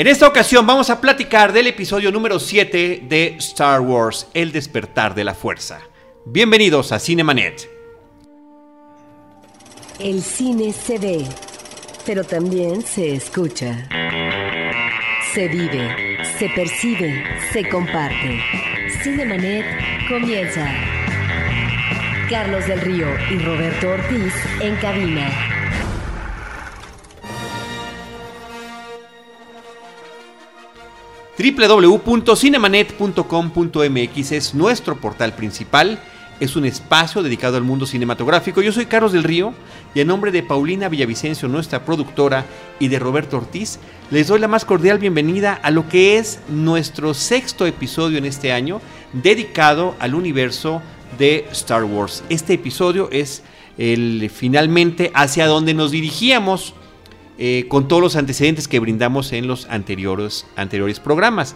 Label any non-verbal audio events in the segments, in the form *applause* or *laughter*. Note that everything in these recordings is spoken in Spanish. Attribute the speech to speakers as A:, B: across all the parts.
A: En esta ocasión vamos a platicar del episodio número 7 de Star Wars, El despertar de la fuerza. Bienvenidos a Cinemanet.
B: El cine se ve, pero también se escucha. Se vive, se percibe, se comparte. Cinemanet comienza. Carlos del Río y Roberto Ortiz en cabina.
A: www.cinemanet.com.mx es nuestro portal principal. Es un espacio dedicado al mundo cinematográfico. Yo soy Carlos del Río y en nombre de Paulina Villavicencio, nuestra productora, y de Roberto Ortiz, les doy la más cordial bienvenida a lo que es nuestro sexto episodio en este año dedicado al universo de Star Wars. Este episodio es el finalmente hacia donde nos dirigíamos eh, con todos los antecedentes que brindamos en los anteriores, anteriores programas.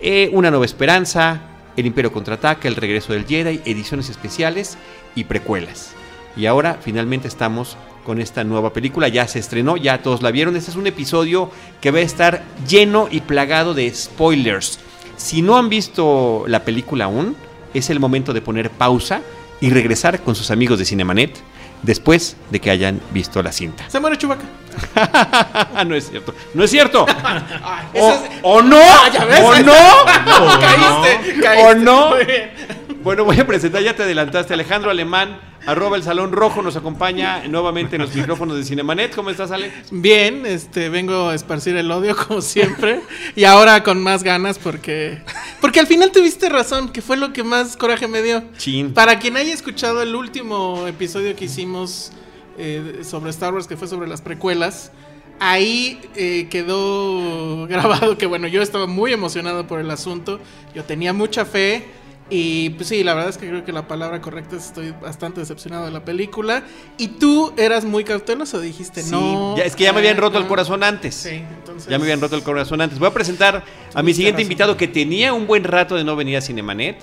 A: Eh, Una nueva esperanza, El Imperio contraataca, El regreso del Jedi, ediciones especiales y precuelas. Y ahora finalmente estamos con esta nueva película, ya se estrenó, ya todos la vieron. Este es un episodio que va a estar lleno y plagado de spoilers. Si no han visto la película aún, es el momento de poner pausa y regresar con sus amigos de Cinemanet después de que hayan visto la cinta.
C: Se Chubaca. *laughs*
A: no es cierto. No es cierto. *laughs* o,
C: es-
A: o no.
C: ya ves.
A: o no. *laughs*
C: No, caíste, caíste.
A: O no.
C: Muy bien.
A: Bueno, voy a presentar, ya te adelantaste, Alejandro Alemán, arroba el Salón Rojo, nos acompaña nuevamente en los micrófonos de Cinemanet. ¿Cómo estás, Ale?
C: Bien, este, vengo a esparcir el odio como siempre y ahora con más ganas porque porque al final tuviste razón, que fue lo que más coraje me dio.
A: Chin.
C: Para quien haya escuchado el último episodio que hicimos eh, sobre Star Wars, que fue sobre las precuelas, ahí eh, quedó *laughs* grabado que bueno, yo estaba muy emocionado por el asunto, yo tenía mucha fe. Y pues sí, la verdad es que creo que la palabra correcta es estoy bastante decepcionado de la película. Y tú eras muy cauteloso, dijiste
A: Sí,
C: no.
A: ya- es que ya me habían
C: ah,
A: roto el
C: no".
A: corazón antes.
C: Sí, entonces.
A: Ya me habían roto el corazón antes. Voy a presentar a mi siguiente
C: razón.
A: invitado que tenía un buen rato de no venir a Cinemanet,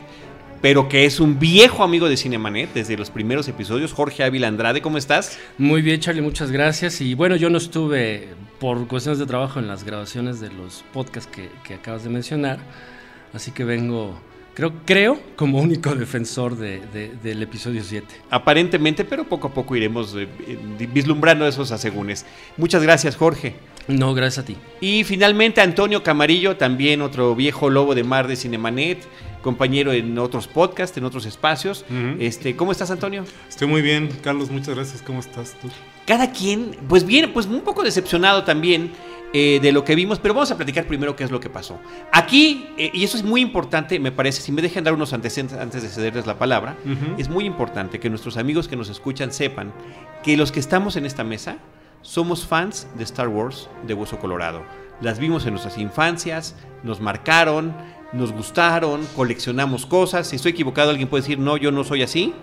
A: pero que es un viejo amigo de Cinemanet desde los primeros episodios. Jorge Ávila Andrade, ¿cómo estás?
D: Muy bien, Charlie, muchas gracias. Y bueno, yo no estuve por cuestiones de trabajo en las grabaciones de los podcasts que, que acabas de mencionar, así que vengo, creo, creo como único defensor de- de- del episodio 7.
A: Aparentemente, pero poco a poco iremos eh, eh, vislumbrando esos asegúnes. Muchas gracias, Jorge.
D: No, gracias a ti.
A: Y finalmente Antonio Camarillo, también otro viejo lobo de mar de Cinemanet, compañero en otros podcasts, en otros espacios. Este, ¿Cómo estás, Antonio?
E: Estoy muy bien, Carlos, muchas gracias. ¿Cómo estás tú?
A: Cada quien, pues bien, pues un poco decepcionado también eh, de lo que vimos, pero vamos a platicar primero qué es lo que pasó. Aquí, eh, y eso es muy importante, me parece, si me dejan dar unos antecedentes antes de cederles la palabra, es muy importante que nuestros amigos que nos escuchan sepan que los que estamos en esta mesa somos fans de Star Wars de Hueso Colorado. Las vimos en nuestras infancias, nos marcaron, nos gustaron, coleccionamos cosas. Si estoy equivocado, alguien puede decir, no, yo no soy así.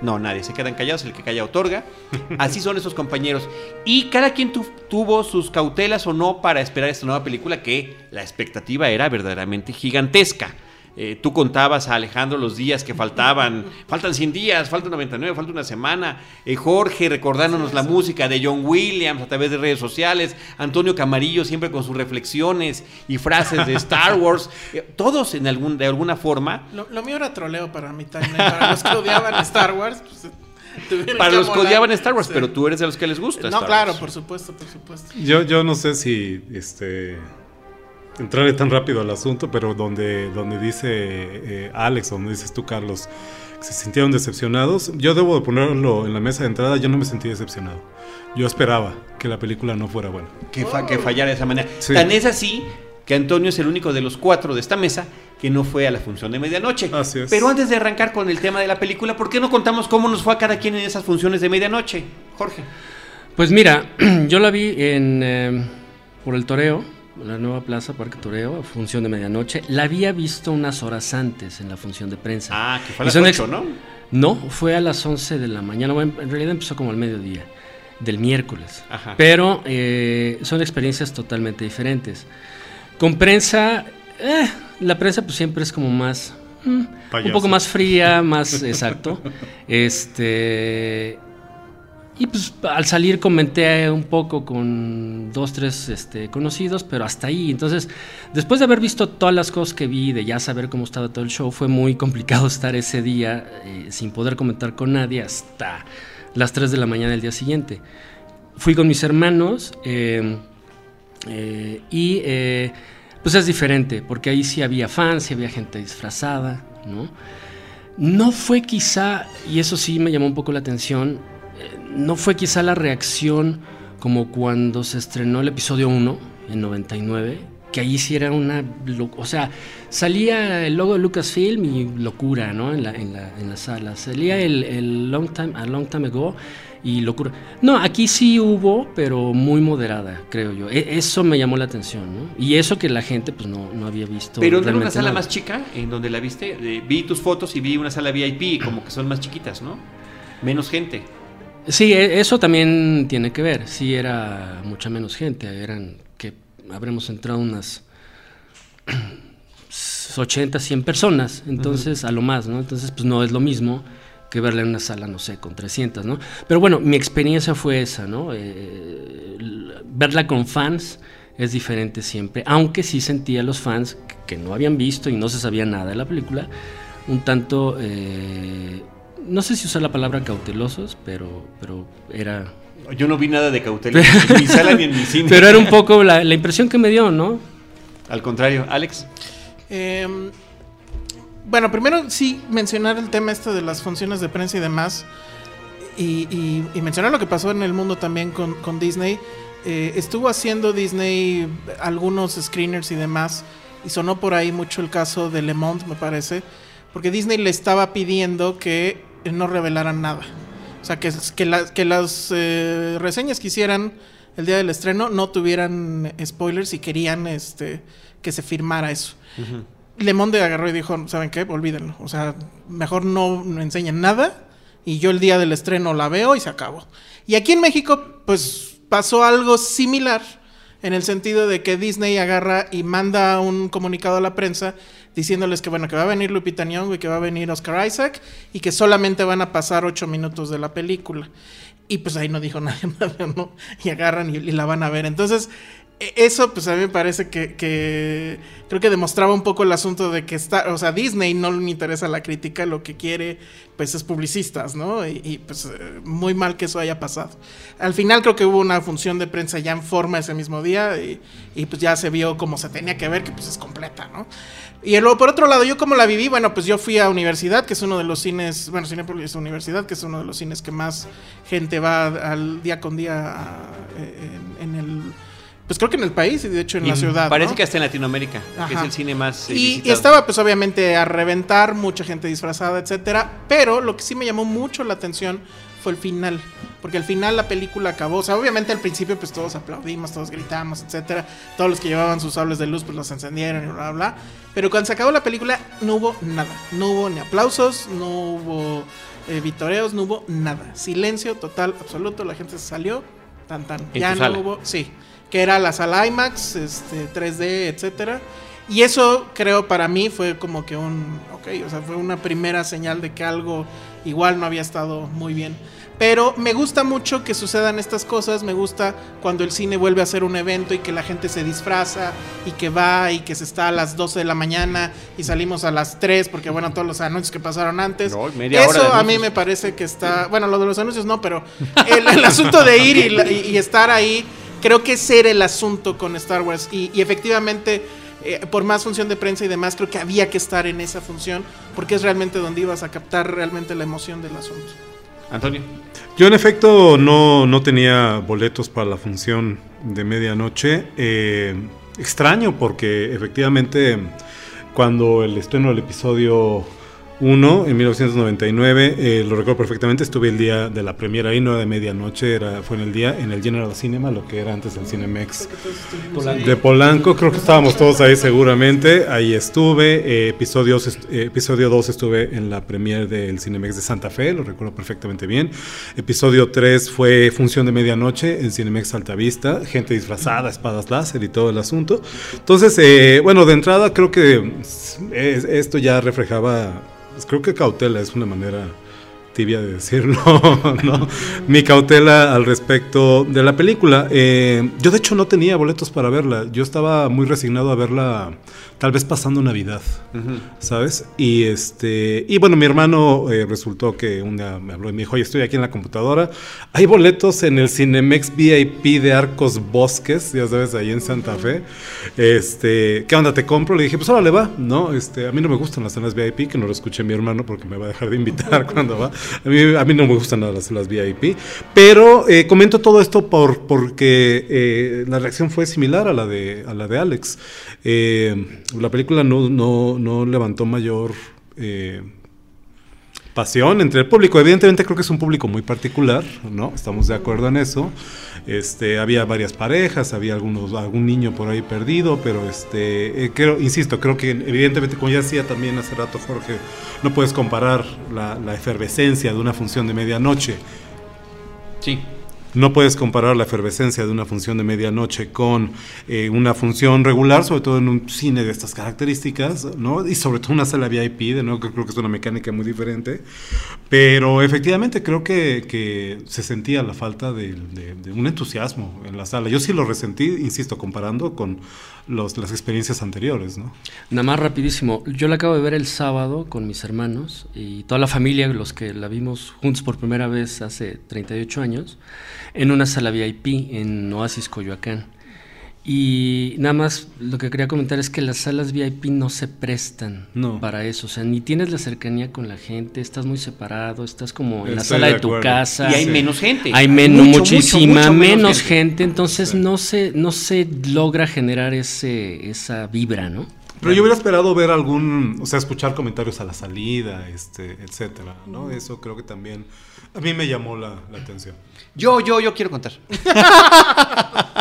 A: No, nadie, se quedan callados, el que calla otorga. Así son esos compañeros. Y cada quien tu- tuvo sus cautelas o no para esperar esta nueva película, que la expectativa era verdaderamente gigantesca. Eh, tú contabas a Alejandro los días que faltaban. Faltan 100 días, faltan 99, falta una semana. Eh, Jorge recordándonos la música de John Williams a través de redes sociales. Antonio Camarillo siempre con sus reflexiones y frases de Star Wars. *laughs* Eh, todos en algún, de alguna forma
C: Lo, lo mío era troleo para mi timeline. Para los que odiaban Star Wars, pues, tuvieron
A: Para
C: que
A: los que odiaban Star Wars,
C: Sí.
A: pero tú eres de los que les gusta.
C: No,
A: Star
C: claro,
A: Wars.
C: por supuesto, por supuesto.
E: Yo, yo no sé si este entraré tan rápido al asunto, pero donde, donde dice eh, Alex, donde dices tú, Carlos, que se sintieron decepcionados, yo debo de ponerlo en la mesa de entrada, yo no me sentí decepcionado. Yo esperaba que la película no fuera buena.
A: que, fa- que fallara de esa manera.
E: Sí.
A: Tan es así que Antonio es el único de los cuatro de esta mesa que no fue a la función de medianoche.
E: Así es.
A: Pero antes de arrancar con el tema de la película, ¿por qué no contamos cómo nos fue a cada quien en esas funciones de medianoche? Jorge.
D: Pues mira, *clears throat* yo la vi en eh, por el Toreo, la nueva plaza Parque Toreo, función de medianoche. La había visto unas horas antes en la función de prensa.
A: Ah, que fue a las ¿no?
D: No, fue a las 11 de la mañana. Bueno, en realidad empezó como al mediodía del miércoles.
A: Ajá.
D: Pero eh, son experiencias totalmente diferentes. Con prensa, eh, la prensa pues siempre es como más... mm, un poco más fría, más *laughs* exacto. Este... Y pues al salir comenté un poco con dos, tres este, conocidos, pero hasta ahí. Entonces, después de haber visto todas las cosas que vi, de ya saber cómo estaba todo el show, fue muy complicado *laughs* estar ese día eh, sin poder comentar con nadie hasta las 3 de la mañana del día siguiente. Fui con mis hermanos eh, eh, y eh, pues es diferente, porque ahí sí había fans, sí había gente disfrazada, ¿no? No fue quizá, y eso sí me llamó un poco la atención, no fue quizá la reacción como cuando se estrenó el episodio 1 en 99, que ahí sí era una... O sea, salía el logo de Lucasfilm y locura, ¿no? En la, en la, en la sala. Salía el, el long time, A Long Time Ago y locura. No, aquí sí hubo, pero muy moderada, creo yo. E- eso me llamó la atención, ¿no? Y eso que la gente pues no, no había visto.
A: Pero no era una sala
D: nada.
A: más chica en donde la viste. Eh, vi tus fotos y vi una sala VIP, como que son más chiquitas, ¿no? Menos gente.
D: Sí, e- eso también tiene que ver. Sí, era mucha menos gente. Eran que habremos entrado unas *clears throat* 80, 100 personas. Entonces, a lo más, ¿no? Entonces, pues no es lo mismo que verla en una sala, no sé, con 300, ¿no? Pero bueno, mi experiencia fue esa, ¿no? Eh, verla con fans es diferente siempre, aunque sí sentía a los fans que, que no habían visto y no se sabía nada de la película, un tanto, eh, no sé si usar la palabra cautelosos, pero, pero era...
A: Yo no vi nada de cautela en mi sala ni en mi cine.
D: Pero era un poco la, la impresión que me dio, ¿no?
A: Al contrario, Alex.
C: Eh, bueno, primero sí mencionar el tema este de las funciones de prensa y demás. Y, y- y mencionar lo que pasó en el mundo también con, con Disney. Eh, estuvo haciendo Disney algunos screeners y demás. Y sonó por ahí mucho el caso de Le Monde, me parece. Porque Disney le estaba pidiendo que no revelaran nada. O sea, que, que, la- que las eh, reseñas que hicieran el día del estreno no tuvieran spoilers y querían este, que se firmara eso. Le Monde agarró y dijo, ¿saben qué? Olvídenlo. O sea, mejor no me enseñen nada y yo el día del estreno la veo y se acabó. Y aquí en México, pues pasó algo similar en el sentido de que Disney agarra y manda un comunicado a la prensa diciéndoles que bueno, que va a venir Lupita Nyong'o y que va a venir Oscar Isaac y que solamente van a pasar ocho minutos de la película. Y pues ahí no dijo *laughs* nada, ¿no? Y agarran y, la van a ver. Entonces, eso pues a mí me parece que, creo que demostraba un poco el asunto de que está, o sea, Disney no le interesa la crítica, lo que quiere pues es publicistas, ¿no? Y, pues eh, muy mal que eso haya pasado. Al final creo que hubo una función de prensa ya en forma ese mismo día y, y, pues ya se vio como se tenía que ver, que pues es completa, ¿no? Y luego, por otro lado, yo como la viví, bueno, pues yo fui a universidad, que es uno de los cines, bueno, Cinépolis Universidad, que es uno de los cines que más gente va al día con día en, en el, pues creo que en el país y de hecho en
A: Y
C: la ciudad.
A: Parece
C: ¿no?
A: que hasta en Latinoamérica, que es el cine más. eh,
C: Y, estaba pues obviamente a reventar, mucha gente disfrazada, etcétera. Pero lo que sí me llamó mucho la atención fue el final. Porque al final la película acabó. O sea, obviamente al principio pues todos aplaudimos, todos gritamos, etcétera. Todos los que llevaban sus sables de luz pues los encendieron y bla, bla, bla. Pero cuando se acabó la película no hubo nada. No hubo ni aplausos, no hubo eh, vitoreos, no hubo nada. Silencio total, absoluto. La gente se salió. Tan, tan.
A: ¿En
C: Ya no
A: sala?
C: hubo. Sí. Que era la sala IMAX, este, 3D, etcétera. Y eso creo para mí fue como que un, ok, o sea, fue una primera señal de que algo igual no había estado muy bien. Pero me gusta mucho que sucedan estas cosas, me gusta cuando el cine vuelve a ser un evento y que la gente se disfraza y que va y que se está a las 12 de la mañana y salimos a las 3 porque bueno, todos los anuncios que pasaron antes.
A: No, media hora
C: Eso a mí me parece que está, bueno, lo de los anuncios no, pero el, el asunto de ir y- y estar ahí, creo que ese era el asunto con Star Wars y, y efectivamente eh, por más función de prensa y demás, creo que había que estar en esa función porque es realmente donde ibas a captar realmente la emoción del asunto.
A: Antonio.
E: Yo en efecto no, no tenía boletos para la función de medianoche. Eh, extraño porque efectivamente cuando el estreno del episodio 1 en 1999, eh, lo recuerdo perfectamente, estuve el día de la premiera ahí, no de medianoche, era, fue en el día en el General Cinema, lo que era antes el Cinemex de Polanco, creo que estábamos todos ahí seguramente, ahí estuve, eh, episodios, est- eh, episodio 2 estuve en la premier del Cinemex de Santa Fe, lo recuerdo perfectamente bien, episodio 3 fue función de medianoche en Cinemex Altavista, gente disfrazada, espadas láser y todo el asunto, entonces, eh, bueno, de entrada creo que es- esto ya reflejaba, pues, creo que cautela es una manera tibia de decirlo, *laughs* ¿no? Mi cautela al respecto de la película. Eh, yo de hecho no tenía boletos para verla. Yo estaba muy resignado a verla tal vez pasando Navidad, ¿sabes? Y este y bueno, mi hermano eh, resultó que un día me habló y me dijo, oye, estoy aquí en la computadora. Hay boletos en el Cinemex VIP de Arcos Bosques, ya sabes, ahí en Santa Fe. Este, ¿qué onda? ¿Te compro? Le dije, pues ahora le va, ¿no? Este, a mí no me gustan las cenas VIP, que no lo escuche mi hermano porque me va a dejar de invitar *laughs* cuando va. A mí, no me gustan las cenas VIP. Pero eh, comento todo esto por, porque eh, la reacción fue similar a la de, a la de Alex. Eh, la película no, no, no levantó mayor pasión entre el público. Evidentemente creo que es un público muy particular, ¿no? Estamos de acuerdo en eso. Este, había varias parejas, había algunos, algún niño por ahí perdido, pero este, eh, creo, insisto, creo que evidentemente, como ya decía también hace rato Jorge, no puedes comparar la, la efervescencia de una función de medianoche
A: Sí.
E: No puedes comparar la efervescencia de una función de medianoche con eh, una función regular, sobre todo en un cine de estas características, ¿no? Y sobre todo una sala VIP, de nuevo creo que es una mecánica muy diferente. Pero efectivamente creo que, que se sentía la falta de, de- de un entusiasmo en la sala. Yo sí lo resentí, insisto, comparando con los, las experiencias anteriores, ¿no?
D: Nada más rapidísimo. Yo la acabo de ver el sábado con mis hermanos y toda la familia, los que la vimos juntos por primera vez hace 38 años, en una sala VIP en Oasis Coyoacán. Y nada más lo que quería comentar es que las salas VIP no se prestan
E: No.
D: para eso. O sea, ni tienes la cercanía con la gente, estás muy separado, estás como en la sala
E: de
D: de tu casa.
A: Y hay
E: sí.
A: menos gente.
D: Hay menos,
A: Mucho,
D: muchísima
A: mucho, mucho
D: menos, gente. entonces no se no se logra generar ese esa vibra, ¿no?
E: Pero yo hubiera esperado ver algún, o sea, escuchar comentarios a la salida, este, etcétera, ¿no? Eso creo que también a mí me llamó la, la atención.
A: Yo, yo, yo quiero contar. *laughs*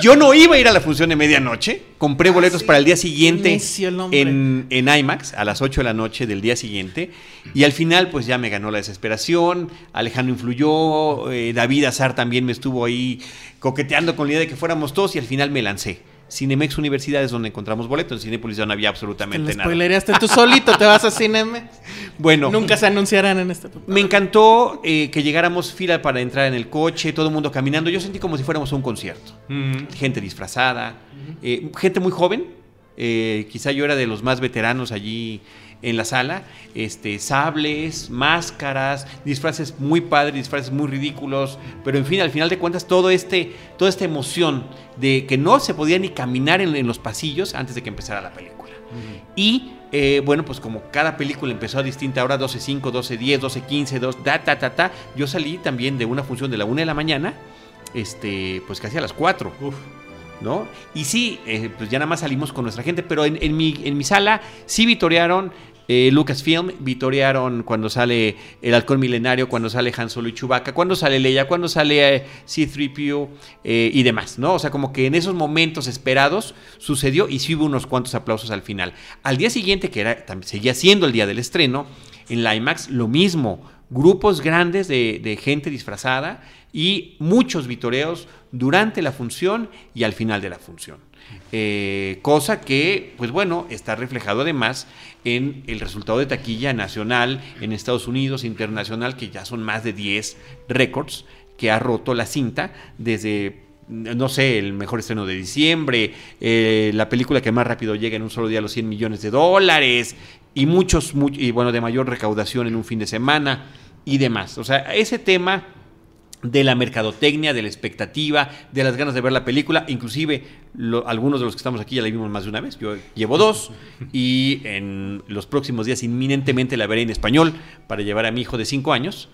A: Yo no iba a ir a la función de medianoche. Compré boletos
C: sí.
A: para el día siguiente
C: el
A: en, en IMAX a las 8 de la noche del día siguiente. Y al final, pues ya me ganó la desesperación. Alejandro influyó. eh, David Azar también me estuvo ahí coqueteando con la idea de que fuéramos todos. Y al final me lancé. Cinemex Universidad es donde encontramos boletos. En Cinepolis ya no había
C: Te
A: absolutamente nada.
C: spoilereaste tú solito, te vas a Cineme. *laughs*
A: Bueno,
C: Nunca se anunciarán en este
A: Me encantó eh, que llegáramos fila para entrar en el coche, todo el mundo caminando. Yo sentí como si fuéramos a un concierto. Gente disfrazada, eh, gente muy joven. eh, quizá yo era de los más veteranos allí en la sala. Este, sables, máscaras, disfraces muy padres, disfraces muy ridículos. Pero en fin, al final de cuentas, todo este, toda esta emoción de que no se podía ni caminar en, en los pasillos antes de que empezara la película. Y eh, bueno, pues como cada película empezó a distinta hora, 12.05, 12.10, 12.15, 2, ta, ta, ta, ta, yo salí también de una función de la 1 de la mañana, este, pues casi a las 4. ¿No? Y sí, eh, pues ya nada más salimos con nuestra gente, pero en, en mi, en mi sala sí vitorearon eh, Lucasfilm, vitorearon cuando sale El Halcón Milenario, cuando sale Han Solo y Chewbacca, cuando sale Leia, cuando sale eh, C-3PO eh, y demás, ¿no? O sea, como que en esos momentos esperados sucedió y sí hubo unos cuantos aplausos al final. Al día siguiente, que era, seguía siendo el día del estreno, en la IMAX lo mismo, grupos grandes de, de gente disfrazada y muchos vitoreos durante la función y al final de la función. Eh, cosa que, pues bueno, está reflejado además en el resultado de taquilla nacional en Estados Unidos, internacional, que ya son más de 10 récords que ha roto la cinta desde, no sé, el mejor estreno de diciembre, eh, la película que más rápido llega en un solo día a los 100 millones de dólares y muchos, mu- y bueno, de mayor recaudación en un fin de semana y demás. O sea, ese tema de la mercadotecnia, de la expectativa, de las ganas de ver la película. Inclusive lo- algunos de los que estamos aquí ya la vimos más de una vez. Yo llevo dos y en los próximos días inminentemente la veré en español para llevar a mi hijo de cinco años.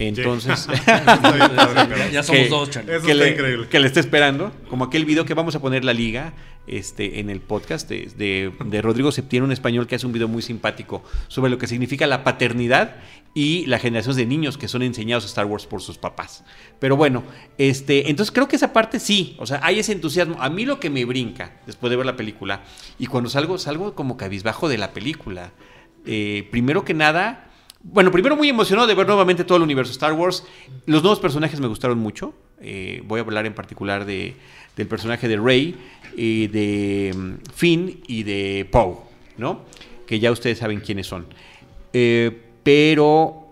A: Entonces...
D: Ya, *laughs* *laughs* ya somos
A: que-
D: dos, Charlie.
E: Eso
A: que
E: está
A: le,
E: increíble.
A: que le esté esperando, como aquel video que vamos a poner la liga este, en el podcast de, de- de Rodrigo Septién, un español que hace un video muy simpático sobre lo que significa la paternidad y la generación de niños que son enseñados a Star Wars por sus papás. Pero bueno, este, entonces creo que esa parte sí, o sea, hay ese entusiasmo. A mí lo que me brinca después de ver la película y cuando salgo, salgo como cabizbajo de la película. Eh, primero que nada, bueno, primero muy emocionado de ver nuevamente todo el universo Star Wars. Los nuevos personajes me gustaron mucho. Eh, voy a hablar en particular de, del personaje de Rey, y de mm, Finn y de Poe, ¿no? Que ya ustedes saben quiénes son. Eh, pero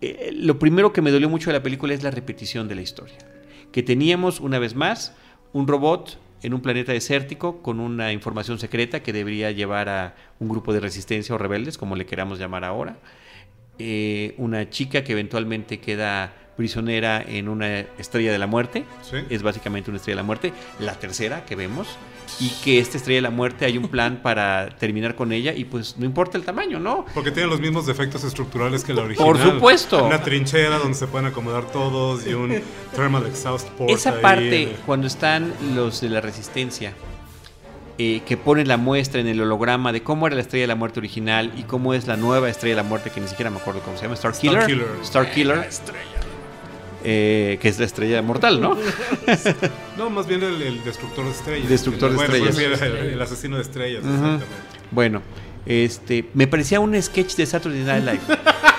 A: eh, lo primero que me dolió mucho de la película es la repetición de la historia. Que teníamos, una vez más, un robot en un planeta desértico con una información secreta que debería llevar a un grupo de resistencia o rebeldes, como le queramos llamar ahora. Eh, una chica que eventualmente queda prisionera en una estrella de la muerte.
E: Sí.
A: Es básicamente una estrella de la muerte. La tercera que vemos. Y que esta estrella de la muerte hay un plan para terminar con ella. Y pues no importa el tamaño, ¿no?
E: Porque tiene los mismos defectos estructurales que la original.
A: Por supuesto.
E: Una trinchera donde se pueden acomodar todos y un thermal exhaust port.
A: Esa
E: ahí.
A: parte, cuando están los de la resistencia, eh, que ponen la muestra en el holograma de cómo era la estrella de la muerte original y cómo es la nueva estrella de la muerte, que ni siquiera me acuerdo cómo se llama, Star Killer.
E: Star Killer.
A: Star Killer, eh, que es la estrella mortal, ¿no?
E: No, más bien el, el destructor de estrellas.
A: Destructor de
E: Bueno,
A: estrellas.
E: el, el asesino de estrellas, exactamente.
A: Bueno, este, me parecía un sketch de Saturday Night Live.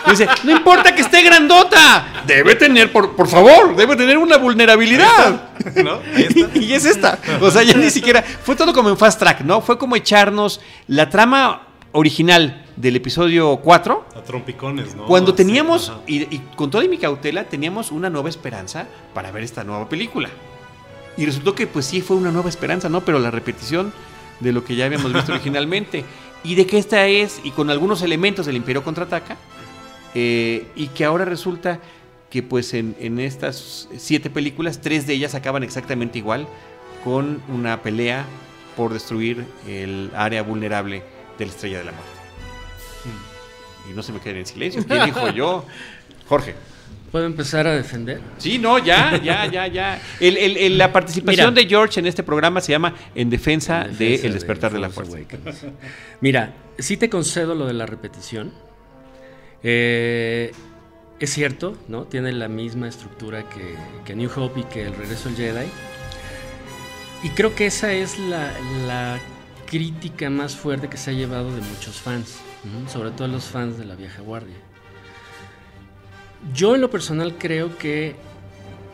A: Y dice, no importa que esté grandota, debe tener, por, por favor, debe tener una vulnerabilidad.
E: ¿No? Ahí está. *laughs*
A: y es esta. O sea, ya ni siquiera. Fue todo como en fast track, ¿no? Fue como echarnos la trama original del episodio 4.
E: A trompicones, ¿no?
A: Cuando teníamos, y con toda mi cautela, teníamos una nueva esperanza para ver esta nueva película. Y resultó que, pues sí, fue una nueva esperanza, ¿no? Pero la repetición de lo que ya habíamos visto *laughs* originalmente. Y de que esta es, y con algunos elementos del Imperio contraataca, eh, y que ahora resulta que, pues en, en estas siete películas, tres de ellas acaban exactamente igual, con una pelea por destruir el área vulnerable de la estrella de la muerte. Y no se me queden en silencio. ¿Quién dijo *laughs* yo? Jorge.
D: ¿Puedo empezar a defender?
A: Sí, no, ya, ya, ya, ya. El- el- el- la participación
D: Mira.
A: de George en este programa se llama En defensa,
D: En
A: de El despertar de, la
D: Force
A: fuerza.
D: Awakens. Mira, sí te concedo lo de la repetición. Eh, es cierto, ¿no? Tiene la misma estructura que, que New Hope y que El Regreso del Jedi. Y creo que esa es la, la crítica más fuerte que se ha llevado de muchos fans, ¿no? sobre todo los fans de la vieja guardia. Yo en lo personal creo que,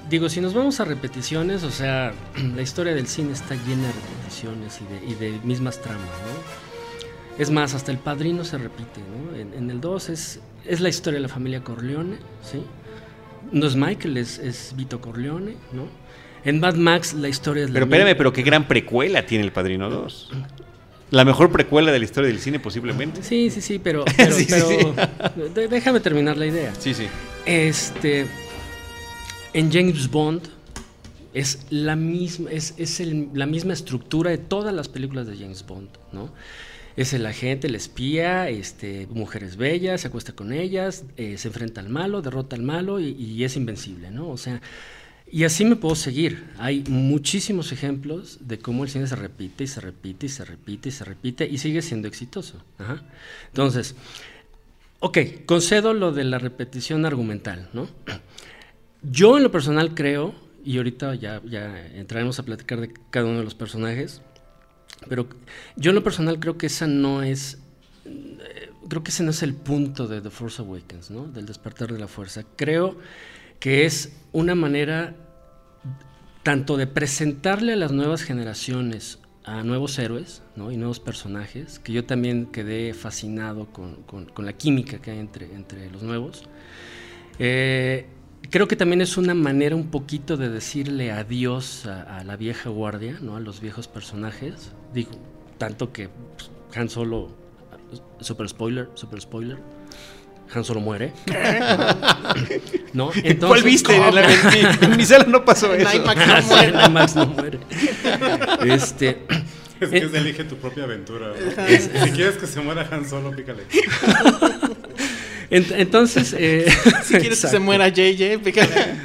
D: digo, si nos vamos a repeticiones, o sea, *clears throat* la historia del cine está llena de repeticiones y de, y de mismas tramas, ¿no? Es más, hasta el padrino se repite, ¿no? En, en el 2 es, es la historia de la familia Corleone, ¿sí? No es Michael, es, es Vito Corleone, ¿no? En Mad Max la historia es la
A: Pero
D: misma.
A: espérame, pero qué gran precuela tiene El Padrino 2. *clears throat* La mejor precuela de la historia del cine posiblemente.
D: Sí, sí, sí, pero, *laughs* pero,
A: Sí,
D: pero déjame terminar la idea.
A: Sí, sí.
D: Este. En James Bond es la misma, es, es el- la misma estructura de todas las películas de James Bond, ¿no? Es el agente, el espía, este, mujeres bellas, se acuesta con ellas, eh, se enfrenta al malo, derrota al malo y, y es invencible, ¿no? O sea, y así me puedo seguir. Hay muchísimos ejemplos de cómo el cine se repite y se repite y se repite y se repite y sigue siendo exitoso. Entonces, Ok, concedo lo de la repetición argumental, ¿no? *clears throat* Yo en lo personal creo, y ahorita ya, ya entraremos a platicar de cada uno de los personajes, pero yo en lo personal creo que esa no es, eh, creo que ese no es el punto de The Force Awakens, ¿no? Del despertar de la fuerza. Creo que es una manera tanto de presentarle a las nuevas generaciones a nuevos héroes ¿no? y nuevos personajes, que yo también quedé fascinado con, con- la química que hay entre, entre los nuevos. Eh, creo que también es una manera un poquito de decirle adiós a, la vieja guardia, ¿no? a los viejos personajes. Digo, tanto que pues, Solo, super spoiler, super spoiler, Han Solo muere. *laughs* ¿No? Entonces,
A: ¿Cuál viste? En, la- *laughs* en mi, en mi sala no pasó
C: En
A: eso.
C: IMAX no *laughs* muere.
D: en IMAX no muere. Este,
E: Es que es elige tu propia aventura. ¿no? si quieres que se muera Han Solo, pícale.
D: ent- entonces, eh,
C: Si quieres que se muera JJ, fíjate.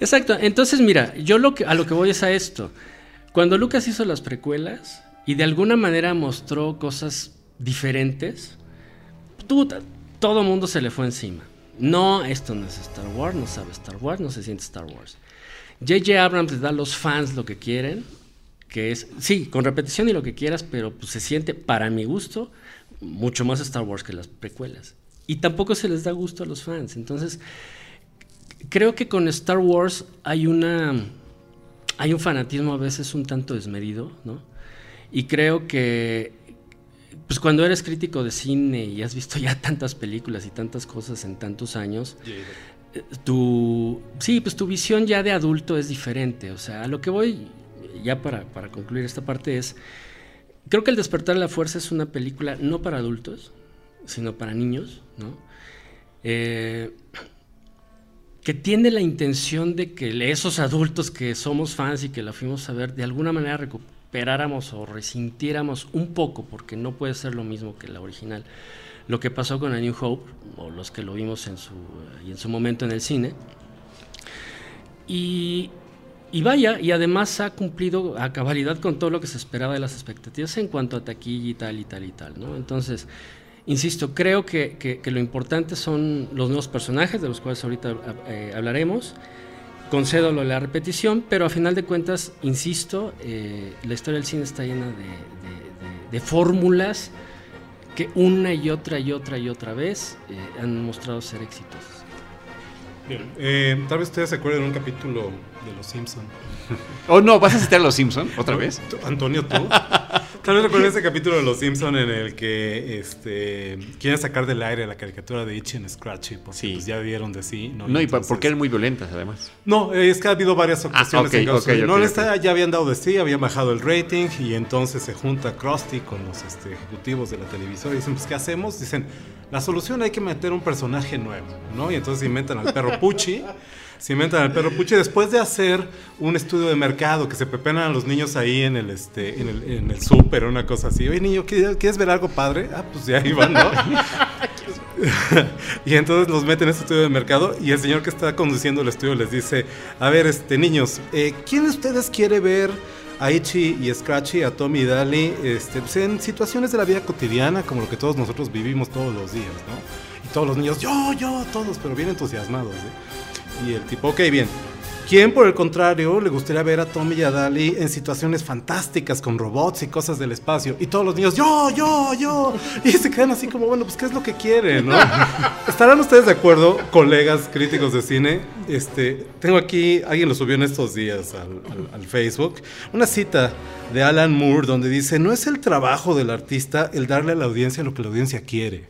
D: Exacto. Entonces, mira, yo lo que, a lo que voy es a esto. Cuando Lucas hizo las precuelas y de alguna manera mostró cosas diferentes, tú, todo mundo se le fue encima. No, esto no es Star Wars, no sabe Star Wars, no se siente Star Wars. J.J. Abrams le da a los fans lo que quieren, que es, sí, con repetición y lo que quieras, pero pues, se siente, para mi gusto, mucho más Star Wars que las precuelas. Y tampoco se les da gusto a los fans. Entonces, creo que con Star Wars hay una hay un fanatismo a veces un tanto desmedido, ¿no? Y creo que pues cuando eres crítico de cine y has visto ya tantas películas y tantas cosas en tantos años, eh, tu, sí, pues tu visión ya de adulto es diferente. O sea, a lo que voy, ya para, para concluir esta parte, es, creo que El despertar de la fuerza es una película no para adultos, sino para niños, ¿no? Eh, que tiene la intención de que esos adultos que somos fans y que la fuimos a ver, de alguna manera recuperáramos o resintiéramos un poco, porque no puede ser lo mismo que la original, lo que pasó con A New Hope, o los que lo vimos en su, en su momento en el cine. Y, y vaya, y además ha cumplido a cabalidad con todo lo que se esperaba de las expectativas en cuanto a taquilla y tal y tal y tal, ¿no? Entonces, Insisto, creo que, lo importante son los nuevos personajes, de los cuales ahorita eh, hablaremos. Concedo lo de la repetición, pero a final de cuentas, insisto, eh, la historia del cine está llena de, fórmulas que una y otra y otra y otra vez eh, han mostrado ser exitosas.
E: Bien, tal vez ustedes se acuerden de un capítulo de Los Simpson. *laughs*
A: Oh, no, ¿vas a citar a Los Simpson otra vez?
E: Antonio, tú. *laughs* Tal vez recuerden ese capítulo de Los Simpson en el que este, quieren sacar del aire la caricatura de Itchy and Scratchy, porque sí. pues ya vieron de sí.
A: No, no y, porque eran muy violentas además.
E: No, es que ha habido varias ah, ocasiones en que no les ya habían dado de sí, habían bajado el rating y entonces se junta Krusty con los este, ejecutivos de la televisora y dicen, pues ¿qué hacemos? Dicen, la solución hay que meter un personaje nuevo, ¿no? Y entonces inventan al perro Pucci se inventan el perro puche después de hacer un estudio de mercado que se pepenan a los niños ahí en el este en el, en súper una cosa así oye niño ¿quieres ver algo padre? ah pues ya iban ¿no? *laughs* y entonces los meten en este estudio de mercado y el señor que está conduciendo el estudio les dice a ver este niños eh, ¿quién de ustedes quiere ver a Ichi y Scratchy, a Tommy y Dali, este, pues, en situaciones de la vida cotidiana, como lo que todos nosotros vivimos todos los días, ¿no? Y todos los niños, yo, yo, todos, pero bien entusiasmados, ¿eh? Y el tipo, ok, bien. ¿Quién, por el contrario, le gustaría ver a Tommy y a Dali en situaciones fantásticas con robots y cosas del espacio? Y todos los niños, yo, yo, yo. Y se quedan así como, bueno, pues, ¿qué es lo que quieren? ¿no? *laughs* ¿Estarán ustedes de acuerdo, colegas críticos de cine? Este, tengo aquí, alguien lo subió en estos días al, al Facebook, una cita de Alan Moore donde dice, no es el trabajo del artista el darle a la audiencia lo que la audiencia quiere.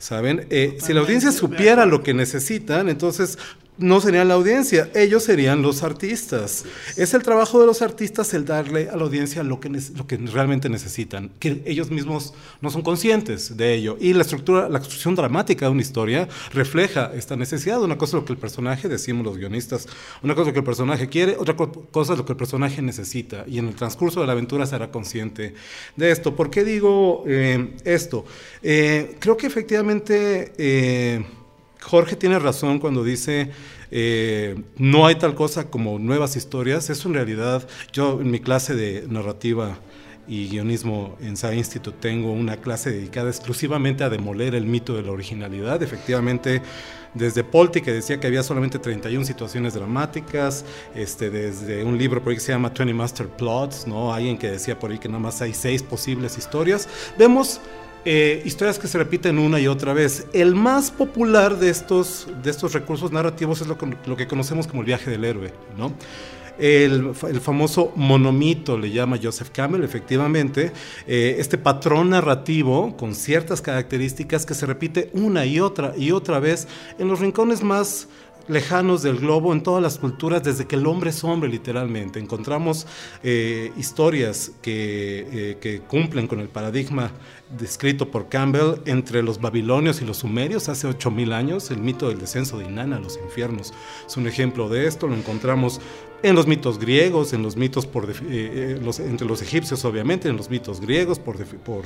E: ¿Saben? Eh, si la audiencia supiera lo que necesitan, entonces no serían la audiencia, ellos serían los artistas. Es el trabajo de los artistas el darle a la audiencia lo que, lo que realmente necesitan, que ellos mismos no son conscientes de ello. Y la estructura, la construcción dramática de una historia refleja esta necesidad. Una cosa es lo que el personaje, decimos los guionistas, una cosa es lo que el personaje quiere, otra cosa es lo que el personaje necesita. Y en el transcurso de la aventura será consciente de esto. ¿Por qué digo eh, esto? Eh, creo que efectivamente... Eh, Jorge tiene razón cuando dice eh, no hay tal cosa como nuevas historias. Eso en realidad, yo en mi clase de narrativa y guionismo en SAI Institute tengo una clase dedicada exclusivamente a demoler el mito de la originalidad. Efectivamente, desde Polti, que decía que había solamente 31 situaciones dramáticas, este, desde un libro por ahí que se llama 20 Master Plots, ¿no? alguien que decía por ahí que nada más hay seis posibles historias. Vemos eh, historias que se repiten una y otra vez. El más popular de estos, de estos recursos narrativos es lo, que conocemos como el viaje del héroe, ¿no? El, el, famoso monomito, le llama Joseph Campbell, efectivamente, eh, este patrón narrativo con ciertas características que se repite una y otra y otra vez en los rincones más lejanos del globo en todas las culturas desde que el hombre es hombre literalmente. Encontramos eh, historias que, que, cumplen con el paradigma descrito por Campbell entre los babilonios y los sumerios hace 8000 años. El mito del descenso de Inanna a los infiernos es un ejemplo de esto. Lo encontramos en los mitos griegos, en los mitos por, eh, eh, entre los egipcios obviamente, en los mitos griegos por, por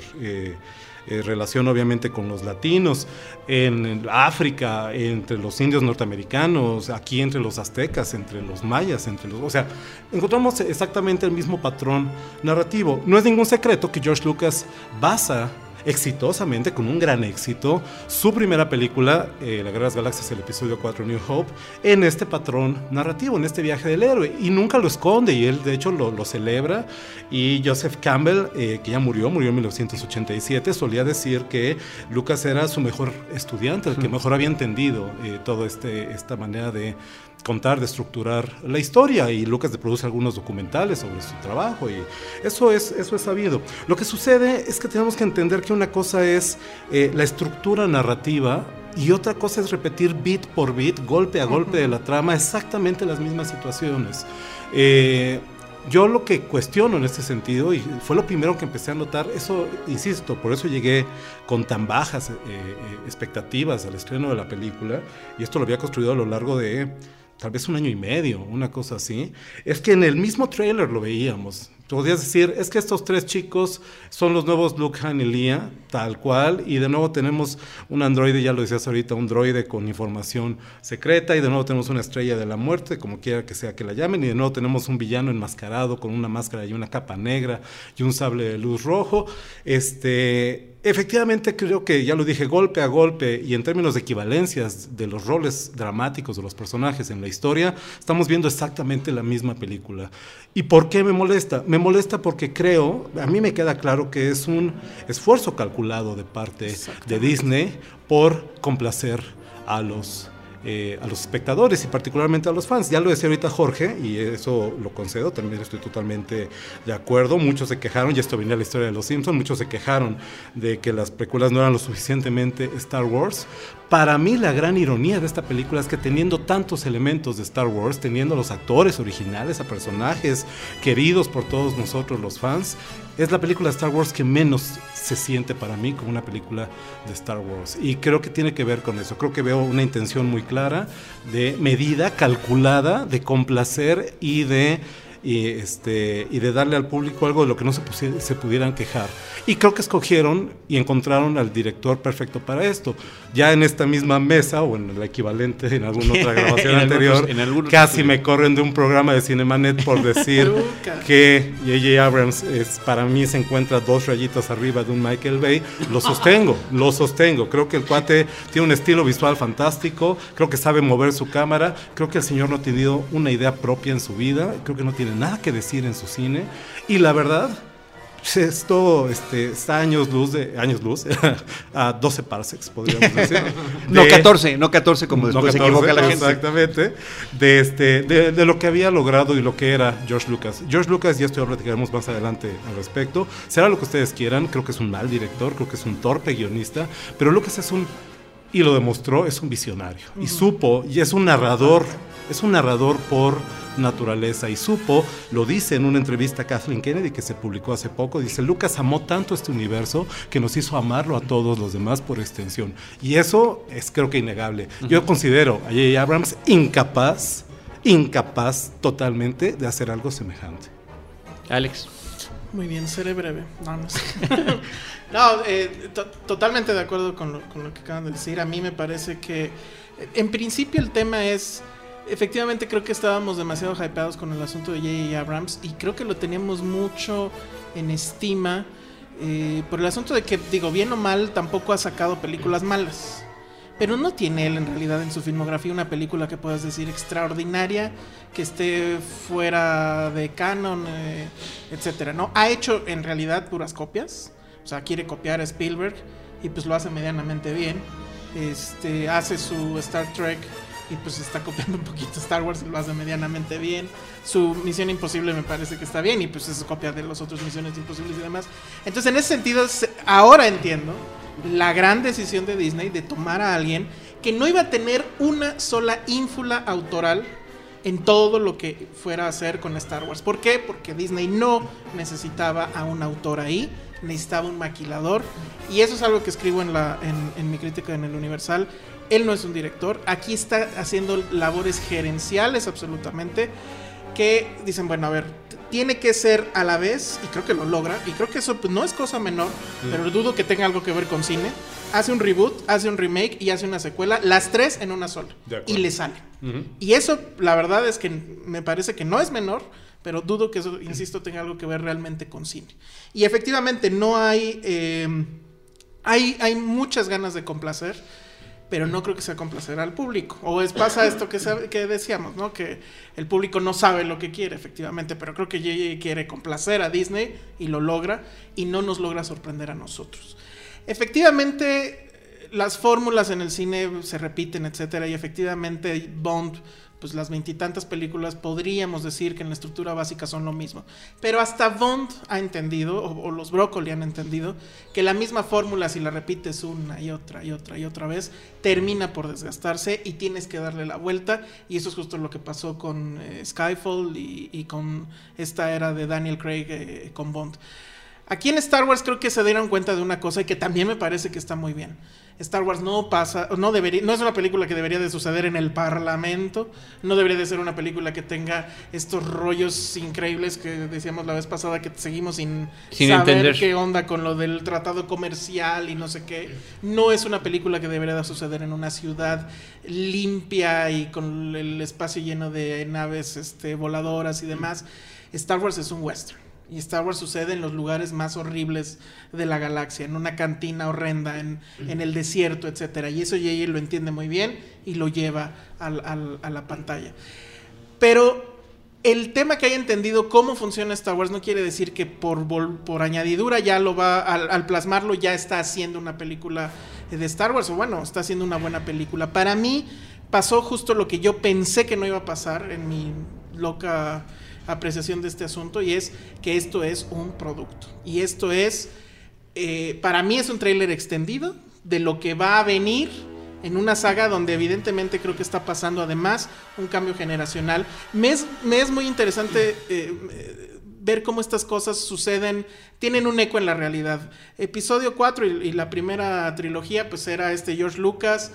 E: eh, relación obviamente con los latinos, en África, entre los indios norteamericanos, aquí entre los aztecas, entre los mayas, entre los... O sea, encontramos exactamente el mismo patrón narrativo. No es ningún secreto que George Lucas basa exitosamente, con un gran éxito, su primera película, eh, La Guerra de las Galaxias, el episodio 4, New Hope, en este patrón narrativo, en este viaje del héroe. Y nunca lo esconde, y él de hecho lo, lo celebra. Y Joseph Campbell, eh, que ya murió, murió en 1987, solía decir que Lucas era su mejor estudiante, el que mejor había entendido eh, toda este, esta manera de contar, de estructurar la historia y Lucas de produce algunos documentales sobre su trabajo y eso es, eso es sabido. Lo que sucede es que tenemos que entender que una cosa es eh, la estructura narrativa y otra cosa es repetir bit por bit, golpe a golpe de la trama, exactamente las mismas situaciones. Eh, yo lo que cuestiono en este sentido, y fue lo primero que empecé a notar, eso, insisto, por eso llegué con tan bajas eh, expectativas al estreno de la película, y esto lo había construido a lo largo de tal vez un año y medio, una cosa así, es que en el mismo trailer lo veíamos. Podrías decir, es que estos tres chicos son los nuevos Luke, Han y Leia, tal cual, y de nuevo tenemos un androide, ya lo decías ahorita, un droide con información secreta, y de nuevo tenemos una estrella de la muerte, como quiera que sea que la llamen, y de nuevo tenemos un villano enmascarado con una máscara y una capa negra y un sable de luz rojo. Este, Efectivamente, creo que ya lo dije, golpe a golpe y en términos de equivalencias de los roles dramáticos de los personajes en la historia, estamos viendo exactamente la misma película. ¿Y por qué me molesta? Me molesta porque creo, a mí me queda claro que es un esfuerzo calculado de parte de Disney por complacer a los eh, a los espectadores y particularmente a los fans. Ya lo decía ahorita Jorge, y eso lo concedo, también estoy totalmente de acuerdo. Muchos se quejaron, y esto venía a la historia de los Simpsons, muchos se quejaron de que las precuelas no eran lo suficientemente Star Wars. Para mí la gran ironía de esta película es que teniendo tantos elementos de Star Wars, teniendo los actores originales, a personajes queridos por todos nosotros los fans, es la película de Star Wars que menos se siente para mí como una película de Star Wars. Y creo que tiene que ver con eso. Creo que veo una intención muy clara de medida, calculada, de complacer y de y, este, y de darle al público algo de lo que no se, se pudieran quejar. Y creo que escogieron y encontraron al director perfecto para esto. Ya en esta misma mesa, o en el equivalente en alguna otra *laughs* grabación anterior, casi me corren de un programa de Cinemanet por *laughs* decir que J.J. Abrams es, para mí se encuentra dos rayitas arriba de un Michael Bay. Lo sostengo, *laughs* lo sostengo. Creo que el cuate tiene un estilo visual fantástico, creo que sabe mover su cámara, creo que el señor no ha tenido una idea propia en su vida, creo que no tiene nada que decir en su cine. Y la verdad, esto este, está años luz, de, años luz, *laughs* a 12 parsecs, podríamos *laughs* decir.
A: no 14, no 14 como después se equivoca la gente.
E: Exactamente, de, este, de, de, lo que había logrado y lo que era George Lucas. George Lucas, y esto ya platicaremos más adelante al respecto, será lo que ustedes quieran, creo que es un mal director, creo que es un torpe guionista, pero Lucas es un, y lo demostró, es un visionario. Y supo, y es un narrador, es un narrador por naturaleza y supo, lo dice en una entrevista a Kathleen Kennedy que se publicó hace poco, dice, Lucas amó tanto este universo que nos hizo amarlo a todos los demás por extensión. Y eso es creo que innegable. Yo considero a J.J. Abrams incapaz, incapaz totalmente de hacer algo semejante.
A: Alex.
C: Muy bien, seré breve. No, no, sé. *laughs* no eh, totalmente de acuerdo con lo, con lo que acaban de decir. A mí me parece que, en principio, el tema es efectivamente creo que estábamos demasiado hypeados con el asunto de J.J. Abrams y creo que lo teníamos mucho en estima eh, por el asunto de que, digo, bien o mal, tampoco ha sacado películas malas. Pero no tiene él en realidad en su filmografía una película que puedas decir extraordinaria, que esté fuera de canon, eh, etcétera. ¿no? Ha hecho en realidad puras copias. O sea, quiere copiar a Spielberg y pues lo hace medianamente bien. Este, hace su Star Trek y pues está copiando un poquito Star Wars y lo hace medianamente bien. Su Misión Imposible me parece que está bien y pues es copia de los otros Misiones Imposibles y demás. Entonces en ese sentido ahora entiendo la gran decisión de Disney de tomar a alguien que no iba a tener una sola ínfula autoral en todo lo que fuera a hacer con Star Wars. ¿Por qué? Porque Disney no necesitaba a un autor ahí, necesitaba un maquilador. Y eso es algo que escribo en, la, en, en mi crítica en el Universal. Él no es un director. Aquí está haciendo labores gerenciales absolutamente. Que dicen, bueno, a ver, tiene que ser a la vez, y creo que lo logra, y creo que eso pues, no es cosa menor, pero dudo que tenga algo que ver con cine. Hace un reboot, hace un remake y hace una secuela, las tres en una sola. Y le sale. Y eso, la verdad es que me parece que no es menor, pero dudo que eso, insisto, tenga algo que ver realmente con cine. Y efectivamente, no hay. Eh, hay, hay muchas ganas de complacer pero no creo que sea complacer al público. O es pasa esto que, que decíamos, ¿no? Que el público no sabe lo que quiere, efectivamente, pero creo que JJ quiere complacer a Disney y lo logra y no nos logra sorprender a nosotros. Efectivamente, las fórmulas en el cine se repiten, etcétera, y efectivamente Bond pues las veintitantas películas podríamos decir que en la estructura básica son lo mismo. Pero hasta Bond ha entendido, o, los Broccoli han entendido, que la misma fórmula, si la repites una y otra y otra y otra vez, termina por desgastarse y tienes que darle la vuelta. Y eso es justo lo que pasó con eh, Skyfall y, y con esta era de Daniel Craig eh, con Bond. Aquí en Star Wars creo que se dieron cuenta de una cosa y que también me parece que está muy bien. Star Wars no pasa, no debería, no es una película que debería de suceder en el Parlamento, no debería de ser una película que tenga estos rollos increíbles que decíamos la vez pasada que seguimos sin,
A: Sin
C: saber
A: entender.
C: qué onda con lo del tratado comercial y no sé qué. No es una película que debería de suceder en una ciudad limpia y con el espacio lleno de naves este, voladoras y demás. Star Wars es un western. Y Star Wars sucede en los lugares más horribles de la galaxia, en una cantina horrenda, en, en el desierto, etcétera. Y eso J.J. lo entiende muy bien y lo lleva al- al- a la pantalla. Pero el tema que haya entendido cómo funciona Star Wars no quiere decir que por, por añadidura ya lo va, al, al plasmarlo ya está haciendo una película de Star Wars, o bueno, está haciendo una buena película. Para mí pasó justo lo que yo pensé que no iba a pasar en mi loca apreciación de este asunto, y es que esto es un producto. Y esto es, eh, para mí es un tráiler extendido de lo que va a venir en una saga donde evidentemente creo que está pasando además un cambio generacional. Me es, muy interesante eh, ver cómo estas cosas suceden, tienen un eco en la realidad. Episodio 4 y, y la primera trilogía pues era este George Lucas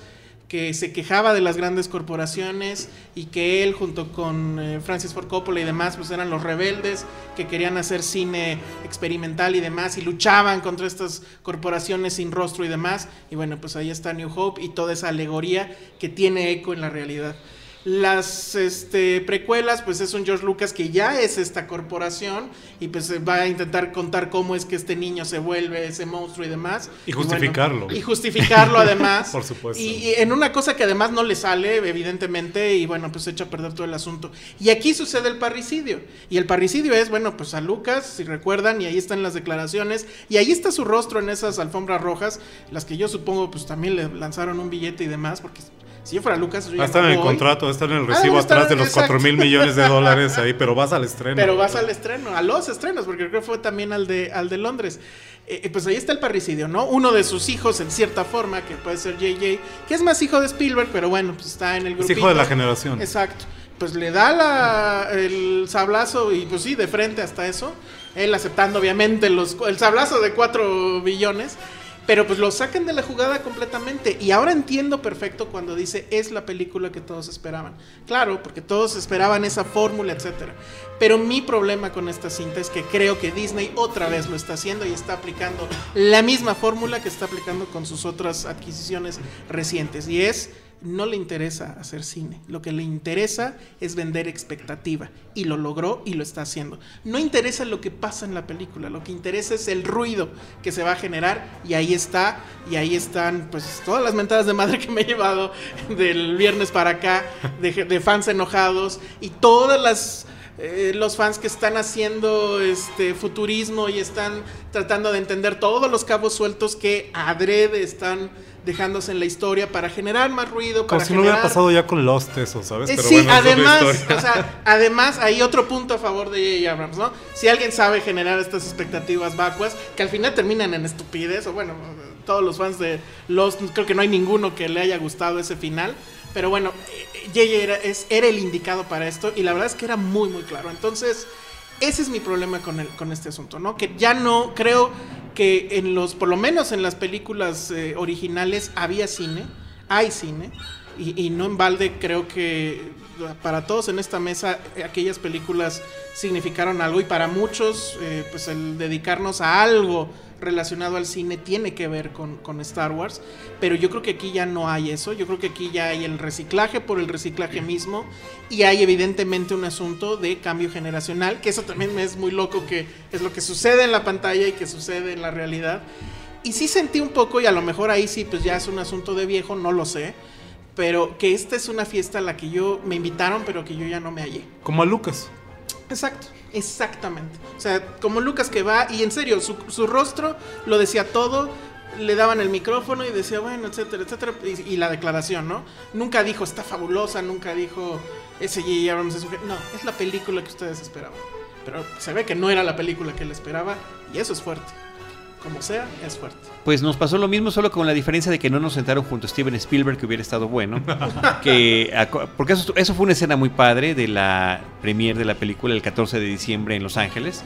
C: que se quejaba de las grandes corporaciones y que él junto con eh, Francis Ford Coppola y demás pues eran los rebeldes que querían hacer cine experimental y demás y luchaban contra estas corporaciones sin rostro y demás y bueno pues ahí está New Hope y toda esa alegoría que tiene eco en la realidad. Las este, precuelas, pues es un George Lucas que ya es esta corporación y pues eh, va a intentar contar cómo es que este niño se vuelve ese monstruo y demás.
E: Y
C: bueno,
E: justificarlo.
C: y justificarlo además. *laughs*
E: Por supuesto.
C: Y, y en una cosa que además no le sale, evidentemente, y bueno, pues echa a perder todo el asunto. Y aquí sucede el parricidio. Y el parricidio es, bueno, pues a Lucas, si recuerdan, y ahí están las declaraciones, y ahí está su rostro en esas alfombras rojas, las que yo supongo, pues también le lanzaron un billete y demás, porque si yo fuera Lucas, yo ya no
E: en el
C: voy.
E: contrato, va a estar en el
C: Ah,
E: recibo atrás de los
C: exacto.
E: 4 mil millones de dólares ahí, pero vas al estreno.
C: Pero vas al estreno, a los estrenos, porque creo que fue también al de, al de Londres. Eh, eh, pues ahí está el parricidio, ¿no? Uno de sus hijos, en cierta forma, que puede ser JJ, que es más hijo de Spielberg, pero bueno, pues está en el grupo.
E: Es hijo de la generación.
C: Exacto. Pues le da la- el sablazo y pues sí, de frente hasta eso. Él aceptando obviamente los, el sablazo de 4 billones. Pero pues lo sacan de la jugada completamente. Y ahora entiendo perfecto cuando dice es la película que todos esperaban. Claro, porque todos esperaban esa fórmula, etcétera. Pero mi problema con esta cinta es que creo que Disney otra vez lo está haciendo y está aplicando la misma fórmula que está aplicando con sus otras adquisiciones recientes. Y es no le interesa hacer cine. Lo que le interesa es vender expectativa. Y lo logró y lo está haciendo. No interesa lo que pasa en la película. Lo que interesa es el ruido que se va a generar. Y ahí está. Y ahí están pues todas las mentadas de madre que me he llevado del viernes para acá. De, fans enojados. Y todas las... eh, los fans que están haciendo este futurismo y están tratando de entender todos los cabos sueltos que adrede están dejándose en la historia para generar más ruido,
E: Como
C: para
E: si no hubiera pasado ya con Lost eso, ¿sabes?
C: Eh,
E: Pero
C: sí,
E: bueno,
C: además, o sea, además hay otro punto a favor de J.J. Abrams, ¿no? Si alguien sabe generar estas expectativas vacuas que al final terminan en estupidez, o bueno, todos los fans de Lost, creo que no hay ninguno que le haya gustado ese final, pero bueno, eh, J.J. era, es- era el indicado para esto y la verdad es que era muy, muy claro. Entonces, ese es mi problema con, el, con este asunto, ¿no? Que ya no creo que en los, por lo menos en las películas eh, originales había cine, hay cine, y, y no en balde creo que para todos en esta mesa aquellas películas significaron algo y para muchos eh, pues el dedicarnos a algo relacionado al cine tiene que ver con, con Star Wars, pero yo creo que aquí ya no hay eso, yo creo que aquí ya hay el reciclaje por el reciclaje mismo y hay evidentemente un asunto de cambio generacional, que eso también es muy loco que es lo que sucede en la pantalla y que sucede en la realidad. Y sí sentí un poco, y a lo mejor ahí sí, pues ya es un asunto de viejo, no lo sé, pero que esta es una fiesta a la que yo me invitaron, pero que yo ya no me hallé.
E: Como a Lucas.
C: Exacto, exactamente. O sea, como Lucas que va, y en serio, su, su rostro lo decía todo, le daban el micrófono y decía, bueno, etcétera, etcétera, y, la declaración, ¿no? Nunca dijo, está fabulosa, nunca dijo, ese J.J. Abrams es. No, es la película que ustedes esperaban. Pero se ve que no era la película que él esperaba y eso es fuerte. Como sea, es fuerte.
A: Pues nos pasó lo mismo, solo con la diferencia de que no nos sentaron junto a Steven Spielberg, que hubiera estado bueno. *laughs* que, porque eso, eso fue una escena muy padre de la premiere de la película el 14 de diciembre en Los Ángeles,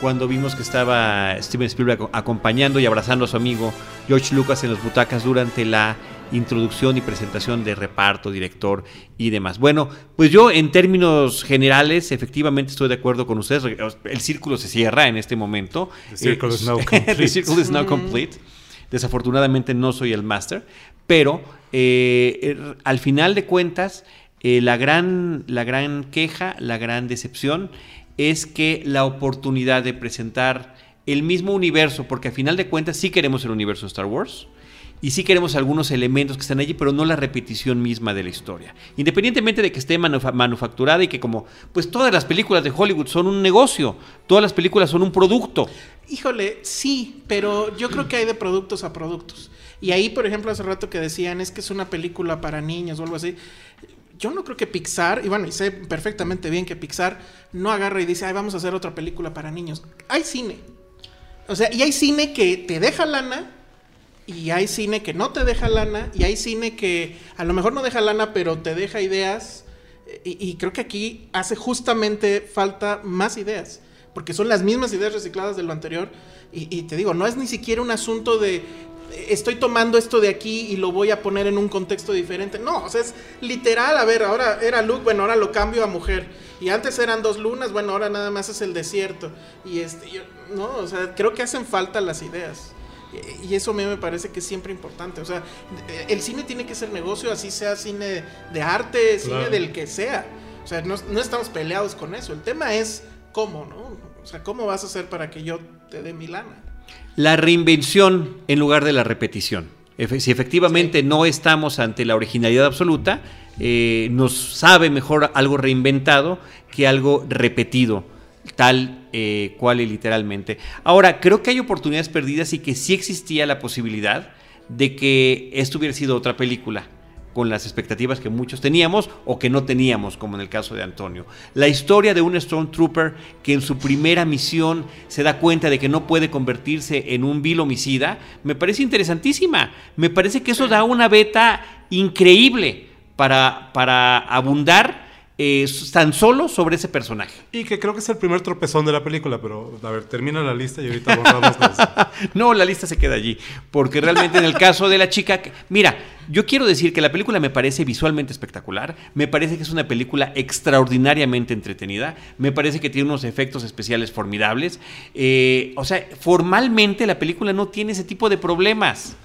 A: cuando vimos que estaba Steven Spielberg aco- acompañando y abrazando a su amigo George Lucas en las butacas durante la introducción y presentación de reparto, director y demás. Bueno, pues yo en términos generales efectivamente estoy de acuerdo con ustedes. El círculo se cierra en este momento.
E: The circle
A: Eh,
E: is now *laughs*
A: The
E: complete.
A: circle is now complete. Desafortunadamente no soy el máster, pero eh, er, al final de cuentas, eh, la, gran, la gran queja, la gran decepción es que la oportunidad de presentar el mismo universo, porque al final de cuentas sí queremos el universo de Star Wars, y sí queremos algunos elementos que están allí, pero no la repetición misma de la historia. Independientemente de que esté manufa- manufacturada y que como, pues todas las películas de Hollywood son un negocio, todas las películas son un producto.
C: Híjole, sí, pero yo creo que hay de productos a productos. Y ahí, por ejemplo, hace rato que decían es que es una película para niños o algo así. Yo no creo que Pixar, y bueno, sé perfectamente bien que Pixar no agarra y dice, ay, vamos a hacer otra película para niños. Hay cine. O sea, y hay cine que te deja lana, y hay cine que no te deja lana, y hay cine que a lo mejor no deja lana, pero te deja ideas. Y, y creo que aquí hace justamente falta más ideas, porque son las mismas ideas recicladas de lo anterior. Y, y te digo, no es ni siquiera un asunto de eh, estoy tomando esto de aquí y lo voy a poner en un contexto diferente. No, o sea, es literal. A ver, ahora era Luke, bueno, ahora lo cambio a mujer. Y antes eran dos lunas, bueno, ahora nada más es el desierto. Y este, yo- no, o sea, creo que hacen falta las ideas. Y- eso a mí me parece que es siempre importante. O sea, eh, el cine tiene que ser negocio, así sea cine de arte, cine
E: Claro.
C: del que sea. O sea, no, no estamos peleados con eso. El tema es cómo, ¿no? O sea, ¿cómo vas a hacer para que yo te dé mi lana?
A: La reinvención en lugar de la repetición. Efe- Si efectivamente no estamos ante la originalidad absoluta, eh, nos sabe mejor algo reinventado que algo repetido, tal eh, cual y literalmente. Ahora, creo que hay oportunidades perdidas y que sí existía la posibilidad de que esto hubiera sido otra película con las expectativas que muchos teníamos o que no teníamos, como en el caso de Antonio. La historia de un Stormtrooper que en su primera misión se da cuenta de que no puede convertirse en un vil homicida, me parece interesantísima. Me parece que eso da una beta increíble para, para abundar eh, tan solo sobre ese personaje.
E: Y que creo que es el primer tropezón de la película, pero a ver, termina la lista y ahorita borramos. *laughs*
A: No, la lista se queda allí. Porque realmente en el caso de la chica. que- Mira, yo quiero decir que la película me parece visualmente espectacular. Me parece que es una película extraordinariamente entretenida. Me parece que tiene unos efectos especiales formidables. Eh, o sea, formalmente la película no tiene ese tipo de problemas.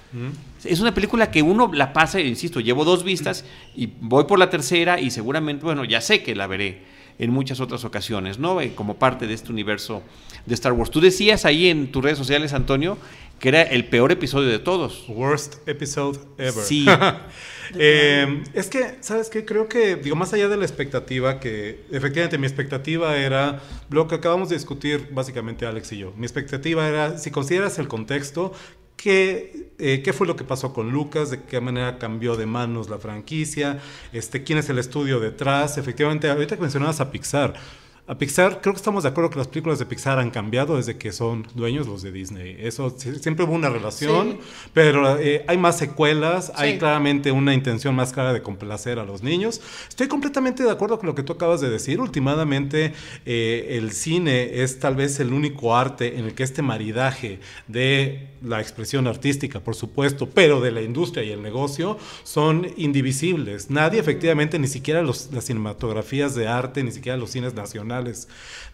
A: Es una película que uno la pasa, insisto, llevo dos vistas y voy por la tercera y seguramente, bueno, ya sé que la veré en muchas otras ocasiones, ¿no? Eh, Como parte de este universo de Star Wars. Tú decías ahí en tus redes sociales, Antonio, que era el peor episodio de todos.
E: Worst episode ever.
A: Sí. *laughs*
E: Eh, es que, ¿sabes qué? Creo que, digo, más allá de la expectativa, que efectivamente mi expectativa era lo que acabamos de discutir básicamente Alex y yo. Mi expectativa era, si consideras el contexto, ¿qué, eh, qué fue lo que pasó con Lucas? ¿De qué manera cambió de manos la franquicia? Este, ¿Quién es el estudio detrás? Efectivamente, ahorita que mencionabas a Pixar. A Pixar, creo que estamos de acuerdo que las películas de Pixar han cambiado desde que son dueños los de Disney. Eso siempre hubo una relación,
C: Sí.
E: pero eh, hay más secuelas, hay
C: Sí.
E: claramente una intención más clara de complacer a los niños. Estoy completamente de acuerdo con lo que tú acabas de decir. Últimamente, eh, el cine es tal vez el único arte en el que este maridaje de la expresión artística, por supuesto, pero de la industria y el negocio son indivisibles. Nadie, efectivamente, ni siquiera los- las cinematografías de arte, ni siquiera los cines nacionales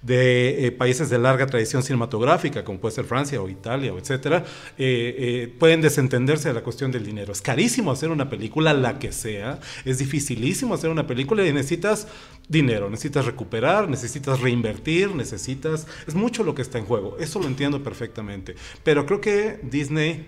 E: de eh, países de larga tradición cinematográfica, como puede ser Francia o Italia, o etcétera, eh, eh, pueden desentenderse de la cuestión del dinero. Es carísimo hacer una película, la que sea, es dificilísimo hacer una película y necesitas dinero, necesitas recuperar, necesitas reinvertir, necesitas... Es mucho lo que está en juego, eso lo entiendo perfectamente, pero creo que Disney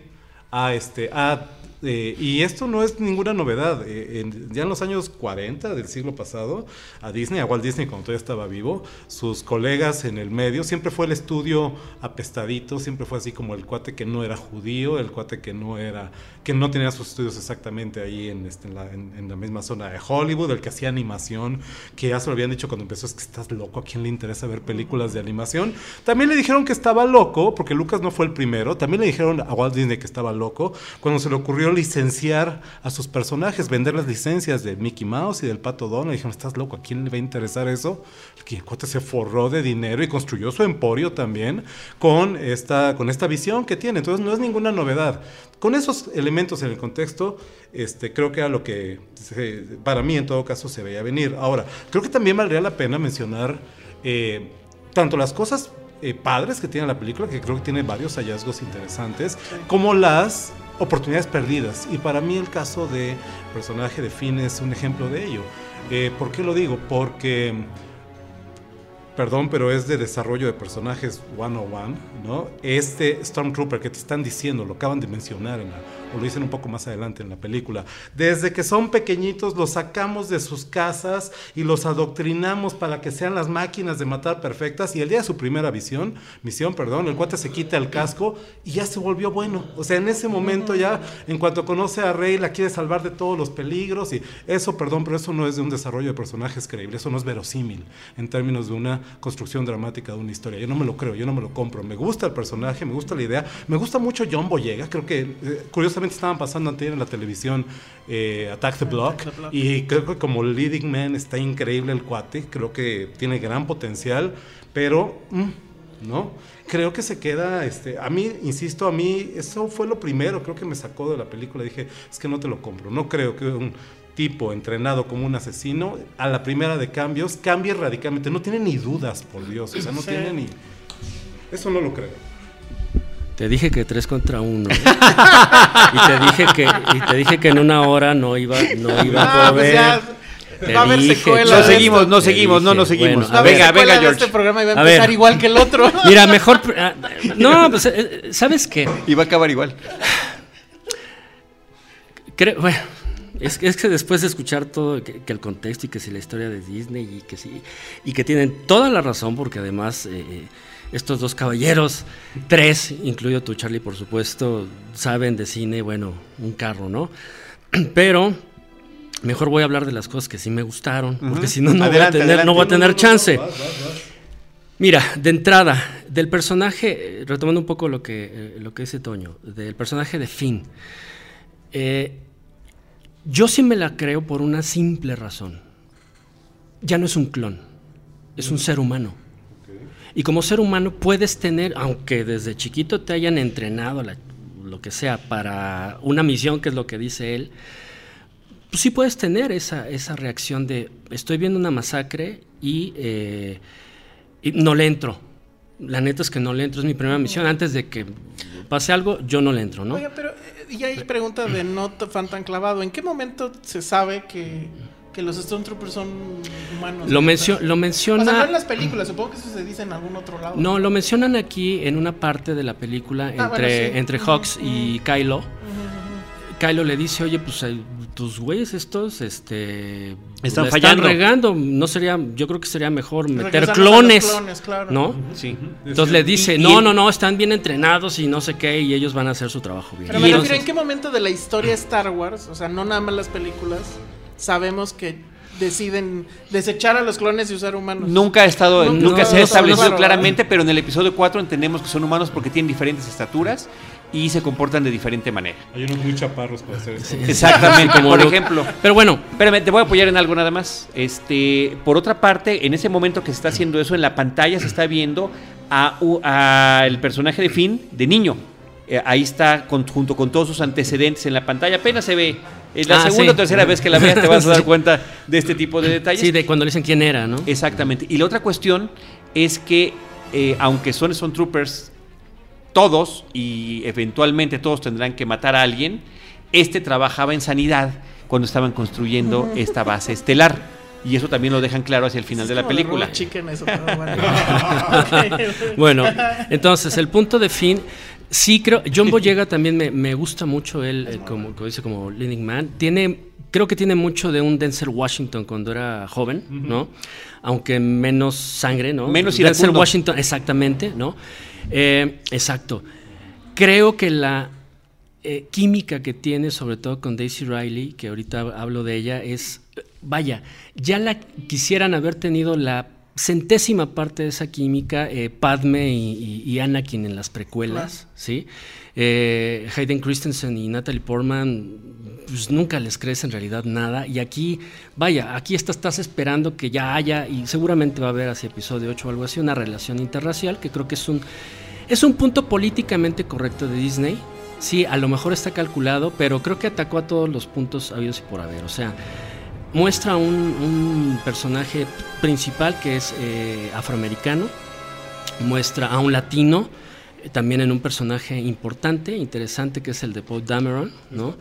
E: ha, este, ha eh, y esto no es ninguna novedad. Eh, en- ya en los años 40 del siglo pasado, a Disney, a Walt Disney cuando todavía estaba vivo, sus colegas en el medio, siempre fue el estudio apestadito, siempre fue así como el cuate que no era judío, el cuate que no era, que no tenía sus estudios exactamente ahí en, este, en, la, en- en la misma zona de Hollywood, el que hacía animación, que ya se lo habían dicho cuando empezó, es que estás loco, ¿a quién le interesa ver películas de animación? También le dijeron que estaba loco, porque Lucas no fue el primero, también le dijeron a Walt Disney que estaba loco, cuando se le ocurrió licenciar a sus personajes, vender las licencias de Mickey Mouse y del Pato Donald, le dijeron, estás loco, ¿a quién le va a interesar eso? El cuate se forró de dinero y construyó su emporio también con esta, con esta visión que tiene, entonces no es ninguna novedad. Con esos elementos en el contexto, este, creo que era lo que se- para mí en todo caso se veía venir. Ahora, creo que también valdría la pena mencionar eh, tanto las cosas eh, padres que tiene la película, que creo que tiene varios hallazgos interesantes, como las oportunidades perdidas. Y para mí el caso de personaje de Finn es un ejemplo de ello. Eh, ¿Por qué lo digo? Porque perdón, pero es de desarrollo de personajes 101, ¿no? Este Stormtrooper que te están diciendo, lo acaban de mencionar, en la- o lo dicen un poco más adelante en la película, desde que son pequeñitos los sacamos de sus casas y los adoctrinamos para que sean las máquinas de matar perfectas y el día de su primera visión, misión, perdón, el cuate se quita el casco y ya se volvió bueno. O sea, en ese momento ya, en cuanto conoce a Rey, la quiere salvar de todos los peligros y eso, perdón, pero eso no es de un desarrollo de personajes creíble, eso no es verosímil en términos de una construcción dramática de una historia. Yo no me lo creo, yo no me lo compro. Me gusta el personaje, me gusta la idea, me gusta mucho John Boyega, creo que eh, curiosamente estaban pasando antes en la televisión eh, Attack the Block
C: Attack the Block.
E: y creo que como leading man está increíble el cuate, creo que tiene gran potencial, pero mm, no, creo que se queda, este, a mí, insisto, a mí eso fue lo primero, creo que me sacó de la película, dije, es que no te lo compro, no creo que un tipo entrenado como un asesino, a la primera de cambios, cambie radicalmente, no tiene ni dudas, por Dios, o sea, no
C: Sí.
E: tiene ni... Eso no lo creo.
D: Te dije que tres contra uno. y te dije que y te dije que en una hora no iba no iba a
C: Ah, pues
D: poder.
C: ya.
D: Te
C: Va a haber
D: dije,
C: secuela.
A: No seguimos,
C: esto.
A: no seguimos, no, no seguimos.
D: bueno,
C: a
A: venga, venga,
C: de
A: George.
C: Este programa iba a
D: A
C: empezar
D: ver.
C: igual que el otro. *laughs*
D: Mira, mejor ah, no, pues eh, ¿sabes qué?
A: Va a acabar igual.
D: Creo, bueno, es, que- es que después de escuchar todo, que, que el contexto y que si la historia de Disney y que sí, y que tienen toda la razón, porque además eh, estos dos caballeros, tres, incluido tú, Charlie, por supuesto, saben de cine, bueno, un carro, ¿no? *clears throat* Pero mejor voy a hablar de las cosas que sí me gustaron, porque si no, no
A: Adelante,
D: voy a tener, no voy a tener chance. Mira, de entrada, del personaje, eh, retomando un poco lo que, eh, lo que dice Toño, del personaje de Finn. eh, yo sí me la creo por una simple razón. Ya no es un clon, es un ser humano. Y como ser humano puedes tener, aunque desde chiquito te hayan entrenado la- lo que sea para una misión, que es lo que dice él, pues sí puedes tener esa, esa reacción de estoy viendo una masacre y, eh, y no le entro. La neta es que no le entro, es mi primera misión. Antes de que pase algo, yo no le entro, ¿no?
C: Oiga, pero eh, y hay pregunta de no fan tan clavado. ¿En qué momento se sabe que, que los Stormtroopers son humanos?
D: Lo, mencio- lo
C: O sea, no
D: menciona...
C: en las películas, supongo que eso se dice en algún otro lado.
D: No, lo mencionan aquí en una parte de la película entre,
C: Ah, bueno, sí.
D: entre
C: Ujú,
D: Hawks y Kylo. Kylo le dice, oye, pues eh, tus güeyes estos, este...
A: Están
D: la
A: fallando.
D: regando. No sería, yo creo que sería mejor meter clones,
C: clones, claro.
D: ¿no?
A: Sí.
D: Entonces le dice,
A: Y-
D: no, no, no, están bien entrenados y no sé qué, y ellos van a hacer su trabajo bien.
C: Pero me refiero, ¿en qué momento de la historia Star Wars, o sea, no nada más las películas, sabemos que deciden desechar a los clones y usar humanos?
A: Nunca ha estado, nunca
D: no,
A: se ha
D: no,
A: establecido
C: claro,
A: claramente, pero en el episodio 4 entendemos que son humanos porque tienen diferentes estaturas y se comportan de diferente manera.
E: Hay unos muy chaparros para hacer eso.
A: Exactamente, por
D: lo-
A: ejemplo.
D: Pero bueno,
A: Espérame, te voy a apoyar en algo nada más. Este, por otra parte, en ese momento que se está haciendo eso, en la pantalla se está viendo a el personaje de Finn de niño. Eh, ahí está con- junto con todos sus antecedentes en la pantalla. Apenas se ve. Es la
D: Ah,
A: segunda
D: sí.
A: o tercera vez que la veas te vas a *laughs* dar
D: Sí.
A: cuenta de este tipo de detalles.
D: sí, de cuando le dicen quién era, ¿no?
A: Exactamente. Y la otra cuestión es que, eh, aunque son, son troopers todos, y eventualmente todos tendrán que matar a alguien, este trabajaba en sanidad cuando estaban construyendo esta base estelar. Y eso también lo dejan claro hacia el final
C: Es
A: de la película.
C: Chicken eso, pero bueno. *laughs* *laughs* Ok.
D: Bueno, entonces el punto de fin, Sí, creo. John Boyega *laughs* también me, me gusta mucho él, eh, como, como dice, como Leading Man. Tiene, creo que tiene mucho de un Denzel Washington cuando era joven, ¿no? Aunque menos sangre, ¿no?
A: Menos
D: Denzel
A: iracundo.
D: Washington, exactamente, ¿no? Eh, exacto. Creo que la eh, química que tiene, sobre todo con Daisy Riley, que ahorita hablo de ella, es, vaya, ya la quisieran haber tenido la centésima parte de esa química, eh, Padme y, y- y Anakin en las precuelas, ¿sí? Eh, Hayden Christensen y Natalie Portman, pues nunca les crees en realidad nada. Y aquí, vaya, aquí estás, estás esperando que ya haya, y seguramente va a haber hacia episodio 8 o algo así, una relación interracial, que creo que es un, es un punto políticamente correcto de Disney. Sí, a lo mejor está calculado, pero creo que atacó a todos los puntos habidos y por haber. O sea, muestra un, un personaje principal que es eh, afroamericano, muestra a un latino, eh, también en un personaje importante, interesante, que es el de Paul Dameron, ¿no?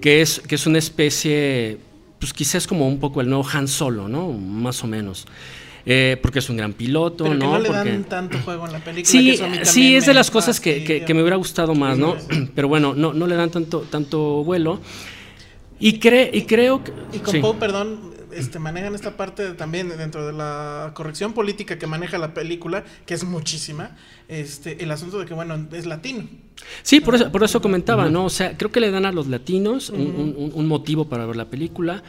D: que, es, que es una especie, pues quizás como un poco el nuevo Han Solo, ¿no? más o menos. Eh, porque es un gran piloto,
C: Pero que
D: ¿no?
C: no le
D: Porque-
C: dan tanto juego en la película. que
D: Sí,
C: eso a mí
D: sí, es de las cosas que, que me hubiera gustado más, ¿no? Pero bueno, no, no le dan tanto, tanto vuelo. Y, cre- y creo que...
C: Y con
D: sí.
C: Poe, perdón, este, manejan esta parte de- también dentro de la corrección política que maneja la película, que es muchísima, este, el asunto de que, bueno, es latino.
D: Sí, por eso, por eso comentaba, ¿no? O sea, creo que le dan a los latinos un, un- un- un motivo para ver la película,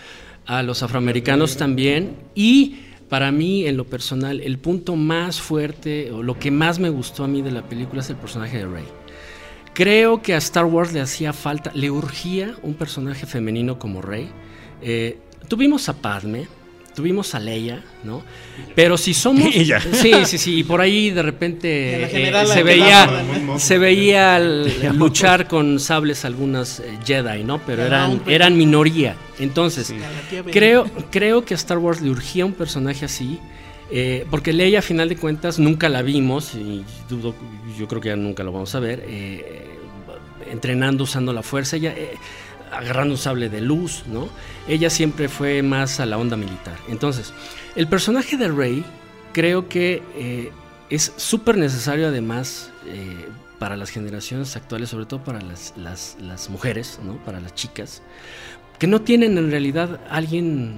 D: a los afroamericanos también, y para mí, en lo personal, el punto más fuerte, o lo que más me gustó a mí de la película es el personaje de Rey. Creo que a Star Wars le hacía falta, le urgía un personaje femenino como Rey. Eh, tuvimos a Padme, tuvimos a Leia, ¿no? Pero si somos... *laughs*
A: Y ya.
D: Sí, sí, sí, y por ahí de repente eh, se veía, se veía al- *laughs* luchar con sables algunas eh, Jedi, ¿no? Pero eran, eran minoría. Entonces, creo, creo que a Star Wars le urgía un personaje así. Eh, porque Leia, a final de cuentas, nunca la vimos, y dudo, yo creo que ya nunca lo vamos a ver, eh, entrenando, usando la fuerza, ella, eh, agarrando un sable de luz, ¿no? Ella siempre fue más a la onda militar. Entonces, el personaje de Rey creo que es súper necesario además para las generaciones actuales, sobre todo para las- las mujeres, ¿no? Para las chicas, que no tienen en realidad alguien,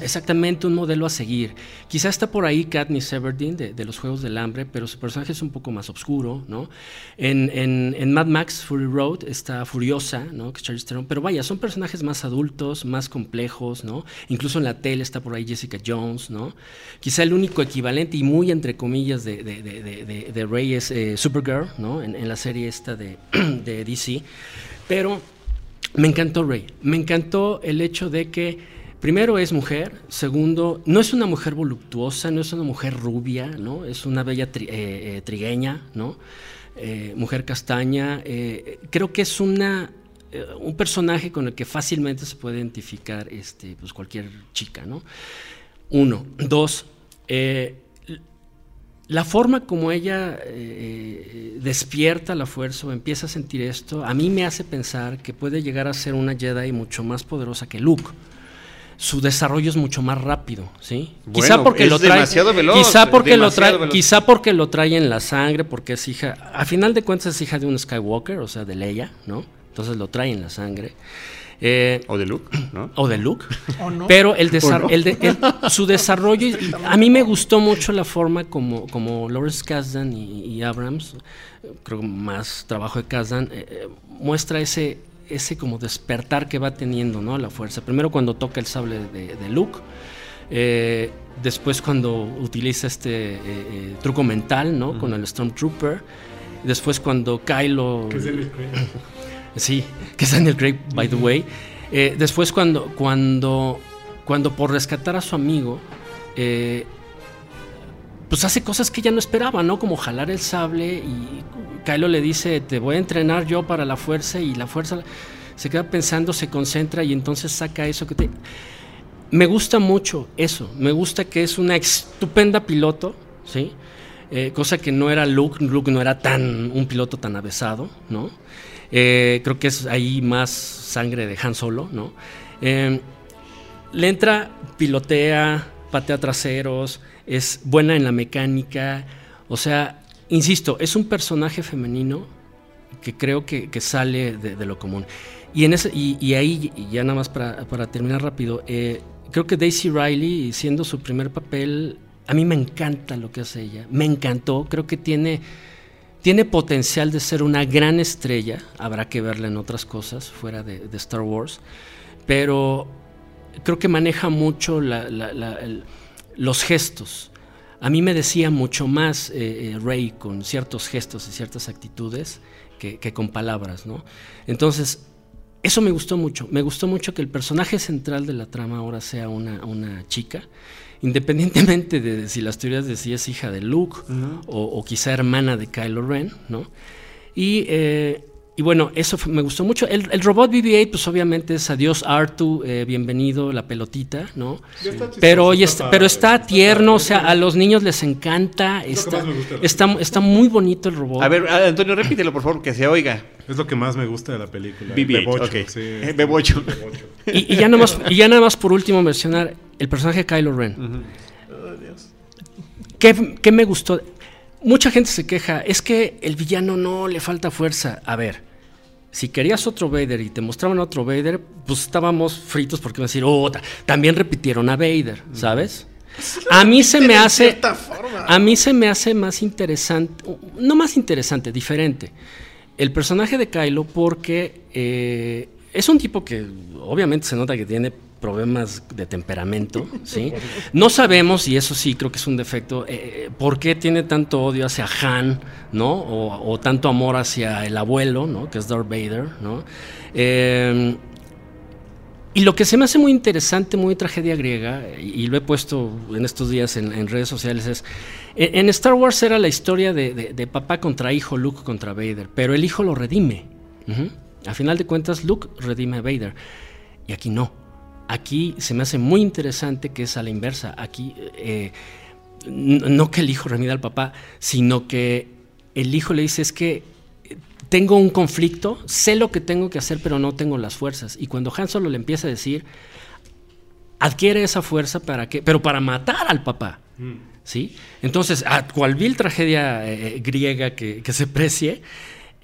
D: exactamente un modelo a seguir. Quizá está por ahí Katniss Everdeen de, los Juegos del Hambre, pero su personaje es un poco más oscuro, ¿no? En, Mad Max Fury Road está Furiosa, ¿no? Que es Charlize Theron, pero vaya, son personajes más adultos, más complejos, ¿no? Incluso en la tele está por ahí Jessica Jones, ¿no? Quizá el único equivalente y muy entre comillas de, de, de- de- Rey es eh, Supergirl, ¿no? En, en la serie esta de *clears throat* DC, pero... Me encantó Rey. Me encantó el hecho de que, primero, es mujer. Segundo, no es una mujer voluptuosa, no es una mujer rubia, ¿no? Es una bella eh, eh, trigueña, ¿no? Eh, mujer castaña. creo que es una, un personaje con el que fácilmente se puede identificar este, pues cualquier chica, ¿no? Uno. Dos, la forma como ella eh, despierta la fuerza o empieza a sentir esto, a mí me hace pensar que puede llegar a ser una Jedi mucho más poderosa que Luke. Su desarrollo es mucho más rápido, ¿sí?
A: Bueno,
D: quizá porque
A: es
D: lo trae,
A: demasiado veloz,
D: quizá porque lo trae,
A: veloz.
D: quizá porque lo trae en la sangre, porque es hija, a final de cuentas es hija de un Skywalker, o sea, de Leia, ¿no? Entonces lo trae en la sangre. Eh,
A: O de Luke, ¿no?
D: o de Luke.
C: ¿O no?
D: Pero el desar-
A: ¿O no?
D: el de- el- su desarrollo, a mí me gustó mucho la forma como, como Lawrence Kasdan y, y Abrams, creo que más trabajo de Kasdan, eh, eh, muestra ese, ese como despertar que va teniendo, ¿no? La fuerza. Primero cuando toca el sable de, de Luke, eh, después cuando utiliza este eh, eh, truco mental, ¿no? Con el Stormtrooper. Después cuando Kylo... Sí, que es Daniel Craig, by the way. Eh, después cuando, cuando, cuando por rescatar a su amigo, eh, pues hace cosas que ella no esperaba, ¿no? Como jalar el sable y Kylo le dice, te voy a entrenar yo para la fuerza y la fuerza se queda pensando, se concentra y entonces saca eso que te... Me gusta mucho eso, me gusta que es una estupenda piloto, ¿sí? Eh, cosa que no era Luke, Luke no era tan un piloto tan avesado, ¿no? Eh, creo que es ahí más sangre de Han Solo, ¿no? Eh, le entra, pilotea, patea traseros, es buena en la mecánica, o sea, insisto, es un personaje femenino que creo que, sale de, lo común. Y, ahí, y ya nada más para, para terminar rápido, eh, creo que Daisy Riley, siendo su primer papel, a mí me encanta lo que hace ella, me encantó, creo que tiene, tiene potencial de ser una gran estrella, habrá que verla en otras cosas fuera de, Star Wars, pero creo que maneja mucho los gestos. A mí me decía mucho más eh, eh, Rey con ciertos gestos y ciertas actitudes que, que con palabras, ¿no? Entonces, eso me gustó mucho. Me gustó mucho que el personaje central de la trama ahora sea una, una chica, independientemente de si las teorías de si es hija de Luke uh -huh. o, o, quizá hermana de Kylo Ren, ¿no? Y, eh, y bueno, eso fue, me gustó mucho. El, el robot BB-8, pues obviamente es adiós Artu, eh, bienvenido, la pelotita, ¿no? Sí. Pero, oye, está, pero está, está tierno, o sea, a los niños les encanta. Está, está, está, muy bonito el robot.
A: A ver, Antonio, repítelo, por favor, que se oiga.
E: Es lo que más me gusta de la película.
A: BB-8, okay. sí, *laughs* Bebocho.
D: Y, y, ya nada más, y ya nada más por último mencionar el personaje de Kylo Ren. Uh -huh. oh, Dios. ¿Qué, ¿Qué me gustó? Mucha gente se queja, es que el villano no le falta fuerza. A ver, si querías otro Vader y te mostraban otro Vader, pues estábamos fritos porque iban a decir, oh, también repitieron a Vader, ¿sabes? A mí se me hace, a mí se me hace más interesante, no más interesante, diferente, el personaje de Kylo porque eh, es un tipo que obviamente se nota que tiene problemas de temperamento, ¿sí? No sabemos, y eso sí creo que es un defecto, eh, por qué tiene tanto odio hacia Han, ¿no? O, tanto amor hacia el abuelo, ¿no? Que es Darth Vader, ¿no? Eh, y lo que se me hace muy interesante, muy tragedia griega, y, lo he puesto en estos días en, redes sociales, es, en, en, Star Wars era la historia de, papá contra hijo, Luke contra Vader, pero el hijo lo redime. Uh. A final de cuentas, Luke redime a Vader, y aquí no. Aquí se me hace muy interesante que es a la inversa. Aquí eh, no que el hijo remida al papá, sino que el hijo le dice es que tengo un conflicto, sé lo que tengo que hacer, pero no tengo las fuerzas. Y cuando Han Solo le empieza a decir, adquiere esa fuerza para qué, pero para matar al papá. Mm. ¿Sí? Entonces, a cual vil tragedia eh, griega que, que, se precie,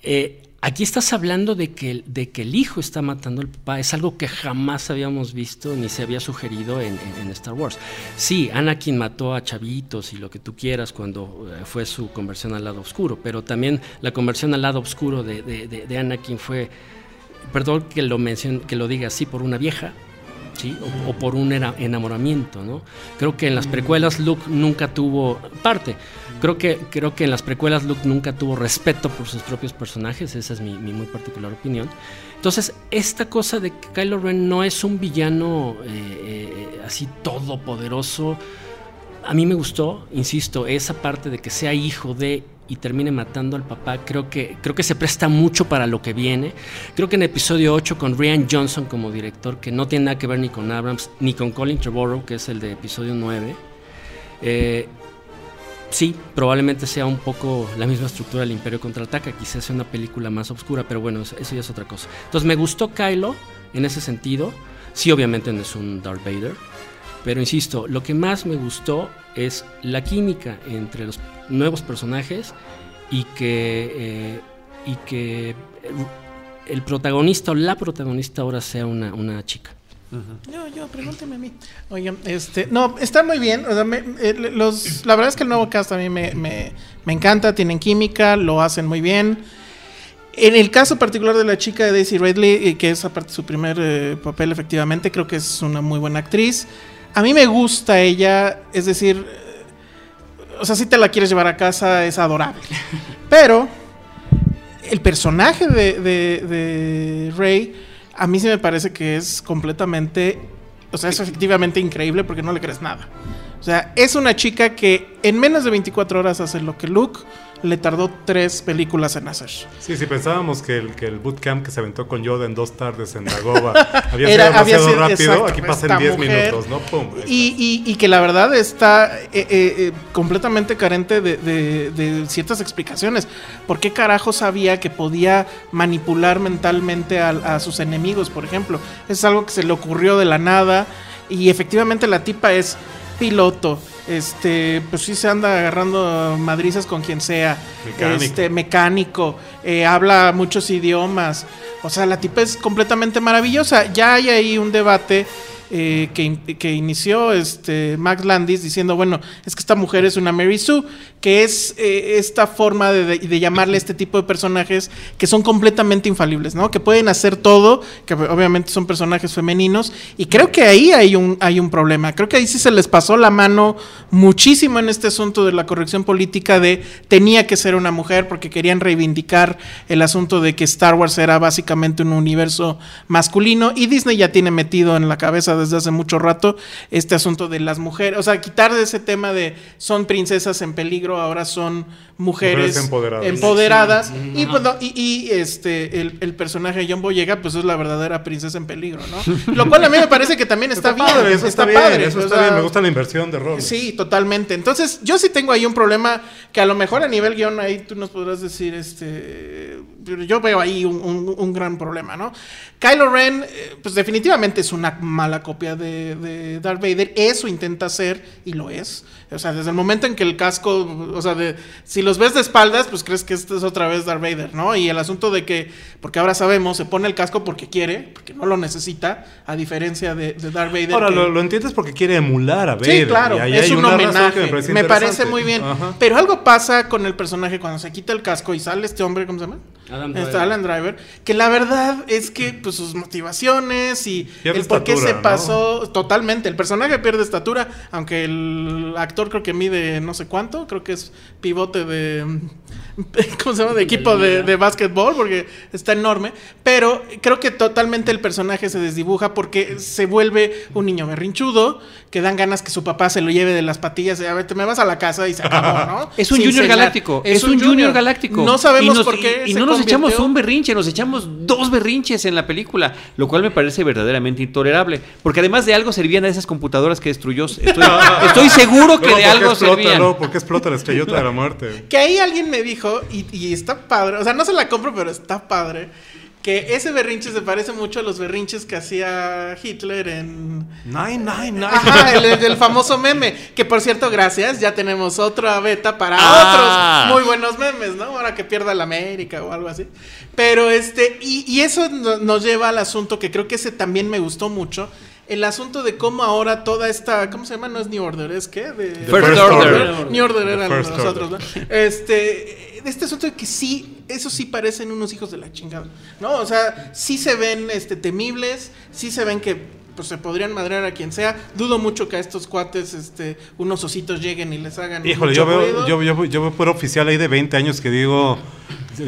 D: eh, Aquí estás hablando de que, el hijo está matando al papá. Es algo que jamás habíamos visto ni se había sugerido en, Star Wars. Sí, Anakin mató a chavitos y lo que tú quieras cuando eh, fue su conversión al lado oscuro, pero también la conversión al lado oscuro de, Anakin fue, perdón que lo, mencione, que lo diga así, por una vieja. ¿Sí? O, o, por un enamoramiento, ¿no? Creo que en las precuelas Luke nunca tuvo parte. Creo que, creo que en las precuelas Luke nunca tuvo respeto por sus propios personajes, esa es mi, muy particular opinión. Entonces, esta cosa de que Kylo Ren no es un villano eh, eh, así todopoderoso, a mí me gustó, insisto, esa parte de que sea hijo de y termine matando al papá, creo que, creo que se presta mucho para lo que viene. Creo que en episodio 8 con Rian Johnson como director, que no tiene nada que ver ni con Abrams, ni con Colin Trevorrow, que es el de episodio 9, eh, sí, probablemente sea un poco la misma estructura del Imperio Contraataca, quizás sea una película más oscura, pero bueno, eso, ya es otra cosa. Entonces me gustó Kylo en ese sentido, sí obviamente no es un Darth Vader, pero insisto, lo que más me gustó es la química entre los nuevos personajes y que, eh, y que el protagonista o la protagonista ahora sea una, una chica.
C: Uh -huh. Yo, yo, pregúnteme a mí. Oigan, este, no, está muy bien. O sea, me, eh, los, la verdad es que el nuevo cast a mí me, me, me, encanta, tienen química, lo hacen muy bien. En el caso particular de la chica de Daisy Ridley, que es aparte su primer eh, papel, efectivamente, creo que es una muy buena actriz. A mí me gusta ella, es decir, o sea, si te la quieres llevar a casa, es adorable. *laughs* Pero el personaje de, de, de Rey, a mí sí me parece que es completamente, o sea, es efectivamente increíble porque no le crees nada. O sea, es una chica que en menos de 24 horas hace lo que Luke le tardó tres películas en hacer.
E: Sí, sí, pensábamos que el, que el bootcamp que se aventó con Yoda en dos tardes en Dagoba *laughs* había sido demasiado había sido, rápido, aquí pasa en 10 minutos, ¿no? Pum,
C: y, y, y, que la verdad está eh, eh, eh, completamente carente de, de, de, ciertas explicaciones. ¿Por qué carajo sabía que podía manipular mentalmente a, a sus enemigos, por ejemplo? Es algo que se le ocurrió de la nada y efectivamente la tipa es piloto, este, pues sí se anda agarrando madrizas con quien sea,
E: Mecánico.
C: este, mecánico, eh, habla muchos idiomas, o sea, la tipa es completamente maravillosa. Ya hay ahí un debate eh, que, in- que inició este Max Landis diciendo, bueno, es que esta mujer es una Mary Sue, que es eh, esta forma de, de- de llamarle este tipo de personajes que son completamente infalibles, ¿no? Que pueden hacer todo, que obviamente son personajes femeninos, y creo que ahí hay un, hay un problema. Creo que ahí sí se les pasó la mano muchísimo en este asunto de la corrección política de tenía que ser una mujer porque querían reivindicar el asunto de que Star Wars era básicamente un universo masculino y Disney ya tiene metido en la cabeza desde hace mucho rato este asunto de las mujeres, o sea, quitar de ese tema de son princesas en peligro, ahora son mujeres,
E: Mujeres empoderadas.
C: empoderadas. y, pues, no, y, y, este el, el personaje de John Boyega pues es la verdadera princesa en peligro, ¿no? Lo cual a mí me parece que también está, bien,
E: padre, eso
C: está,
E: está,
C: padre,
E: eso
C: o
E: está
C: sea,
E: bien, me gusta la inversión de roles.
C: Sí, totalmente. Entonces, yo sí tengo ahí un problema que a lo mejor a nivel guion ahí tú nos podrás decir, este, yo veo ahí un, un- gran problema, ¿no? Kylo Ren, eh, pues definitivamente es una mala copia de, de Darth Vader. Eso intenta hacer y lo es. O sea, desde el momento en que el casco, o sea, de, si los ves de espaldas, pues crees que esto es otra vez Darth Vader, ¿no? Y el asunto de que, porque ahora sabemos, se pone el casco porque quiere, porque no lo necesita, a diferencia de, de Darth Vader.
E: Ahora,
C: que-
E: lo, lo entiendes porque quiere emular a Vader.
C: Sí, claro,
E: y
C: es
E: hay
C: un homenaje. Me,
E: parece,
C: muy bien.
E: Ajá.
C: Pero algo pasa con el personaje cuando se quita el casco y sale este hombre, ¿cómo se llama?
D: Adam
C: Este,
D: Driver.
C: Alan Driver. Que la verdad es que pues, sus motivaciones y
E: Pierde
C: el por qué
E: estatura,
C: se
E: ¿no?
C: pasó totalmente. El personaje pierde estatura, aunque el actor creo que mide no sé cuánto, creo que es pivote de. *laughs* ¿Cómo se llama? De equipo de, de básquetbol, porque está enorme. Pero creo que totalmente el personaje se desdibuja porque se vuelve un niño berrinchudo que dan ganas que su papá se lo lleve de las patillas y a ver, te me vas a la casa y se acabó, *laughs* ¿no?
A: Es un
C: Sin
A: Junior
C: cenar.
A: Galáctico. Es, un Junior Galáctico.
C: No sabemos
A: Y nos-
C: por qué.
A: Y, y
C: se
A: no nos echamos un berrinche, nos echamos dos berrinches en la película, lo cual me parece verdaderamente intolerable. Porque además de algo servían a esas computadoras que destruyó. Estoy, *laughs* estoy seguro que de
E: ¿por qué
A: algo
E: explota,
A: servían.
E: luego, ¿Por qué explota la estrellota de la muerte?
C: Que ahí alguien me dijo, y, y está padre, o sea, no se la compro, pero está padre, que ese berrinche se parece mucho a los berrinches que hacía Hitler en...
E: Nine, nine, nine.
C: Ajá, el, famoso meme. Que por cierto, gracias, ya tenemos otra beta para
A: Ah.
C: otros muy buenos memes, ¿no? Ahora que pierda la América o algo así. Pero este, y, y eso no- nos lleva al asunto que creo que ese también me gustó mucho. El asunto de cómo ahora toda esta, ¿cómo se llama? No es New Order, es qué? De,
A: First
E: First
A: Order.
E: Order.
C: New Order eran nosotros. ¿no? Este, este asunto de que sí, eso sí parecen unos hijos de la chingada, ¿no? O sea, sí se ven este, temibles, sí se ven que pues se podrían madrear a quien sea. Dudo mucho que a estos cuates, este, unos ositos lleguen y les hagan
E: Híjole,
C: mucho
E: yo veo,
C: ruido.
E: yo, yo, yo veo por oficial ahí de 20 años que digo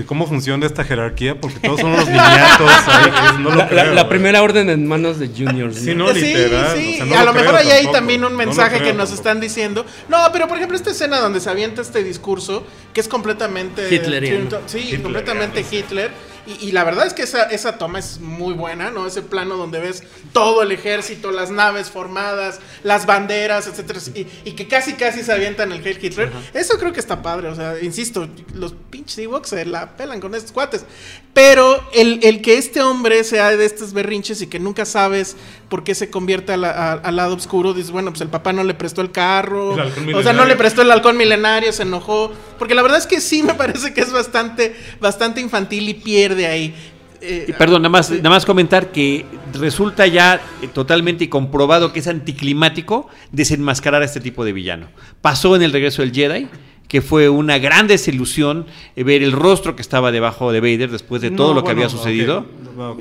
E: cómo funciona esta jerarquía, porque todos son unos niñatos. *laughs* no lo
D: La, la-
E: creo,
D: la
E: güey.
D: primera orden en manos de juniors.
E: Sí,
D: ¿no?
C: Sí,
E: literal.
C: sí,
E: o sea, no
C: y a lo mejor
E: creo
C: ahí hay también un
E: no lo
C: mensaje
E: creo
C: que nos
E: tampoco.
C: están diciendo. No, pero por ejemplo, esta escena donde se avienta este discurso, que es completamente.
D: Hitleriano.
C: Sí,
E: Hitleriano,
C: completamente
E: sí.
C: Hitler. Y, y la verdad es que esa, esa toma es muy buena, ¿no? Ese plano donde ves todo el ejército, las naves formadas, las banderas, etcétera, y, y que casi casi se avientan el Heil Hitler. Eso creo que está padre, o sea, insisto, los pinches Ewoks se la pelan con estos cuates. Pero el, el que este hombre sea de estos berrinches y que nunca sabes por qué se convierte a la- a- al lado oscuro, dices, bueno, pues el papá no le prestó el carro,
E: El halcón
C: o sea, no le prestó el halcón milenario, se enojó, porque la verdad es que sí me parece que es bastante, bastante infantil y pierde ahí. Eh,
A: Y Perdón, nada más, nada más comentar que resulta ya eh, totalmente comprobado que es anticlimático desenmascarar a este tipo de villano. Pasó en el regreso del Jedi, que fue una gran desilusión eh, ver el rostro que estaba debajo de Vader después de todo
E: No,
A: lo que
E: bueno,
A: había sucedido.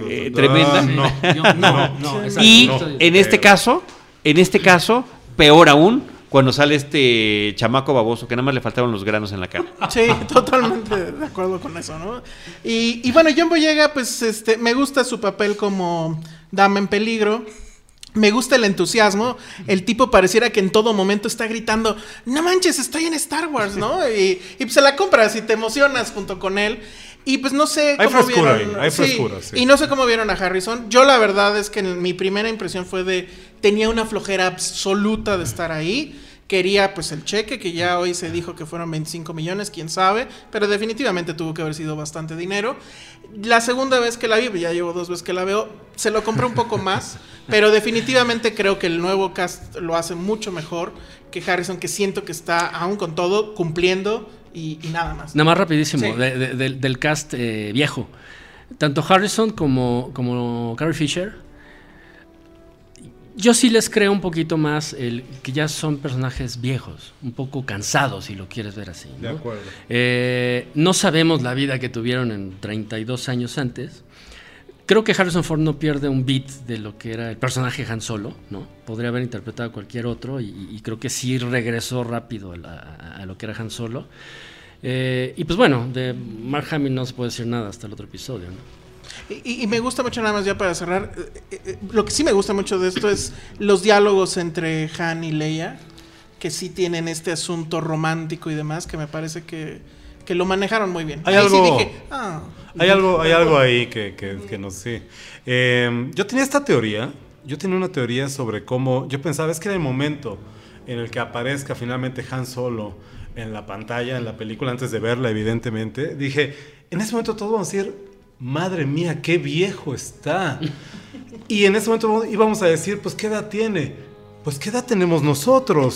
A: Eh, tremenda.
E: no.
D: No.
A: Y en este caso, en este caso, peor aún, cuando sale este chamaco baboso que nada más le faltaban los granos en la cara.
C: Sí, *laughs* totalmente de acuerdo con eso, ¿no? Y, y bueno, John Boyega, pues este, me gusta su papel como dama en peligro. Me gusta el entusiasmo. El tipo pareciera que en todo momento está gritando, no manches, estoy en Star Wars, ¿no? *laughs* Y, y pues se la compras y te emocionas junto con él. Y pues no sé
E: Hay
C: cómo
E: frescura
C: vieron.
E: ahí, hay
C: sí,
E: frescura, sí.
C: Y no sé cómo vieron a Harrison. Yo la verdad es que mi primera impresión fue de tenía una flojera absoluta de estar ahí. Quería pues el cheque, que ya hoy se dijo que fueron 25 millones, quién sabe, pero definitivamente tuvo que haber sido bastante dinero. La segunda vez que la vi, ya llevo dos veces que la veo, se lo compré un poco más, *laughs* pero definitivamente creo que el nuevo cast lo hace mucho mejor que Harrison, que siento que está aún con todo cumpliendo y, y nada más.
D: Nada más rapidísimo,
C: Sí.
D: de- de- del, del cast eh, viejo. Tanto Harrison como, como Carrie Fisher. Yo sí les creo un poquito más el que ya son personajes viejos, un poco cansados, si lo quieres ver así.
E: De acuerdo.
D: Eh, no sabemos la vida que tuvieron en 32 años antes. Creo que Harrison Ford no pierde un beat de lo que era el personaje Han Solo, ¿no? Podría haber interpretado a cualquier otro y, y creo que sí regresó rápido a, la- a lo que era Han Solo. Eh, y pues bueno, de Mark Hamill no se puede decir nada hasta el otro episodio, ¿no?
C: Y, y me gusta mucho nada más ya para cerrar. eh, eh, eh, lo que sí me gusta mucho de esto es los diálogos entre Han y Leia, que sí tienen este asunto romántico y demás, que me parece que, que lo manejaron muy bien.
E: Hay
C: Ahí sí
E: algo-
C: dije, ah,
E: Hay algo, hay algo ahí que, que, que no sé. Eh, yo tenía esta teoría, yo tenía una teoría sobre cómo, yo pensaba, es que en el momento en el que aparezca finalmente Han Solo en la pantalla, en la película, antes de verla, evidentemente, dije, en ese momento todos vamos a decir, madre mía, qué viejo está. Y en ese momento íbamos a decir, pues, ¿qué edad tiene? Pues, ¿qué edad tenemos nosotros?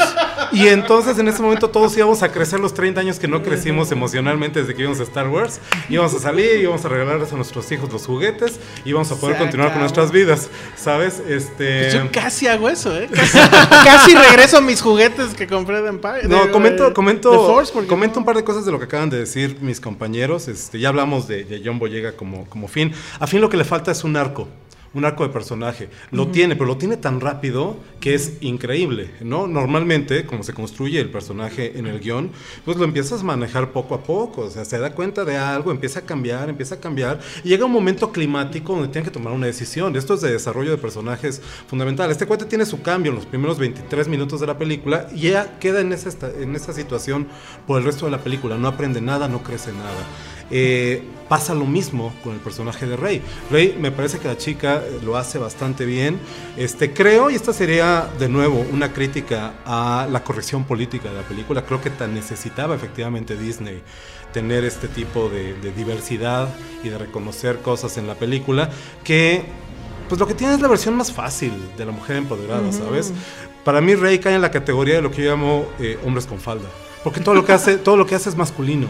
E: Y entonces en ese momento todos íbamos a crecer los 30 años que no crecimos emocionalmente desde que íbamos a Star Wars. Íbamos a salir, íbamos a regalarles a nuestros hijos los juguetes, íbamos a poder continuar con nuestras vidas, ¿sabes? Este...
C: pues yo casi hago eso, ¿eh? Casi, *laughs* casi regreso a mis juguetes que compré de Empire.
E: No,
C: de-
E: comento,
C: de-
E: comento,
C: de Force, porque
E: comento
C: no-
E: un par de cosas de lo que acaban de decir mis compañeros. Este, ya hablamos de, de John Boyega como, como fin. A fin lo que le falta es un arco. Un arco de personaje. Lo tiene, pero lo tiene tan rápido que es increíble, ¿no? Normalmente, como se construye el personaje en el guion, pues lo empiezas a manejar poco a poco. O sea, se da cuenta de algo, empieza a cambiar, empieza a cambiar. Y llega un momento climático donde tiene que tomar una decisión. Esto es de desarrollo de personajes fundamental. Este cuate tiene su cambio en los primeros 23 minutos de la película y ya queda en esa, en esa situación por el resto de la película. No aprende nada, no crece nada. Eh, pasa lo mismo con el personaje de Rey. Rey, me parece que la chica lo hace bastante bien. Este, creo, y esta sería de nuevo una crítica a la corrección política de la película. Creo que tan necesitaba efectivamente Disney tener este tipo de, de diversidad y de reconocer cosas en la película que pues lo que tiene es la versión más fácil de la mujer empoderada, ¿sabes? Para mí Rey cae en la categoría de lo que yo llamo eh, hombres con falda. Porque todo lo que hace, todo lo que hace es masculino.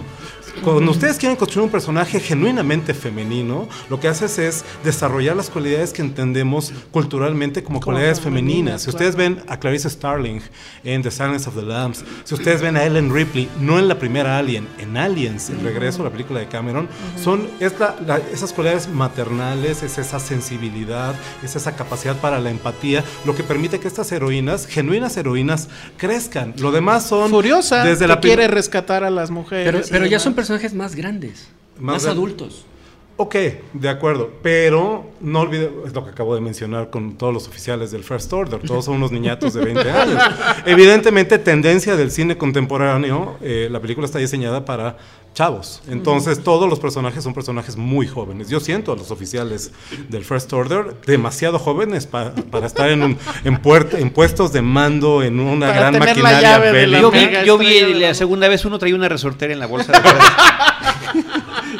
E: Cuando ustedes quieren construir un personaje genuinamente femenino, lo que haces es desarrollar las cualidades que entendemos culturalmente como,
C: Como
E: cualidades
C: femeninas,
E: femeninas. Si ustedes ven a Clarice Starling en The Silence of the Lambs, si ustedes ven a Ellen Ripley, no en la primera Alien, en Aliens, el regreso a la película de Cameron, son es la- la- esas cualidades maternales, es esa sensibilidad, es esa capacidad para la empatía, lo que permite que estas heroínas, genuinas heroínas, crezcan. Lo demás son
C: Furiosa,
E: desde
C: que
E: la
C: quiere rescatar a las mujeres.
D: Pero, pero ya son personajes más grandes,
E: Más
D: más,
E: gran-
D: adultos.
E: Ok, de acuerdo, pero no olvide es lo que acabo de mencionar con todos los oficiales del First Order, todos son unos niñatos de 20 años. *laughs* Evidentemente, tendencia del cine contemporáneo, eh, la película está diseñada para chavos, entonces todos los personajes son personajes muy jóvenes. Yo siento a los oficiales del First Order demasiado jóvenes pa- para estar en, un, en, puert- en puestos de mando, en una
C: Para
E: gran maquinaria
C: la.
A: Yo vi, yo vi la
C: la-
A: segunda vez uno traía una resortera en la bolsa de. *laughs*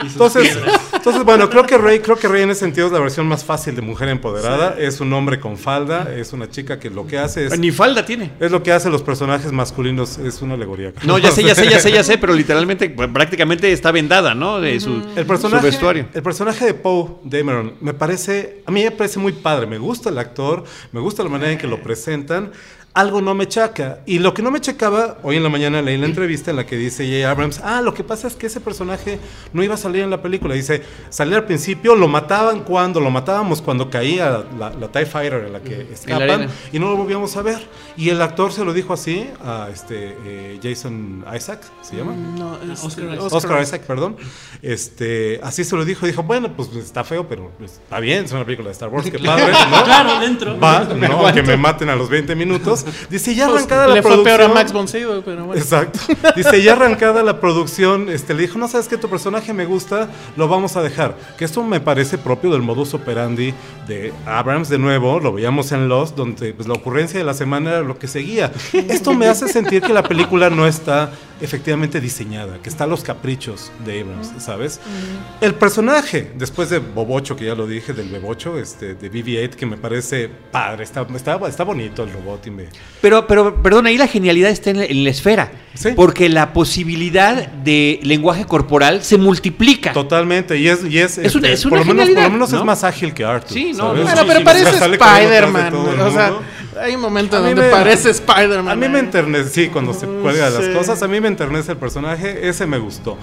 E: Entonces, entonces, bueno, creo que Rey, creo que Rey en ese sentido es la versión más fácil de mujer empoderada. Es un hombre con falda, es una chica que lo que hace es,
A: Ni falda tiene.
E: es lo que hacen los personajes masculinos, es una alegoría.
A: No, ya sé, ya sé, ya sé, ya sé, pero *laughs* literalmente, pues, prácticamente está vendada, ¿no? De su,
E: El personaje,
A: su vestuario.
E: el personaje de Poe Dameron me parece, a mí me parece muy padre. Me gusta el actor, me gusta la manera en que lo presentan. Algo no me chaca. Y lo que no me checaba, hoy en la mañana leí la entrevista en la que dice J. Abrams, ah, lo que pasa es que ese personaje no iba a salir en la película. Dice, salía al principio, lo mataban cuando, lo matábamos cuando caía la, la TIE Fighter en la que escapan y no lo volvíamos a ver. Y el actor se lo dijo así a este eh, Jason Isaac, ¿se llama?
C: No, es-
D: Oscar Isaac.
E: Oscar, Isaac, perdón. Este, así se lo dijo. Dijo, bueno, pues está feo, pero pues, está bien. Es una película de Star Wars, qué *laughs* padre, ¿no?
D: Claro, dentro.
E: Va, *laughs* no, que me maten a los 20 minutos. Dice, ya
C: Pues,
E: arrancada la
C: le fue
E: producción.
C: peor a Max pero bueno.
E: Exacto. *laughs* Dice, ya arrancada la producción, este, le dijo, no sabes que tu personaje me gusta, lo vamos a dejar. Que esto me parece propio del modus operandi de Abrams de nuevo, lo veíamos en Lost, donde pues, la ocurrencia de la semana era lo que seguía. Esto me hace sentir que la película no está efectivamente diseñada, que está a los caprichos de Abrams, ¿sabes? El personaje, después de Bobocho, que ya lo dije, del Bebocho, este, de BB-8, que me parece padre, está, está, está bonito el robot y me...
A: Pero, pero, perdón, ahí la genialidad está en la, en la esfera.
E: Sí.
A: Porque la posibilidad de lenguaje corporal se multiplica.
E: Totalmente, y es, y es,
A: Es una-
E: este,
A: es una
E: por, lo menos, por lo menos
A: ¿no?
E: es más ágil que Arthur.
A: Sí, no,
E: ¿sabes?
A: sí,
C: pero
A: sí,
C: parece Spider-Man. O sea,
E: mundo.
C: Hay un momento
E: A
C: donde
E: me-
C: parece Spider-Man.
E: A mí me
C: ¿eh?
E: enternece, sí, cuando se cuelga las
C: Sí.
E: cosas, a mí me enternece el personaje, ese me gustó.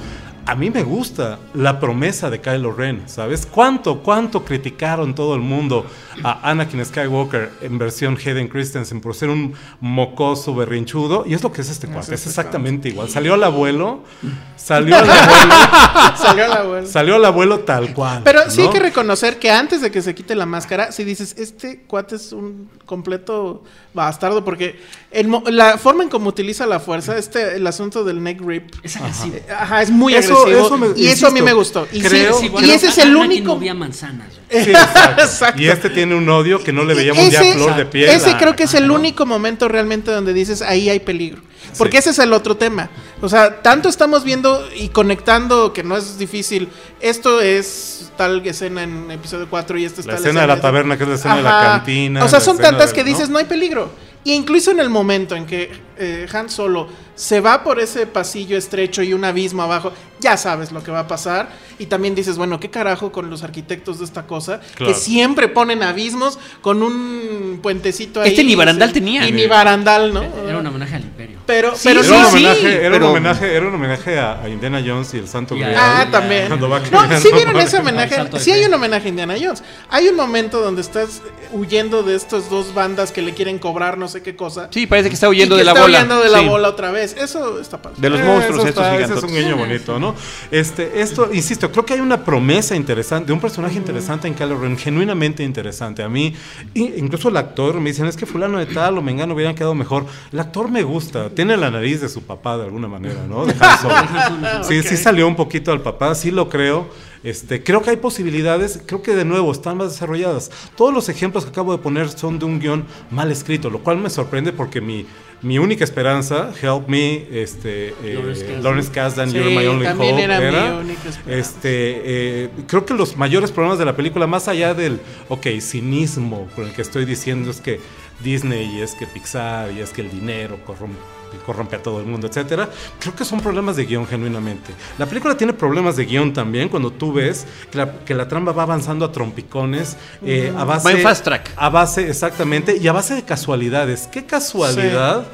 E: A mí me gusta la promesa de Kylo Ren, ¿sabes? ¿Cuánto, cuánto criticaron todo el mundo a Anakin Skywalker en versión Hayden Christensen por ser un mocoso berrinchudo? Y es lo que es este cuate, es exactamente igual. Salió al abuelo, salió al *laughs* abuelo,
C: Salió el abuelo.
E: salió al abuelo tal cual.
C: Pero sí hay que reconocer que antes de que se quite la máscara, si dices, este cuate es un completo bastardo, porque el la forma en cómo utiliza la fuerza, este, el asunto del neck rip,
D: Es agresivo.
C: ajá, es muy
E: Eso-
C: agresivo.
E: eso me-
C: y eso a mí me gustó. Y, sí,
E: creo-
C: y ese es el único.
D: movía manzanas. güey.
E: Sí, *laughs* exacto.
C: Exacto.
E: Y este tiene un odio que no le veíamos ya
C: Ese-
E: flor de piel.
C: Ese creo que es el
D: ¿no?
C: único momento realmente donde dices ahí hay peligro. Porque
E: Sí.
C: ese es el otro tema. O sea, tanto estamos viendo y conectando que no es difícil. Esto es tal escena en episodio 4 y esta es
E: La
C: tal
E: escena de la taberna, que es la escena de la cantina.
C: O sea, son
E: escena
C: tantas
E: del-
C: que
E: ¿no?
C: dices no hay peligro. Y incluso en el momento en que eh, Han Solo se va por ese pasillo estrecho y un abismo abajo, ya sabes lo que va a pasar. Y también dices, bueno, ¿qué carajo con los arquitectos de esta cosa?
E: Claro.
C: Que siempre ponen abismos con un puentecito ahí.
A: Este ni barandal tenía.
C: Y ni barandal, ¿no?
D: Era un homenaje al imperio.
C: Pero,
A: Sí,
C: pero
E: Era,
C: sí,
E: un
A: sí,
E: homenaje, era,
A: pero-
E: un homenaje, era un homenaje a, a Indiana Jones y el Santo Grial.
C: Ah, también.
E: cuando va
C: No, sí vieron ese homenaje. Sí hay un homenaje a Indiana Jones. Hay un momento donde estás huyendo de estas dos bandas que le quieren cobrar no sé qué cosa.
A: Sí, parece que está huyendo
C: y que
A: de la
C: está
A: bola.
C: huyendo de la
A: Sí.
C: bola otra vez. Eso está padre.
A: De los
E: Eh,
A: monstruos
E: eso
A: estos
E: está- ese es
A: gigantes.
E: un guiño bonito, ¿no? Este, esto, insisto, creo que hay una promesa interesante, de un personaje interesante en Kylo Ren, genuinamente interesante. A mí, incluso el actor, me dicen, es que fulano de tal o mengano hubieran quedado mejor. El actor me gusta, tiene la nariz de su papá de alguna manera, ¿no? De Han Solo. *laughs* Sí, sí salió un poquito al papá, sí lo creo. Este, creo que hay posibilidades, creo que de nuevo están más desarrolladas. Todos los ejemplos que acabo de poner son de un guion mal escrito, lo cual me sorprende porque mi, mi única esperanza, Help Me, este, eh,
D: Lawrence Kasdan.
C: Sí,
E: You're My Only Hope,
C: era mi
E: era,
C: única esperanza.
E: este, eh, creo que los mayores problemas de la película, más allá del, ok, cinismo con el que estoy diciendo es que Disney y es que Pixar y es que el dinero corrompe, corrompe a todo el mundo, etcétera. Creo que son problemas de guion genuinamente. La película tiene problemas de guion también cuando tú ves que la, que la trama va avanzando a trompicones, eh, a base
A: Va en fast track.
E: a base, exactamente, y a base de casualidades. ¿Qué casualidad?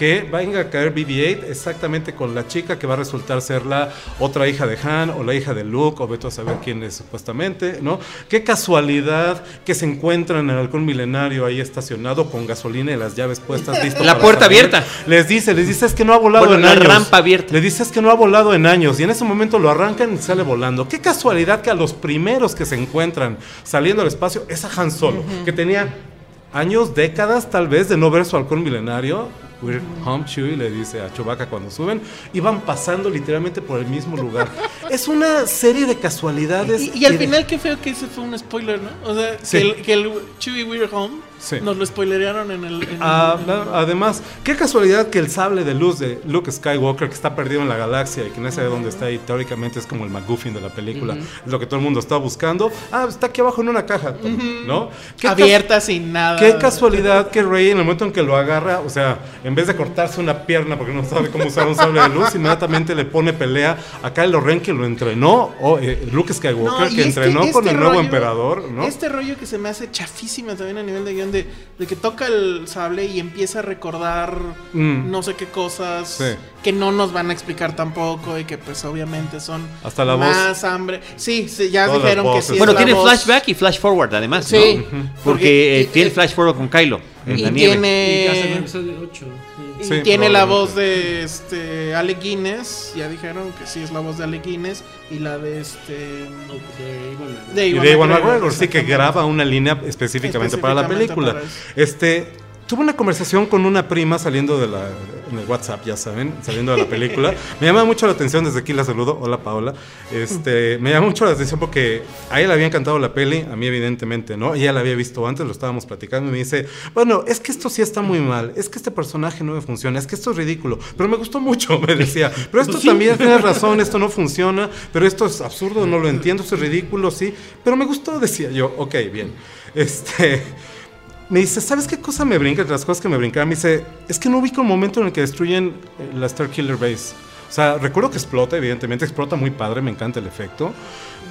E: Que venga a caer BB-8 exactamente con la chica que va a resultar ser la otra hija de Han o la hija de Luke o veto a saber quién es supuestamente, ¿no? Qué casualidad que se encuentran en el halcón milenario ahí estacionado con gasolina y las llaves puestas, *laughs* listo.
A: La
E: para
A: puerta
E: salir.
A: abierta.
E: Les dice, les dice es que no ha volado
A: Bueno,
E: en
A: la
E: años.
A: rampa abierta.
E: Le dices que no ha volado en años y en ese momento lo arrancan y sale volando. Qué casualidad que a los primeros que se encuentran saliendo al espacio es a Han Solo, que tenía años, décadas tal vez de no ver su halcón milenario. We're home, Chewie le dice a Chewbacca cuando suben y van pasando literalmente por el mismo lugar. *laughs* es una serie de casualidades.
C: Y, y al
E: de-
C: final, qué feo que ese fue un spoiler, ¿no? O sea,
E: Sí.
C: que, el, que el Chewie We're Home
E: Sí.
C: nos lo spoilerearon en el. en-
E: Ah, además, qué casualidad que el sable de luz de Luke Skywalker, que está perdido en la galaxia y que no sabe dónde está, y teóricamente es como el McGuffin de la película, es lo que todo el mundo está buscando. Ah, está aquí abajo en una caja, ¿no?
C: Abierta sin nada.
E: Qué casualidad que Rey, en el momento en que lo agarra, o sea, en vez de cortarse una pierna porque no sabe cómo usar un sable de luz, inmediatamente le pone pelea a Kylo Ren, que lo entrenó, o eh, Luke Skywalker,
C: No,
E: que
C: este-
E: entrenó con
C: este
E: el nuevo
C: rollo-
E: emperador, ¿no?
C: Este rollo que se me hace chafísima también a nivel de guion de, de que toca el sable y empieza a recordar
E: Mm.
C: no sé qué cosas
E: Sí.
C: que no nos van a explicar tampoco y que pues obviamente son
E: Hasta la voz.
C: más hambre. Sí, sí, ya
E: Todas
C: dijeron que sí.
A: Bueno,
C: es la
A: tiene
C: voz.
A: flashback y flash forward además,
C: Sí.
A: ¿no?
C: Porque-
A: Porque eh,
C: y-
A: tiene
C: y-
A: flash forward con Kylo en
C: Y
A: la nieve.
D: Y hasta en el
C: tiene,
D: episodio 8.
C: Y
E: Sí,
C: tiene la voz de este Alec Guinness. Ya dijeron que sí es la voz de Alec Guinness. Y la de este. De Ewan
E: de Ewan
C: McGregor,
E: sí, que graba una línea específicamente para la película.
C: para.
E: Este, tuve una conversación con una prima saliendo de la en el WhatsApp, ya saben, saliendo de la película. *laughs* me llama mucho la atención, desde aquí la saludo. Hola Paola. Este, me llama mucho la atención porque a ella le había encantado la peli, a mí evidentemente, ¿no? Ella la había visto antes, lo estábamos platicando y me dice, bueno, es que esto sí está muy mal, es que este personaje no me funciona, es que esto es ridículo, pero me gustó mucho, me decía, pero esto también tiene razón, esto no *laughs* funciona, pero esto es absurdo, no lo entiendo, esto es ridículo, sí, pero me gustó, decía yo, ok, bien. Este, me dice, ¿sabes qué cosa me brinca? Las cosas que me brincaban, me dice, es que no ubico el momento en el que destruyen eh, la Star Killer Base. O sea, recuerdo que explota, evidentemente, explota muy padre, me encanta el efecto.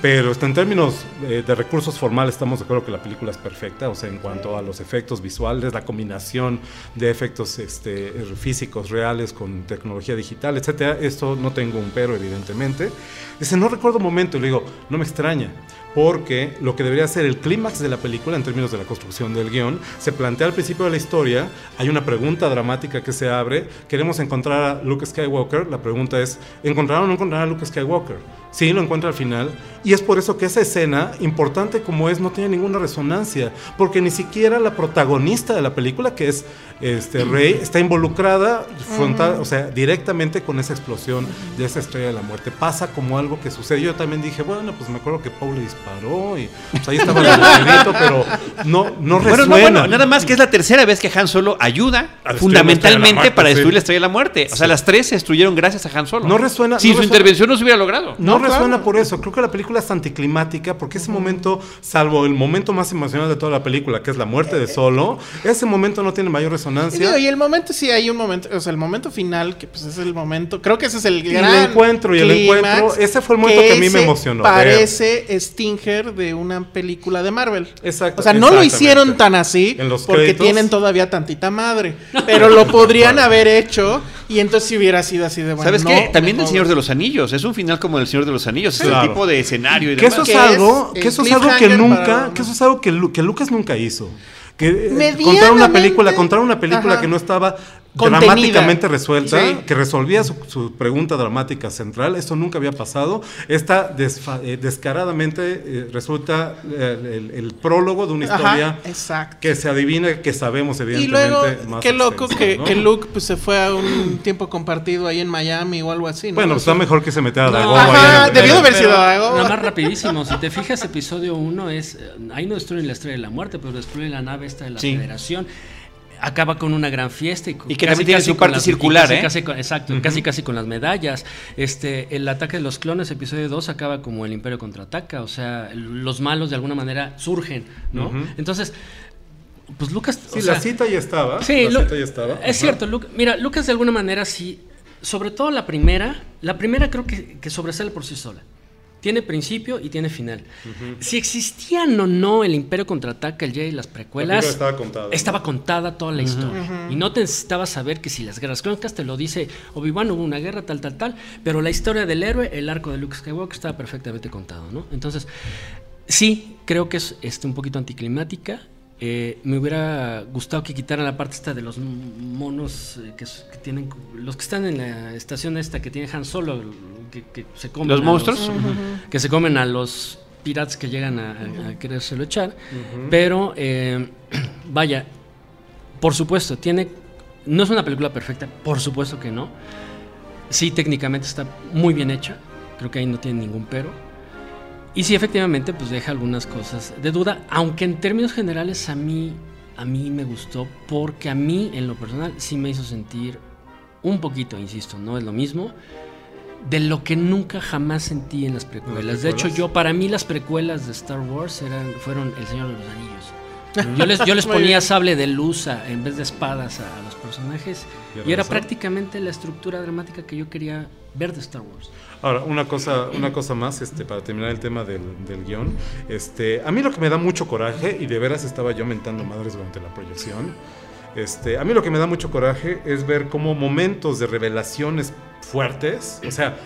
E: Pero en términos eh, de recursos formales estamos de acuerdo que la película es perfecta, o sea, en cuanto a los efectos visuales, la combinación de efectos este, físicos reales con tecnología digital, etcétera, esto no tengo un pero, evidentemente. Dice, no recuerdo momento, y le digo, no me extraña, porque lo que debería ser el clímax de la película en términos de la construcción del guion se plantea al principio de la historia, hay una pregunta dramática que se abre, queremos encontrar a Luke Skywalker, la pregunta es, ¿encontraron o no encontraron a Luke Skywalker? Sí, lo encuentra al final. Y es por eso que esa escena, importante como es, no tiene ninguna resonancia. Porque ni siquiera la protagonista de la película, que es este, Rey, está involucrada frontal, o sea, directamente con esa explosión de esa estrella de la muerte. Pasa como algo que sucede. Yo también dije, bueno, pues me acuerdo que Paul le disparó y pues ahí estaba el agujerito, pero no, no resuena.
A: Bueno, no, bueno, nada más que es la tercera vez que Han Solo ayuda fundamentalmente
E: Muerte,
A: para
E: sí.
A: destruir la estrella de la muerte. O sea, las tres se destruyeron gracias a Han Solo.
E: No resuena-
A: Sin
E: no
A: su
E: resuena-
A: intervención no se hubiera logrado.
E: No,
C: No,
E: resuena
C: claro.
E: por eso. Creo que la película es anticlimática porque ese momento, salvo el momento más emocional de toda la película, que es la muerte de Solo, ese momento no tiene mayor
C: Y,
E: resonancia.
C: digo, y el momento, sí, hay un momento, o sea, el momento final, que pues es el momento, creo que ese es el
E: Y
C: gran
E: el encuentro, y el encuentro, ese fue el momento que a mí me emocionó,
C: Parece Stinger de una película de Marvel.
E: Exacto,
C: O sea, no lo hicieron tan así
E: En los
C: porque
E: créditos.
C: tienen todavía tantita madre. *laughs* Pero lo podrían haber hecho y entonces si hubiera sido así de bueno.
A: ¿Sabes
C: no,
A: qué? También el. Señor de los Anillos. Es un final como el Señor de los Anillos. Es
E: Claro.
A: el tipo de escenario y
E: Que eso
A: demás.
E: es
C: Que
E: algo,
C: es
E: que eso es algo que nunca,
C: para-
E: que eso es algo que, Lu- que Lucas nunca hizo. Que eh, contar una película, contar una película
C: Ajá.
E: que no estaba
C: Contenida.
E: dramáticamente resuelta,
C: Sí.
E: que resolvía su, su pregunta dramática central, eso nunca había pasado. Esta desfa- eh, descaradamente eh, resulta eh, el, el prólogo de una
C: Ajá,
E: historia
C: exacto.
E: que se adivina, que sabemos
C: Y
E: evidentemente
C: luego,
E: más
C: qué loco
E: extensa,
C: que,
E: ¿no?
C: que Luke pues, se fue a un tiempo compartido ahí en Miami o algo así. ¿no?
E: Bueno, está mejor que se metiera a
D: No,
E: Dagoba
C: Ajá,
E: ahí en-
C: debió haber sido algo.
D: Nada más rapidísimo, si te fijas, episodio 1 es. Ahí no destruyen la estrella de la muerte, pero destruyen la nave esta de la
A: Sí.
D: Federación. Acaba con una gran fiesta y,
A: que también tiene su parte
D: las-
A: circular,
D: casi,
A: ¿eh?
D: casi con- exacto, casi casi con las medallas. Este, el ataque de los clones, episodio 2, acaba como el Imperio contraataca. O sea, los malos de alguna manera surgen, ¿no? Entonces, pues Lucas.
E: Sí,
D: o sea,
E: la cita ya estaba.
D: Sí,
E: la
D: Lu-
E: cita ya estaba.
D: Es
E: Ajá.
D: cierto, Lu- mira, Lucas de alguna manera sí, sobre todo la primera, la primera creo que, que sobresale por sí sola. Tiene principio y tiene final. Si existían o no el Imperio contraataca, el Jedi y las precuelas,
E: estaba contada, ¿no?
D: estaba contada toda la historia. Y no te necesitabas saber que si las guerras crónicas te lo dice Obi-Wan, hubo una guerra, tal, tal, tal, pero la historia del héroe, el arco de Luke Skywalker, estaba perfectamente contado, ¿no? Entonces, sí, creo que es este, un poquito anticlimática. Eh, me hubiera gustado que quitaran la parte esta de los monos eh, que, tienen los que están en la estación esta que tiene Han Solo que, que se comen
A: ¿Los monstruos?
D: que se comen a los piratas que llegan a, a- a querérselo echar. Pero eh, *clears throat* vaya por supuesto tiene no es una película perfecta por supuesto que no. Sí técnicamente está muy bien hecha creo que ahí no tiene ningún pero y sí, efectivamente, pues deja algunas cosas de duda, aunque en términos generales a mí, a mí me gustó, porque a mí, en lo personal, sí me hizo sentir un poquito, insisto, no es lo mismo, de lo que nunca jamás sentí en las precuelas. De hecho,
E: precuelas?
D: yo, para mí, las precuelas de Star Wars eran, fueron El Señor de los Anillos. *laughs* Yo les, yo les ponía sable de luz a- en vez de espadas a, a los personajes,
E: ¿Y
D: y era prácticamente la estructura dramática que yo quería ver de Star Wars.
E: Ahora, una cosa, una cosa más, este, para terminar el tema del, del guion. Este, a mí lo que me da mucho coraje, y de veras estaba yo mentando madres durante la proyección, este, a mí lo que me da mucho coraje es ver cómo momentos de revelaciones fuertes, o sea,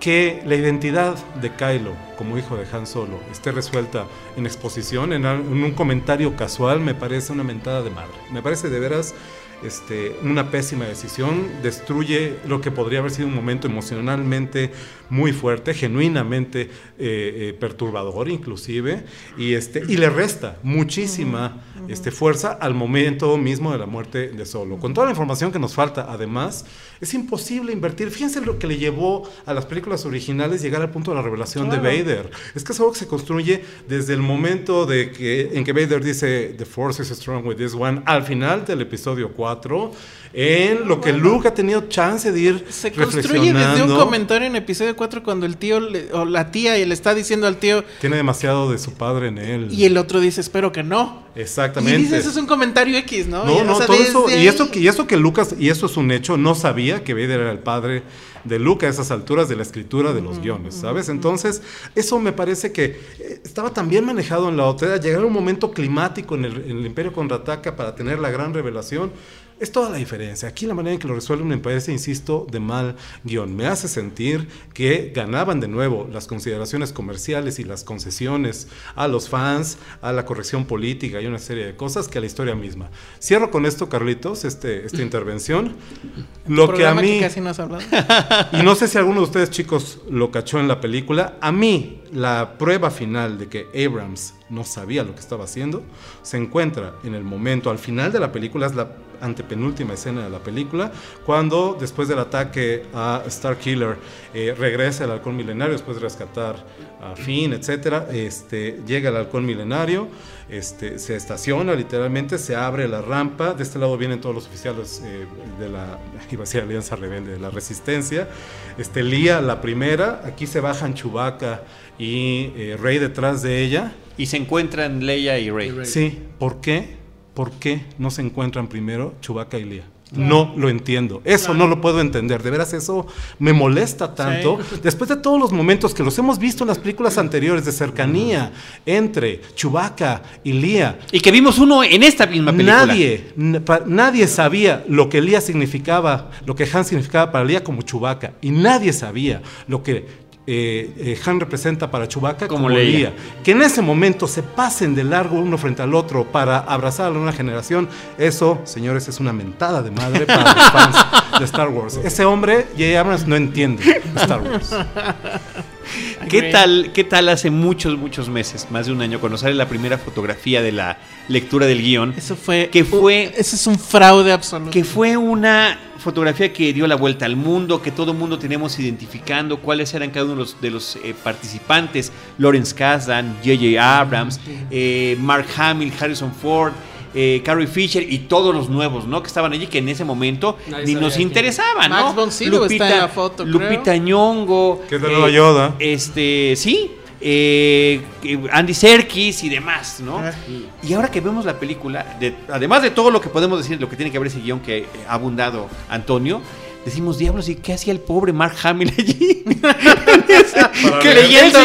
E: que la identidad de Kylo como hijo de Han Solo esté resuelta en exposición, en, un comentario casual, me parece una mentada de madre. Me parece de veras este, una pésima decisión, destruye lo que podría haber sido un momento emocionalmente muy fuerte, genuinamente eh, eh, perturbador inclusive, y, este, y le resta muchísima este, fuerza al momento mismo de la muerte de Solo. Con toda la información que nos falta, además, es imposible invertir. Fíjense lo que le llevó a las películas originales llegar al punto de la revelación de Vader. Es que es algo que se construye desde el momento de que, en que Vader dice, The Force is strong with this one, al final del episodio 4 en lo que Luke ha tenido chance de ir
C: Se construye desde un comentario en episodio 4 cuando el tío o la tía y le está diciendo al tío
E: tiene demasiado de su padre en él.
C: Y el otro dice, "Espero que no."
E: Exactamente.
C: Y dices, es un comentario X, ¿no?
E: No, no, todo eso y eso que y eso que Lucas y eso es un hecho, no sabía que Vader era el padre de Luke a esas alturas de la escritura de los guiones, ¿sabes? Entonces, eso me parece que eh, estaba tan bien manejado en la otra, llegar un momento climático en el, en el Imperio contraataca para tener la gran revelación es toda la diferencia. Aquí la manera en que lo resuelven me parece, insisto, de mal guion. Me hace sentir que ganaban de nuevo las consideraciones comerciales y las concesiones a los fans, a la corrección política y una serie de cosas que a la historia misma. Cierro con esto, Carlitos, este, esta *laughs* intervención. Lo que a mí...
C: casi no has hablado. *laughs*
E: Y no sé si alguno de ustedes, chicos, lo cachó en la película. A mí, la prueba final de que Abrams no sabía lo que estaba haciendo se encuentra en el momento, al final de la película, es la antepenúltima escena de la película, cuando después del ataque a Star Killer eh, regresa el halcón milenario después de rescatar a Finn, etcétera, este, llega el halcón milenario, este, se estaciona literalmente, se abre la rampa, de este lado vienen todos los oficiales eh, de la, *laughs* iba a decir Alianza Rebelde, de la Resistencia, este, Lía la primera, aquí se bajan Chewbacca y eh, Rey detrás de ella.
A: Y se encuentran Leia y Rey.
E: Sí, ¿por qué? ¿Por qué no se encuentran primero Chubaca y Lía? No lo entiendo. Eso no lo puedo entender. De veras, eso me molesta tanto. *laughs* Después de todos los momentos que los hemos visto en las películas anteriores de cercanía entre Chubaca y Lía.
A: Y que vimos uno en esta misma película.
E: Nadie, nadie sabía lo que Lía significaba, lo que Han significaba para Lía como Chubaca. Y nadie sabía lo que eh, eh, Han representa para Chewbacca como, Leia. Que en ese momento se pasen de largo uno frente al otro para abrazar a la nueva generación, eso, señores, es una mentada de madre para los *laughs* fans de Star Wars. Ese hombre, J. Abrams, no entiende Star Wars. *laughs*
A: ¿Qué tal, ¿Qué tal hace muchos, muchos meses, más de un año, cuando sale la primera fotografía de la lectura del guion?
C: Eso fue.
A: Que fue.
C: ese es un fraude absoluto.
A: Que fue una fotografía que dio la vuelta al mundo, que todo el mundo teníamos identificando cuáles eran cada uno de los, eh, participantes: Lawrence Kasdan, J.J. Abrams, eh, Mark Hamill, Harrison Ford. Eh, Carrie Fisher y todos los nuevos, ¿no? Que estaban allí, que en ese momento ni nos interesaban, ¿no?
C: Max Lupita, está en la foto,
A: Lupita Ñongo.
E: Que es de Nueva Yoda.
A: Este, sí. Eh, Andy Serkis y demás, ¿no? Ah. Y ahora que vemos la película, además de todo lo que podemos decir, lo que tiene que ver ese guion que ha abundado Antonio, decimos, diablos, ¿y qué hacía el pobre Mark Hamill allí? *laughs* que leyendo,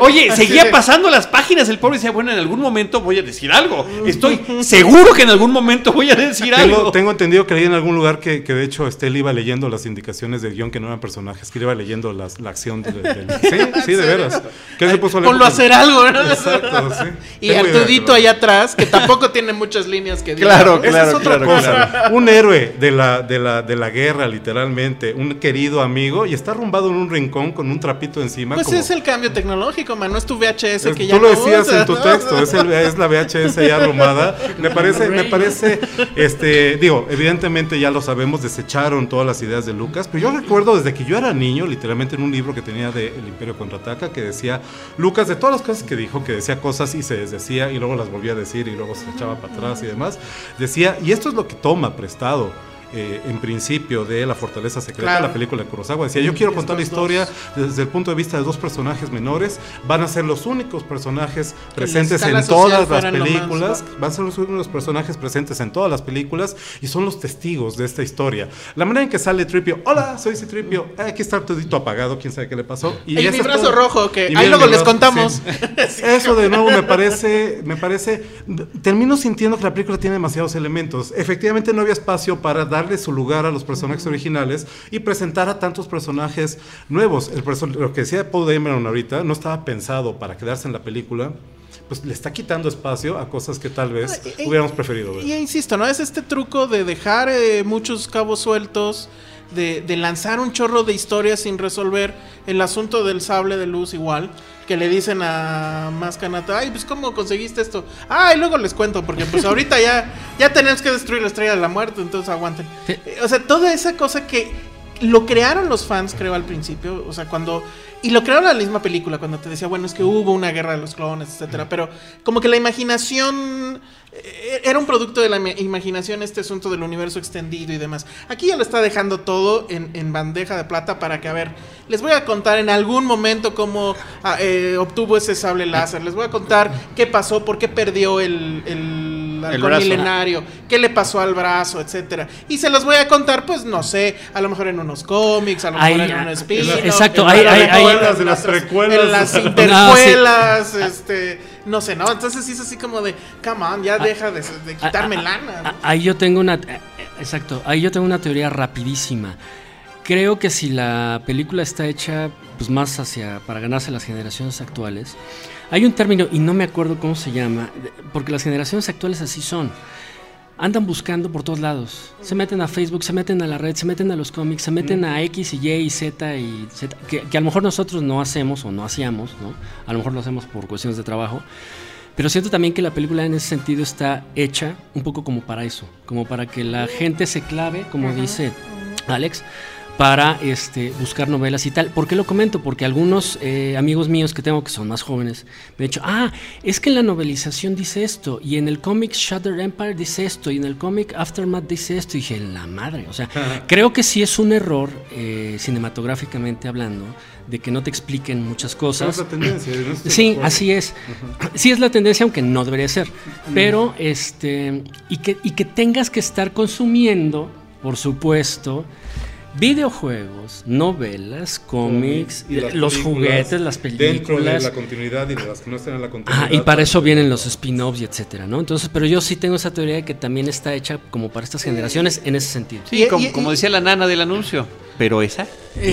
A: oye, seguía pasando las páginas, el pobre decía, bueno, en algún momento voy a decir algo. Estoy seguro que en algún momento voy a decir algo.
E: Tengo entendido que leí en algún lugar que, de hecho este, él iba leyendo las indicaciones del guion que no eran personajes, que iba leyendo la acción del... *laughs* sí, sí, de veras.
C: Que se puso a Ponlo a hacer algo, ¿verdad? Exacto, sí. Y Artudito allá atrás, que tampoco tiene muchas líneas que *laughs*
A: Claro, claro, es otra
E: cosa. Un héroe de la, de, la, de la guerra, literalmente literalmente, un querido amigo, y está arrumbado en un rincón con un trapito encima.
C: Pues es el cambio tecnológico, man, no es tu VHS que
E: ya Tú lo decías en tu texto, es, es, la VHS ya arrumbada. Me parece, me parece, este, digo, evidentemente ya lo sabemos, desecharon todas las ideas de Lucas, pero yo recuerdo desde que yo era niño, literalmente en un libro que tenía de El Imperio Contraataca, que decía, Lucas, de todas las cosas que dijo, que decía cosas y se desdecía y luego las volvía a decir y luego se echaba para atrás y demás, decía, y esto es lo que toma prestado eh, en principio de La Fortaleza Secreta, la película de Kurosawa. Decía, yo quiero contar la historia desde el punto de vista de dos personajes menores, van a ser los únicos personajes presentes en todas las películas, van a ser los únicos personajes presentes en todas las películas y son los testigos de esta historia. La manera en que sale Tripio, hola, soy Citripio, aquí está todito apagado, quién sabe qué le pasó.
C: Y, mi brazo rojo, que ahí luego les contamos. *laughs*
E: Eso de nuevo me parece, me parece, termino sintiendo que la película tiene demasiados elementos. Efectivamente no había espacio para dar darle su lugar a los personajes originales y presentar a tantos personajes nuevos. El lo que decía Paul Dameron ahorita no estaba pensado para quedarse en la película pues le está quitando espacio a cosas que tal vez
C: Ah, y-
E: hubiéramos preferido ver.
C: Y insisto, ¿no? Es este truco de dejar eh, muchos cabos sueltos, de, de lanzar un chorro de historias sin resolver. El asunto del sable de luz igual, que le dicen a Mascanata, ay, pues ¿cómo conseguiste esto? Ah, y luego les cuento, porque pues ahorita ya, ya tenemos que destruir la estrella de la muerte, entonces aguanten.
D: Sí.
C: Eh, O sea, toda esa cosa que lo crearon los fans, creo, al principio. O sea, cuando. Y lo crearon en la misma película, cuando te decía, bueno, es que hubo una guerra de los clones, etcétera. Pero como que la imaginación. Eh, Era un producto de la ima- imaginación este asunto del universo extendido y demás. Aquí ya lo está dejando todo en, en bandeja de plata para que, a ver, les voy a contar en algún momento cómo ah, eh, obtuvo ese sable láser. Les voy a contar qué pasó, por qué perdió el, el halcón
A: brazo.
C: milenario, qué le pasó al brazo, etcétera. Y se los voy a contar, pues no sé, a lo mejor en unos cómics, a lo mejor en un
D: ah,
C: spin-off,
D: exacto,
C: en las precuelas. en las
E: No,
D: sí.
C: intercuelas, este, no sé, ¿no? Entonces sí es así como de, come on, ya deja de, de quitarme
D: Ah, ah,
C: lana.
D: ah,
C: ¿no?
D: Ahí yo tengo una. eh, eh, Exacto, ahí yo tengo una teoría rapidísima. Creo que si la película está hecha pues más hacia para ganarse las generaciones actuales, hay un término y no me acuerdo cómo se llama, porque las generaciones actuales así son. Andan buscando por todos lados. Se meten a Facebook, se meten a la red, se meten a los cómics, se meten a X y Y y Z y Z, que, que a lo mejor nosotros no hacemos o no hacíamos, ¿no? A lo mejor lo hacemos por cuestiones de trabajo. Pero siento también que la película en ese sentido está hecha un poco como para eso, como para que la gente se clave, como dice Alex, para este, buscar novelas y tal. ¿Por qué lo comento? Porque algunos eh, amigos míos que tengo que son más jóvenes me han dicho, ah, es que en la novelización dice esto, y en el cómic Shutter Empire dice esto, y en el cómic Aftermath dice esto, y dije, la madre, o sea, *laughs* creo que sí es un error, eh, cinematográficamente hablando, de que no te expliquen muchas cosas.
E: es la tendencia, en esto
D: Sí, así es. Sí es la tendencia, aunque no debería ser. Pero, este, y que, y que tengas que estar consumiendo, por supuesto, videojuegos, novelas, cómics,
E: Y
D: los
E: películas
D: juguetes, las
E: Dentro de
D: películas.
E: la continuidad y de las que no están en la continuidad.
D: Ah, y para eso vienen los spin-offs y etcétera, ¿no? Entonces, pero yo sí tengo esa teoría de que también está hecha como para estas generaciones en ese sentido.
A: Sí,
C: Y-
A: como,
C: y-
A: como
C: y-
A: decía la nana del anuncio. Pero esa es,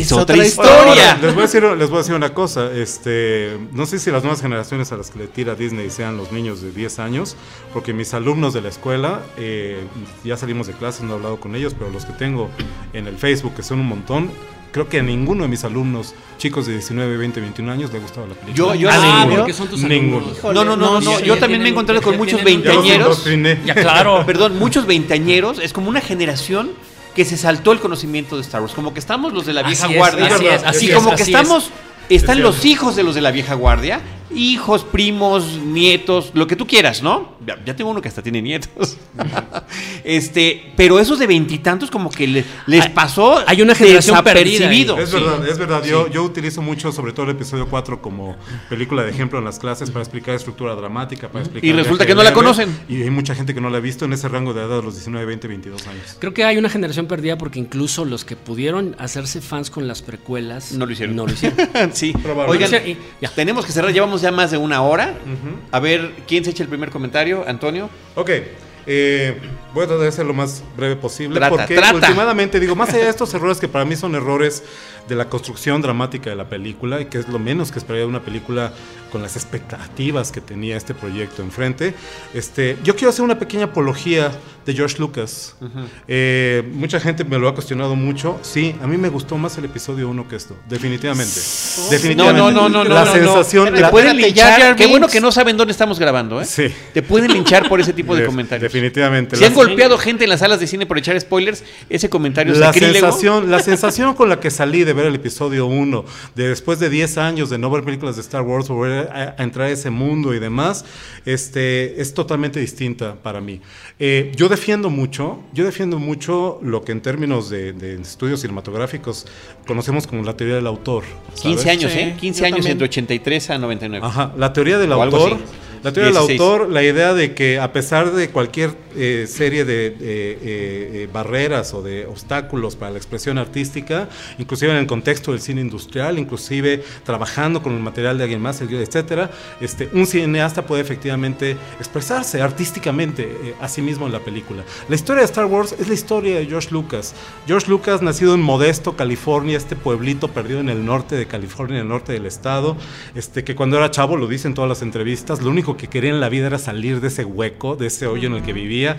C: Es
A: otra
C: otra
A: historia.
E: les, voy a decir, les voy a decir una cosa. Este, no sé si las nuevas generaciones a las que le tira Disney sean los niños de 10 años, porque mis alumnos de la escuela, eh, ya salimos de clases, no he hablado con ellos, pero los que tengo en el Facebook, que son un montón, creo que a ninguno de mis alumnos, chicos de 19, 20, 21 años, le ha gustado la película.
A: Yo- yo
E: a
A: sí,
E: ninguno.
D: porque son tus
E: Ninguno.
C: Híjole,
A: No, no, no, no,
C: no,
A: yo también me encontrado con muchos veinteañeros.
D: Ya, claro.
A: Perdón, muchos veinteañeros. Es como una generación que se saltó el conocimiento de Star Wars. Como que estamos los de la vieja
D: Así es,
A: guardia.
D: así
E: es, así es,
A: como que estamos. Están
E: Es
A: los hijos de los de la vieja guardia. Hijos, primos, nietos, lo que tú quieras, ¿no? Ya, ya tengo uno que hasta tiene nietos. *laughs* este, pero esos de veintitantos como que le- les
D: Hay-
A: pasó
D: hay una generación perdida ahí.
E: Es
A: Sí.
E: verdad, es verdad. Yo, yo utilizo mucho, sobre todo el episodio 4, como película de ejemplo en las clases para explicar estructura dramática, para explicar.
A: Y resulta que no la conocen.
E: Y hay mucha gente que no la ha visto en ese rango de edad de los 19, 20, 22 años.
D: Creo que hay una generación perdida porque incluso los que pudieron hacerse fans con las precuelas
A: No lo hicieron.
D: No lo hicieron. *laughs*
A: sí.
E: Probablemente.
A: Oigan,
D: ya.
A: tenemos que cerrar. Llevamos ya más de una hora. A ver, ¿quién se echa el primer comentario? Antonio.
E: Ok. eh, voy a tratar de ser lo más breve posible.
A: Trata,
E: porque
A: trata.
E: últimamente, digo, más allá de estos errores que para mí son errores de la construcción dramática de la película, y que es lo menos que esperaría de una película con las expectativas que tenía este proyecto enfrente, este, yo quiero hacer una pequeña apología de George Lucas. Eh, mucha gente me lo ha cuestionado mucho. Sí, a mí me gustó más el episodio 1 que esto, definitivamente.
A: No,
E: Definitivamente.
A: no, no, no, no.
E: La
A: no, no.
E: sensación...
A: Te
E: la-
A: pueden linchar.
C: Jar
A: Qué bueno que no saben dónde estamos grabando, ¿eh?
E: Sí.
A: Te pueden linchar por ese tipo de comentarios.
E: Definitivamente.
A: Si han golpeado gente en las salas de cine por echar spoilers, ese comentario
E: la
A: sacrílego.
E: sensación, la sensación con la que salí de ver el episodio 1, de después de 10 años de no ver películas de Star Wars, volver a, a entrar a ese mundo y demás, este, es totalmente distinta para mí. Eh, yo defiendo mucho, yo defiendo mucho lo que en términos de, de estudios cinematográficos conocemos como la teoría del autor. ¿sabes?
A: 15 años,
C: Sí,
A: ¿eh? 15
C: yo
A: años
C: también.
A: entre 83 a 99.
E: Ajá, la teoría del
A: O algo
E: autor.
A: así.
E: La teoría
A: 16.
E: del autor, la idea de que a pesar de cualquier eh, serie de eh, eh, barreras o de obstáculos para la expresión artística, inclusive en el contexto del cine industrial, inclusive trabajando con el material de alguien más, etcétera, este, un cineasta puede efectivamente expresarse artísticamente eh, a sí mismo en la película. La historia de Star Wars es la historia de George Lucas. George Lucas, nacido en Modesto, California, este pueblito perdido en el norte de California, en el norte del estado, este, que cuando era chavo, lo dice en todas las entrevistas, lo único único que quería en la vida era salir de ese hueco, de ese hoyo en el que vivía.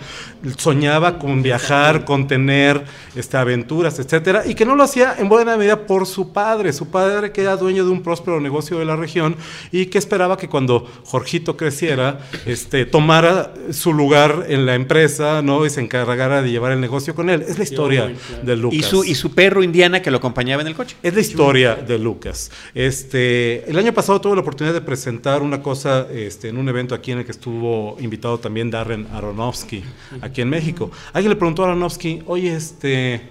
E: Soñaba con viajar, con tener este, aventuras, etcétera, y que no lo hacía en buena medida por su padre, su padre que era dueño de un próspero negocio de la región y que esperaba que cuando Jorgito creciera, este, tomara su lugar en la empresa, ¿no? Y se encargara de llevar el negocio con él. Es la historia de Lucas.
A: Y su, y su perro Indiana que lo acompañaba en el coche.
E: Es la historia de Lucas. Este, el año pasado tuve la oportunidad de presentar una cosa este, en un evento aquí en el que estuvo invitado también Darren Aronofsky, aquí en México. Alguien le preguntó a Aronofsky, oye, este,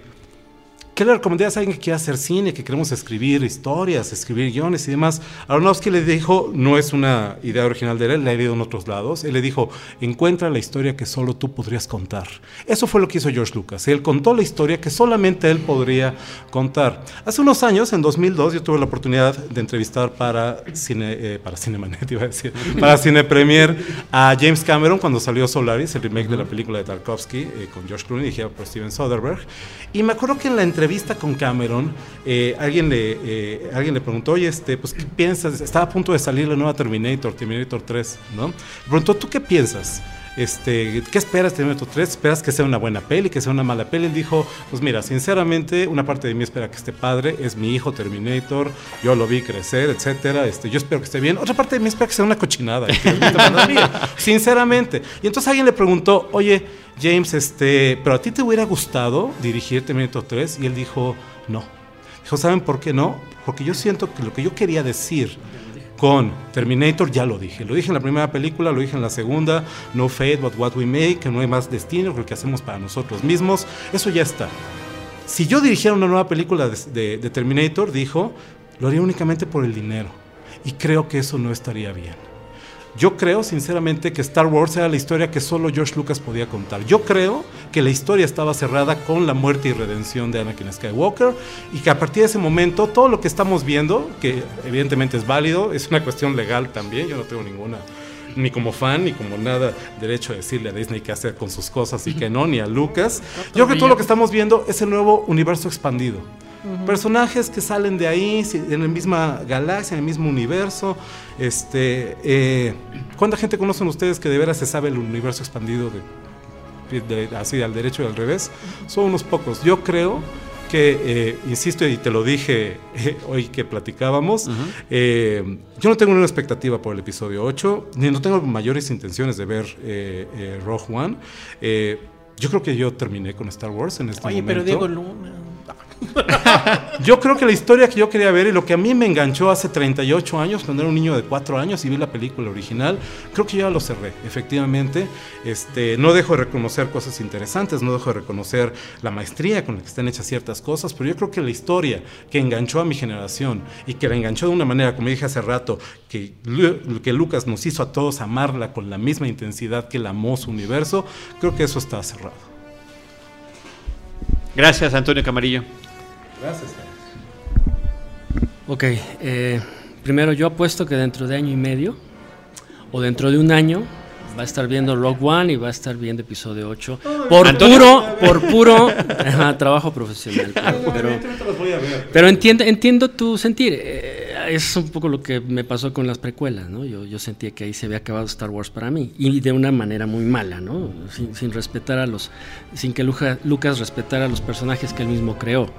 E: ¿Qué le recomendarías a alguien que quiera hacer cine, que queremos escribir historias, escribir guiones y demás? Aronofsky le dijo, no es una idea original de él, la he leído en otros lados, él le dijo, encuentra la historia que solo tú podrías contar. Eso fue lo que hizo George Lucas, él contó la historia que solamente él podría contar. Hace unos años, en 2002, yo tuve la oportunidad de entrevistar para Cine, eh, para Cinemanet, *laughs* iba a decir, para Cine Premier a James Cameron cuando salió Solaris, el remake de la película de Tarkovsky, eh, con George Clooney, dirigida por Steven Soderbergh. Y me acuerdo que en la entrevista entrevista con Cameron, eh, alguien, le, eh, alguien le preguntó, oye, este, pues, ¿qué piensas? Estaba a punto de salir la nueva Terminator, Terminator 3, ¿no? Preguntó, ¿tú qué piensas? Este, ¿Qué esperas de Terminator 3? ¿Esperas que sea una buena peli, que sea una mala peli? Él dijo, pues mira, sinceramente, una parte de mí espera que esté padre, es mi hijo Terminator, yo lo vi crecer, etcétera, este, yo espero que esté bien. Otra parte de mí espera que sea una cochinada, *laughs* sinceramente. Y entonces alguien le preguntó, oye, James, este, pero a ti te hubiera gustado dirigir Terminator 3 y él dijo, no. Dijo, ¿saben por qué no? Porque yo siento que lo que yo quería decir con Terminator ya lo dije. Lo dije en la primera película, lo dije en la segunda, No Fate but What We Make, que no hay más destino que lo que hacemos para nosotros mismos. Eso ya está. Si yo dirigiera una nueva película de Terminator, dijo, lo haría únicamente por el dinero. Y creo que eso no estaría bien. Yo creo sinceramente que Star Wars era la historia que solo George Lucas podía contar. Yo creo que la historia estaba cerrada con la muerte y redención de Anakin Skywalker y que a partir de ese momento todo lo que estamos viendo, que evidentemente es válido, es una cuestión legal también, yo no tengo ninguna ni como fan, ni como nada derecho a decirle a Disney qué hacer con sus cosas y que no, ni a Lucas. *laughs* Yo creo que todo lo que estamos viendo es el nuevo universo expandido. Personajes que salen de ahí, en la misma galaxia, en el mismo universo. Este, eh, ¿Cuánta gente conocen ustedes que de veras se sabe el universo expandido de, así al derecho y al revés? Son unos pocos. Yo creo que, eh, insisto, y te lo dije eh, *laughs* hoy que platicábamos, yo no tengo una expectativa por el episodio 8, ni no tengo mayores intenciones de ver Rogue One. yo creo que yo terminé con Star Wars en este momento.
C: Oye, pero Diego Luna.
E: Yo creo que la historia que yo quería ver y lo que a mí me enganchó hace 38 años, cuando era un niño de 4 años y vi la película original, creo que ya lo cerré, efectivamente. Este, no dejo de reconocer cosas interesantes, no dejo de reconocer la maestría con la que están hechas ciertas cosas, pero yo creo que la historia que enganchó a mi generación y que la enganchó de una manera, como dije hace rato, que, que Lucas nos hizo a todos amarla con la misma intensidad que él amó su universo, creo que eso está cerrado.
A: Gracias, Antonio Camarillo.
E: Gracias.
D: Ok, eh, primero yo apuesto que dentro de año y medio o dentro de un año va a estar viendo Rock One y va a estar viendo episodio 8 por puro *laughs* por puro trabajo profesional pero, pero, entiendo entiendo tu sentir. Eh, es un poco lo que me pasó con las precuelas no yo, yo sentía que ahí se había acabado Star Wars para mí y de una manera muy mala no sin, respetar a los sin que Lucas respetara a los personajes que él mismo creó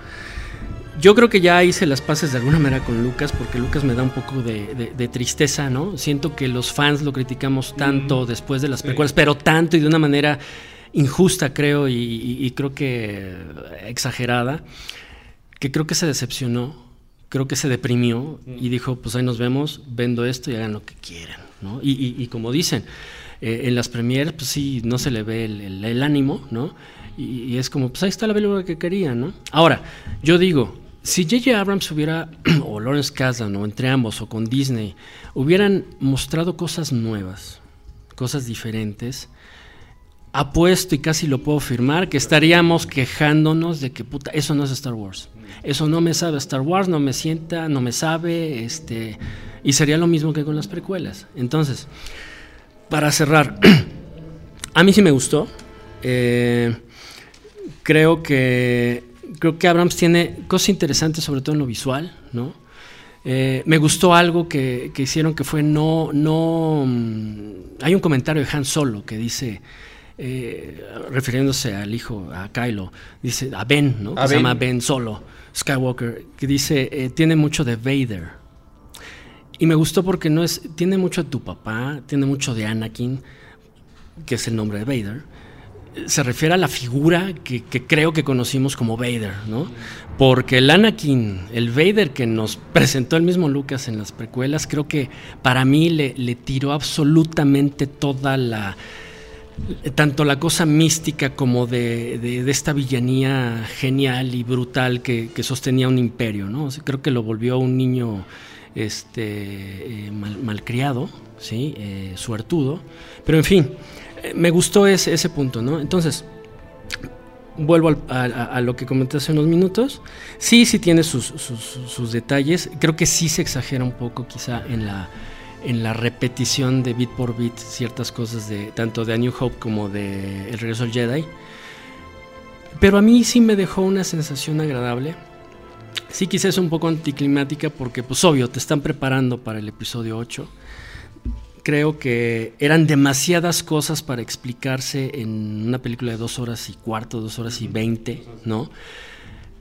D: yo creo que ya hice las paces de alguna manera con Lucas, porque Lucas me da un poco de, tristeza, ¿no? Siento que los fans lo criticamos tanto después de las precuelas, pero tanto y de una manera injusta, creo, y, creo que exagerada, que creo que se decepcionó, creo que se deprimió y dijo, pues ahí nos vemos, vendo esto y hagan lo que quieran, ¿no? Y, como dicen, eh, en las premieres, pues sí, no se le ve el, el ánimo, ¿no? Y, es como, pues ahí está la película que quería, ¿no? Ahora, yo digo, si J.J. Abrams hubiera, *clears throat* o Lawrence Kasdan, o entre ambos, o con Disney, hubieran mostrado cosas nuevas, cosas diferentes, apuesto y casi lo puedo afirmar que estaríamos quejándonos de que puta, eso no es Star Wars. Eso no me sabe Star Wars, no me sienta, no me sabe, este, y sería lo mismo que con las precuelas. Entonces, para cerrar, *clears throat* a mí sí me gustó. Eh, creo que creo que Abrams tiene cosas interesantes, sobre todo en lo visual, ¿no? Eh, me gustó algo que, que hicieron que fue no, no, mm, hay un comentario de Han Solo que dice, eh, refiriéndose al hijo, a Kylo, dice, a Ben, ¿no?
A: A
D: que se llama Ben Solo, Skywalker, que dice, eh, tiene mucho de Vader. Y me gustó porque no es, tiene mucho de tu papá, tiene mucho de Anakin, que es el nombre de Vader. Se refiere a la figura que, creo que conocimos como Vader, ¿no? Porque el Anakin, el Vader que nos *laughs* presentó el mismo Lucas en las precuelas, creo que para mí le, tiró absolutamente toda la, tanto la cosa mística como de, de- esta villanía genial y brutal que, sostenía un imperio, ¿no? Creo que lo volvió un niño este, eh, mal- malcriado, ¿sí? Eh, suertudo, pero en fin, me gustó ese, punto, ¿no? Entonces, vuelvo a, lo que comenté hace unos minutos. Sí, sí tiene sus, detalles. Creo que sí se exagera un poco quizá en la, en la repetición de bit por bit ciertas cosas de tanto de A New Hope como de El regreso al Jedi. Pero a mí sí me dejó una sensación agradable. Sí quizás un poco anticlimática porque pues obvio te están preparando para el episodio 8 creo que eran demasiadas cosas para explicarse en una película de dos horas y cuarto, dos horas y veinte, ¿no?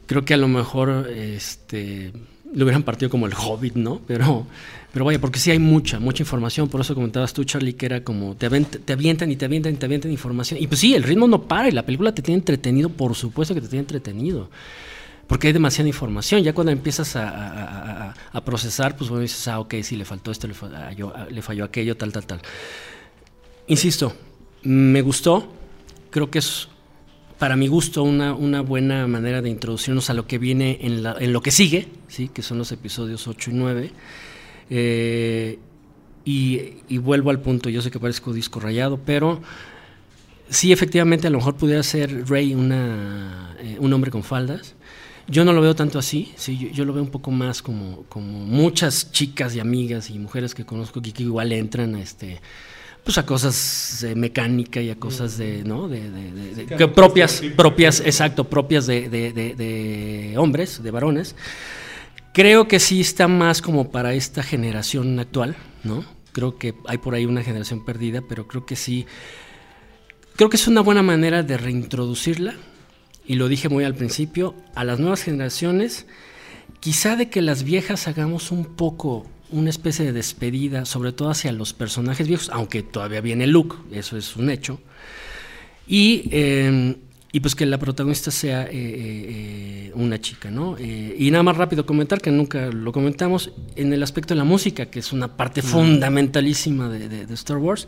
D: Creo que a lo mejor este, lo hubieran partido como el Hobbit, ¿no? Pero, pero vaya, porque sí hay mucha, mucha información. Por eso comentabas tú, Charlie, que era como te, avent- te avientan y te avientan y te avientan información. Y pues sí, el ritmo no para y la película te tiene entretenido, por supuesto que te tiene entretenido porque hay demasiada información. Ya cuando empiezas a, procesar, pues bueno, dices, ah, ok, sí, le faltó esto, le falló, aquello, tal, tal, tal. Insisto, me gustó. Creo que es, para mi gusto, una, buena manera de introducirnos a lo que viene en, lo que sigue, ¿sí? que son los episodios 8 y 9. Eh, y, vuelvo al punto, yo sé que parezco disco rayado, pero sí, efectivamente, a lo mejor pudiera ser Rey eh, un hombre con faldas. Yo no lo veo tanto así, sí, yo, yo lo veo un poco más como, como muchas chicas y amigas y mujeres que conozco que, que igual entran a este pues a cosas de mecánica y a cosas de, ¿no? De, de- de- de- que propias, propias, exacto, propias de, de- de- de hombres, de varones. Creo que sí está más como para esta generación actual, ¿no? Creo que hay por ahí una generación perdida, pero creo que sí. Creo que es una buena manera de reintroducirla, y lo dije muy al principio, a las nuevas generaciones, quizá de que las viejas hagamos un poco una especie de despedida, sobre todo hacia los personajes viejos, aunque todavía viene Luke, eso es un hecho. Y, eh, y pues que la protagonista sea eh, eh, una chica, ¿no? Eh, y nada más rápido comentar, que nunca lo comentamos, en el aspecto de la música, que es una parte fundamentalísima de, de- de Star Wars.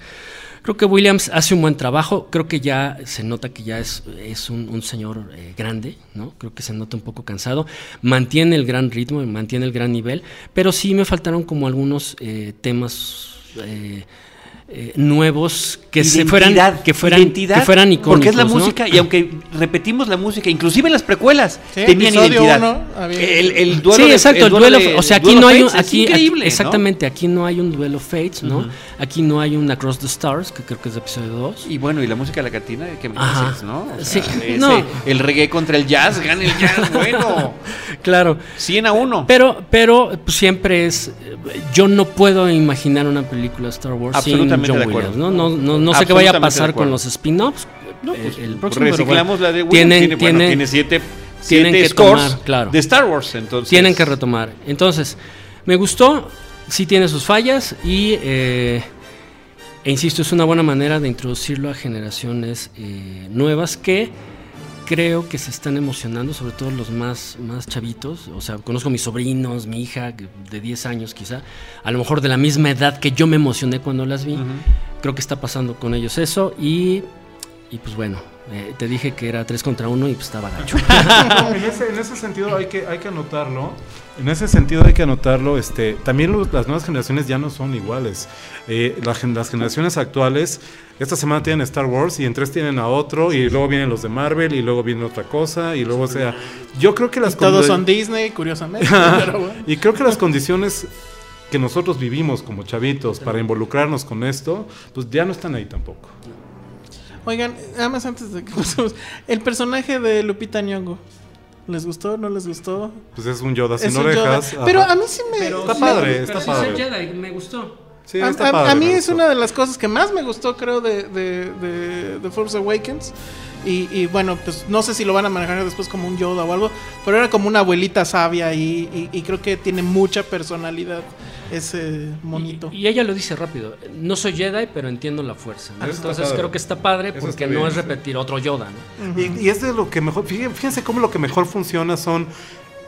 D: Creo que Williams hace un buen trabajo, creo que ya se nota que ya es, es un, un señor eh, grande, ¿no? Creo que se nota un poco cansado, mantiene el gran ritmo, mantiene el gran nivel, pero sí me faltaron como algunos eh, temas... eh, eh, nuevos que se fueran
A: Identidad,
D: que fueran
A: identidad,
D: que fueran icónicos
A: porque es la
D: ¿no?
A: música y aunque repetimos la música inclusive en las precuelas
C: Sí,
A: tenían
C: episodio
A: identidad
C: uno había-
A: el, el duelo
D: sí,
A: de-
D: exacto, el duelo,
A: de-
D: o sea, aquí no hay un, aquí, aquí-
A: ¿no?
D: exactamente, aquí no hay un duelo Fates, ¿no? Aquí no hay un Across the Stars, que creo que es de episodio 2.
A: y bueno y la música de la cantina que me dices no O
D: Sí,
A: ese-
D: no.
A: el reggae contra el jazz gana el jazz *laughs* bueno
D: Claro.
A: 100 a 1
D: Pero, pero pues, siempre es. eh, Yo no puedo imaginar una película de Star Wars sin John
A: de acuerdo.
D: Williams. No, no, no, no sé qué vaya a pasar con los spin-offs.
A: no,
D: eh,
A: pues,
D: el próximo, pero
A: reciclamos
D: bueno,
A: la de Williams
D: tienen,
A: tiene, bueno, tiene siete,
D: tienen que
A: scores
D: tomar, claro.
A: de Star Wars entonces
D: tienen que retomar. Entonces, me gustó, sí tiene sus fallas y, eh, e insisto, es una buena manera de introducirlo a generaciones eh, nuevas que creo que se están emocionando, sobre todo los más, más chavitos. O sea, conozco a mis sobrinos, mi hija de 10 años quizá, a lo mejor de la misma edad que yo me emocioné cuando las vi. Creo que está pasando con ellos eso y, y pues bueno, eh, te dije que era 3 contra 1 y pues estaba gacho. *laughs*
E: En, ese, en ese sentido hay que, hay que anotarlo. En ese sentido hay que anotarlo. Este, también los- las nuevas generaciones ya no son iguales. Eh, las generaciones actuales, esta semana tienen Star Wars y en tres tienen a otro y luego vienen los de Marvel y luego viene otra cosa y luego, o sea, yo creo que las
C: Todos
E: condi-
C: son Disney, curiosamente. *laughs* pero bueno.
E: y creo que las condiciones que nosotros vivimos como chavitos para involucrarnos con esto, pues ya no están ahí tampoco.
C: Oigan, nada más antes de que *laughs* pasemos. El personaje de Lupita Nyong'o. ¿Les gustó? ¿No les gustó?
E: Pues es un Yoda sin
C: Es un Yoda.
E: orejas. ajá.
C: Pero a mí sí me...
D: Pero
E: Está
D: sí,
E: padre, está
D: sí
E: padre.
D: Jedi, me gustó.
E: Sí,
C: a,
E: está
C: a-
E: padre,
C: a mí es una de las cosas que más me gustó, creo, de, de, de, de Force Awakens. Y, y bueno, pues no sé si lo van a manejar después como un Yoda o algo, pero era como una abuelita sabia y, y- y creo que tiene mucha personalidad ese monito.
D: Y, y ella lo dice rápido. No soy Jedi, pero entiendo la fuerza. Entonces creo que está padre
E: Eso
D: porque
E: está
D: no es
E: sí.
D: repetir otro Yoda. ¿no?
E: Y, y es de lo que mejor, fíjense cómo lo que mejor funciona son...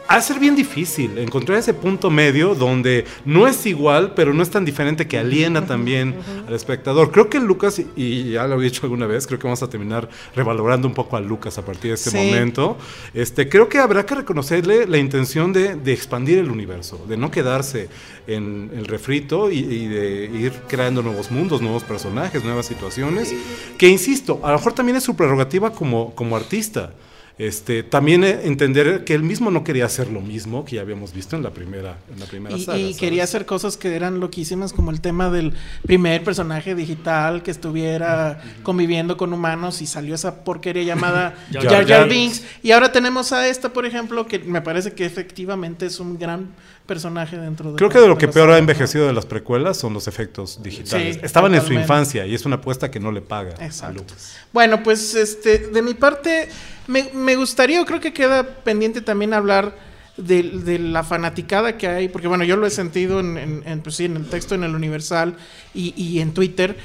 E: Ha de ser bien difícil encontrar ese punto medio donde no es igual, pero no es tan diferente que aliena también al espectador. Creo que Lucas, y- ya lo he dicho alguna vez, creo que vamos a terminar revalorando un poco a Lucas a partir de este
C: Sí.
E: momento. Este, creo que habrá que reconocerle la intención de, de expandir el universo, de no quedarse en el refrito y, y de ir creando nuevos mundos, nuevos personajes, nuevas situaciones. Que insisto, a lo mejor también es su prerrogativa como, como artista. Este, también eh, entender que él mismo no quería hacer lo mismo que ya habíamos visto en la primera, en la primera
C: Y,
E: saga.
C: y
E: ¿sabes?
C: quería hacer cosas que eran loquísimas, como el tema del primer personaje digital que estuviera conviviendo con humanos y salió esa porquería llamada *laughs*
D: Jar
C: Jar. Binks. Y ahora tenemos a esta, por ejemplo, que me parece que efectivamente es un gran personaje dentro de
E: Creo que de lo que peor ha envejecido de las precuelas son los efectos digitales.
C: Sí,
E: Estaban en su infancia y es una apuesta que no le paga a
C: Exacto.
E: Lucas.
C: Bueno, pues este, de mi parte, me, me gustaría, creo que queda pendiente también hablar de, de la fanaticada que hay, porque bueno, yo lo he sentido en, en- en, pues sí, en el texto, en el Universal y, y en Twitter,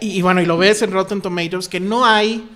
C: y, y bueno, y lo ves en Rotten Tomatoes, que no hay,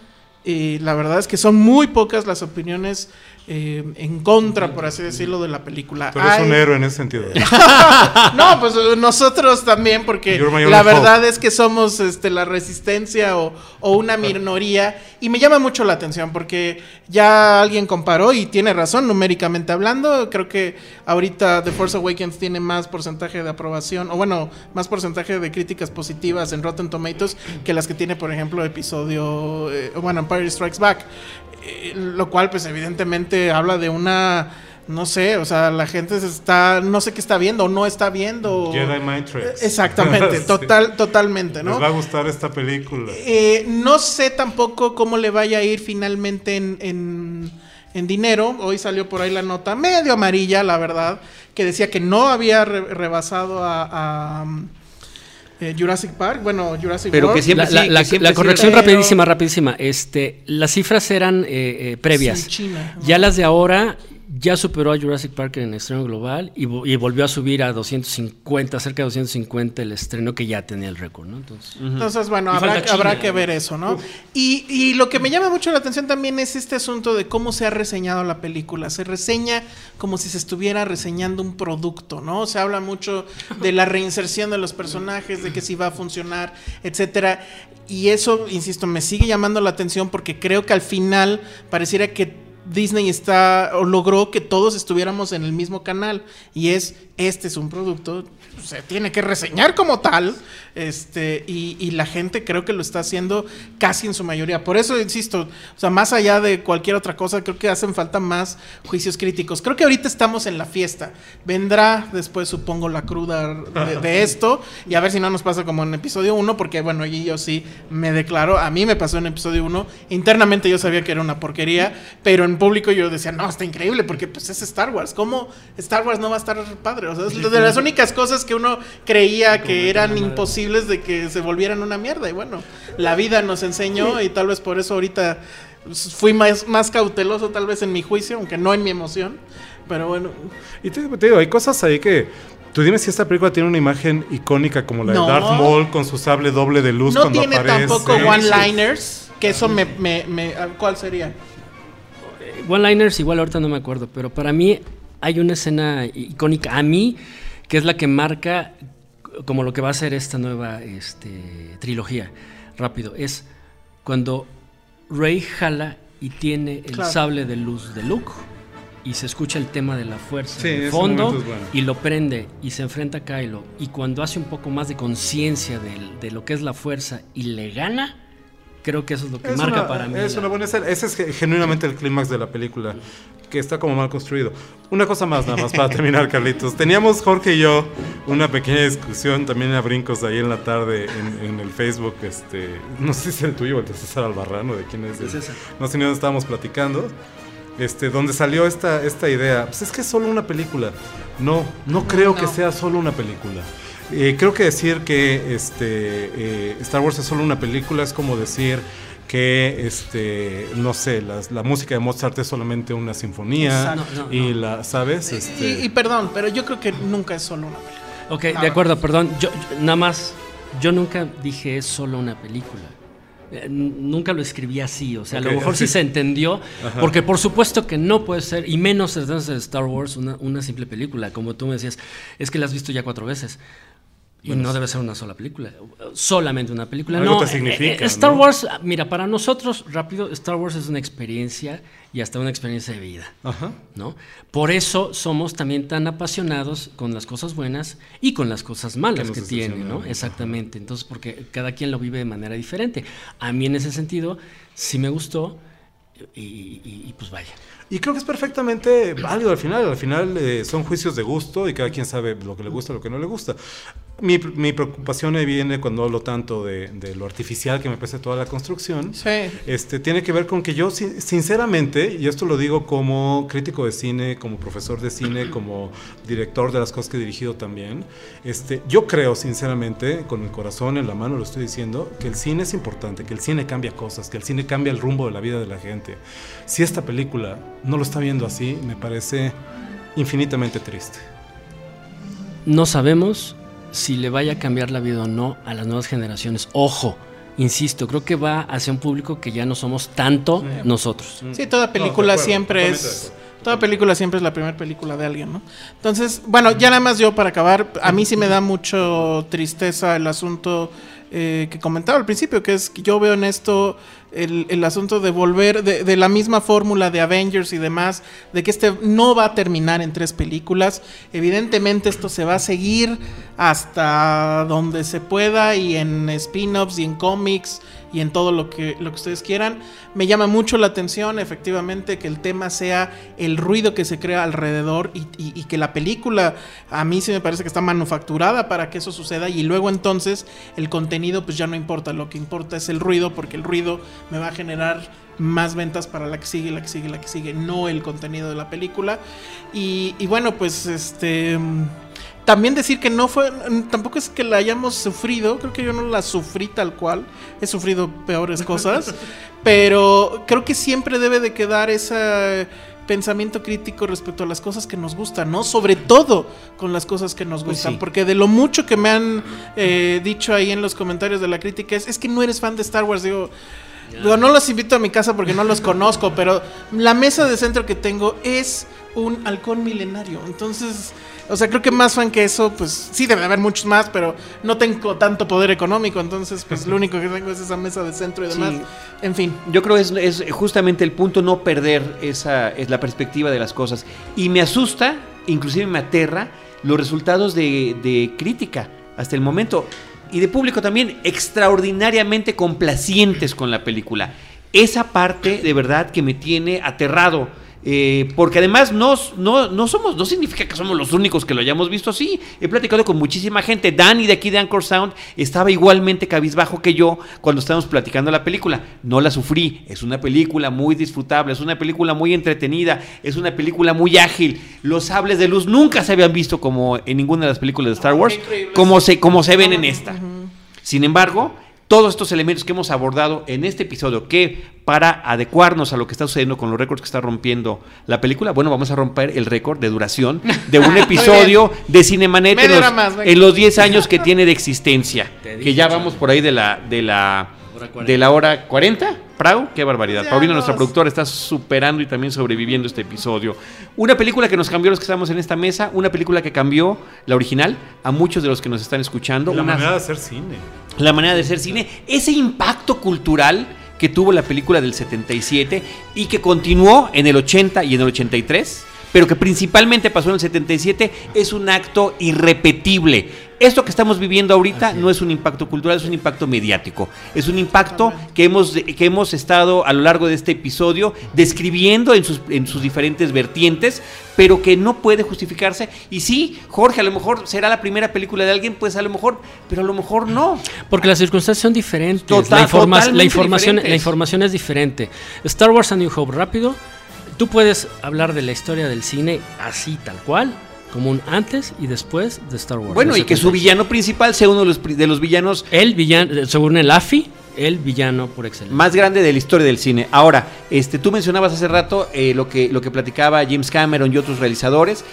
C: eh, la verdad es que son muy pocas las opiniones eh, en contra, por así decirlo, de la película.
E: Tú eres un héroe en ese sentido. *laughs*
C: no, pues eh, nosotros también, porque la verdad es que somos este, la resistencia o, o una minoría. Y me llama mucho la atención porque ya alguien comparó y tiene razón numéricamente hablando. Creo que ahorita The Force Awakens tiene más porcentaje de aprobación, o bueno, más porcentaje de críticas positivas en Rotten Tomatoes que las que tiene, por ejemplo, episodio, eh, bueno, Empire Strikes Back. Eh, lo cual, pues evidentemente habla de una... No sé, o sea, la gente se está, no sé qué está viendo o no está viendo.
E: Jedi Mind Tricks.
C: Exactamente, *laughs*
E: Sí.
C: total, totalmente, ¿no?
E: Les va a gustar esta película.
C: Eh, no sé tampoco cómo le vaya a ir finalmente en, en- en dinero. Hoy salió por ahí la nota medio amarilla, la verdad, que decía que no había re- rebasado a, a, eh, Jurassic Park. Bueno, Jurassic
A: Pero que
C: World.
A: siempre
D: la,
A: sí,
D: la-
A: que
D: la-
A: siempre
D: la corrección rapidísima, rapidísima. Este, las cifras eran eh, eh, previas.
C: Sí, China, ¿no?
D: Ya las de ahora ya superó a Jurassic Park en estreno global y, y volvió a subir a 250, cerca de 250 el estreno que ya tenía el récord, ¿no? Entonces,
C: Entonces, bueno, habrá, habrá que ver eso, ¿no? Y, y lo que me llama mucho la atención también es este asunto de cómo se ha reseñado la película. Se reseña como si se estuviera reseñando un producto, ¿no? Se habla mucho de la reinserción de los personajes, de que si va a funcionar, etcétera. Y eso, insisto, me sigue llamando la atención porque creo que al final pareciera que Disney está o logró que todos estuviéramos en el mismo canal. Y es este es un producto se tiene que reseñar como tal este y, y la gente creo que lo está haciendo casi en su mayoría. Por eso insisto o sea más allá de cualquier otra cosa creo que hacen falta más juicios críticos. Creo que ahorita estamos en la fiesta. Vendrá después supongo la cruda de, de *laughs* esto y a ver si no nos pasa como en episodio 1 porque bueno allí yo sí me declaro. A mí me pasó en episodio 1 internamente yo sabía que era una porquería pero en público yo decía no está increíble porque pues es Star Wars. Cómo Star Wars no va a estar padre o sea es de las únicas cosas que uno creía que eran imposibles de que se volvieran una mierda y bueno la vida nos enseñó y tal vez por eso ahorita fui más, más cauteloso tal vez en mi juicio aunque no en mi emoción pero bueno
E: Y te, te digo, hay cosas ahí que. Tú dime si esta película tiene una imagen icónica como la
C: No.
E: de Darth Maul con su sable doble de luz
C: no
E: cuando
C: tiene
E: aparece.
C: tampoco one-liners que eso me, me, me- ¿cuál sería?
D: One-liners igual ahorita no me acuerdo, pero para mí hay una escena icónica a mí que es la que marca como lo que va a ser esta nueva este, trilogía. Rápido, es cuando Rey jala y tiene el
C: Claro.
D: sable de luz de Luke y se escucha el tema de la fuerza
E: Sí,
D: de fondo
E: bueno.
D: y lo prende y se enfrenta a Kylo y cuando hace un poco más de conciencia del- de, lo que es la fuerza y le gana, creo que eso es lo que
E: Es
D: marca
E: una,
D: para mí.
E: Es una buena escena. Ese es ge- genuinamente el clímax de la película, que está como mal construido. Una cosa más, nada más, para *laughs* terminar, Carlitos. Teníamos Jorge y yo una pequeña discusión también a brincos ahí en la tarde en, en el Facebook. Este, no sé si es el tuyo o el de César Albarrano, de quién es.
D: César.
E: No sé ni dónde estábamos platicando. este, donde salió esta, esta idea. Pues es que es solo una película. No, no creo que
C: No.
E: sea solo una película. Eh, creo que decir que este, eh, Star Wars es solo una película es como decir que, este, no sé, la música de Mozart es solamente una sinfonía.
D: No, no,
E: y
D: no.
E: la, ¿sabes? Este,
C: Y, y perdón, pero yo creo que nunca es solo una película.
D: Ok,
C: Nada
D: de acuerdo, perdón. Yo, yo- nada más, yo nunca dije es solo una película. Eh, Nunca lo escribí así, o sea, a lo mejor sí
E: sí.
D: se entendió, porque por supuesto que no puede ser, y menos entonces de Star Wars, una, una simple película, como tú me decías, es que la has visto ya cuatro veces. Y no debe ser una sola película, solamente una película.
E: Algo
D: no,
E: te
D: eh,
E: significa,
D: eh, Star
E: ¿no?
D: Wars, mira, para nosotros, rápido, Star Wars es una experiencia y hasta una experiencia de vida.
E: Ajá.
D: ¿no? Por eso somos también tan apasionados con las cosas buenas y con las cosas malas que tiene, ¿no? Exactamente. Entonces, porque cada quien lo vive de manera diferente. A mí en ese sentido sí me gustó y, y- y, pues vaya.
E: Y creo que es perfectamente válido al final. Al final eh, son juicios de gusto y cada quien sabe lo que le gusta lo que no le gusta. Mi, mi preocupación ahí viene cuando hablo tanto de, de lo artificial que me parece toda la construcción.
C: Sí.
E: Este, tiene que ver con que yo, sin- sinceramente, y esto lo digo como crítico de cine, como profesor de cine, *clears throat* como director de las cosas que he dirigido también, este, yo creo, sinceramente, con el corazón en la mano lo estoy diciendo, que el cine es importante, que el cine cambia cosas, que el cine cambia el rumbo de la vida de la gente. Si esta película no lo está viendo así, me parece infinitamente triste.
D: No sabemos si le vaya a cambiar la vida o no a las nuevas generaciones. Ojo, insisto, creo que va hacia un público que ya no somos tanto nosotros.
C: Sí, toda película
E: acuerdo,
C: siempre es. Toda película siempre es la primera película de alguien, ¿no? Entonces, bueno, ya nada más yo para acabar, a mí sí me da mucho tristeza el asunto eh, que comentaba al principio, que es que yo veo en esto el, el asunto de volver de, de la misma fórmula de Avengers y demás, de que este no va a terminar en tres películas. Evidentemente esto se va a seguir hasta donde se pueda y en spin-offs y en cómics y en todo lo que, lo que ustedes quieran. Me llama mucho la atención, efectivamente, que el tema sea el ruido que se crea alrededor y, que la película a mí sí me parece que está manufacturada para que eso suceda y luego entonces el contenido pues ya no importa, lo que importa es el ruido porque el ruido me va a generar más ventas para la que sigue, la que sigue, la que sigue, no el contenido de la película. Y bueno, pues este... También decir que no fue, tampoco es que la hayamos sufrido, creo que yo no la sufrí tal cual, he sufrido peores cosas, *laughs* pero creo que siempre debe de quedar ese pensamiento crítico respecto a las cosas que nos gustan, ¿no? Sobre todo con las cosas que nos
A: Pues
C: gustan,
A: sí.
C: porque de lo mucho que me han eh, dicho ahí en los comentarios de la crítica es, es que no eres fan de Star Wars, digo... Digo, no los invito a mi casa porque no los conozco, pero la mesa de centro que tengo es un halcón milenario. Entonces, o sea, creo que más fan que eso, pues sí debe haber muchos más, pero no tengo tanto poder económico. Entonces, pues lo único que tengo es esa mesa de centro y demás.
A: Sí.
C: En fin.
A: Yo creo que es, es justamente el punto no perder esa es la perspectiva de las cosas. Y me asusta, inclusive me aterra, los resultados de, de crítica hasta el momento. Y de público también, extraordinariamente complacientes con la película. Esa parte de verdad que me tiene aterrado. Eh, porque además no, no, no somos, no significa que somos los únicos que lo hayamos visto así. He platicado con muchísima gente. Danny de aquí de Anchor Sound estaba igualmente cabizbajo que yo cuando estábamos platicando la película. No la sufrí. Es una película muy disfrutable, es una película muy entretenida, es una película muy ágil. Los sables de luz nunca se habían visto como en ninguna de las películas de Star
C: No,
A: Wars, como se, como se ven en esta. Sin embargo, todos estos elementos que hemos abordado en este episodio, que para adecuarnos a lo que está sucediendo con los récords que está rompiendo la película, bueno, vamos a romper el récord de duración de un *laughs* episodio de Cinemanet en los,
C: más,
A: en los 10 años que tiene de existencia.
D: Dije,
A: Que ya vamos por ahí de la, de la,
D: Hora 40.
A: de la hora 40. Prau, qué barbaridad.
C: Ya
A: Paulina,
C: nos-
A: nuestra productora, está superando y también sobreviviendo este episodio. Una película que nos cambió a los que estamos en esta mesa, una película que cambió la original a muchos de los que nos están escuchando.
E: La
A: Una-
E: manera de hacer cine.
A: la manera de hacer cine, ese impacto cultural que tuvo la película del 77 y que continuó en el 80 y en el 83, pero que principalmente pasó en el 77, es un acto irrepetible. Esto que estamos viviendo ahorita no es un impacto cultural, es un impacto mediático. Es un impacto que hemos, que hemos estado a lo largo de este episodio describiendo en sus, en sus diferentes vertientes, pero que no puede justificarse. Y sí, Jorge, a lo mejor será la primera película de alguien, pues a lo mejor, pero a lo mejor no.
D: Porque las circunstancias son diferentes.
A: Total-
D: la, informa- la información,
A: diferentes.
D: la información es diferente. Star Wars A New Hope, rápido. Tú puedes hablar de la historia del cine así tal cual, como un antes y después de Star Wars.
A: Bueno, y que su
D: 76.
A: villano principal sea uno de los, de los villanos
D: El villano, según el AFI, el villano por excelencia.
A: más grande de la historia del cine. Ahora, este, tú mencionabas hace rato eh, lo, que, lo que platicaba James Cameron y otros realizadores,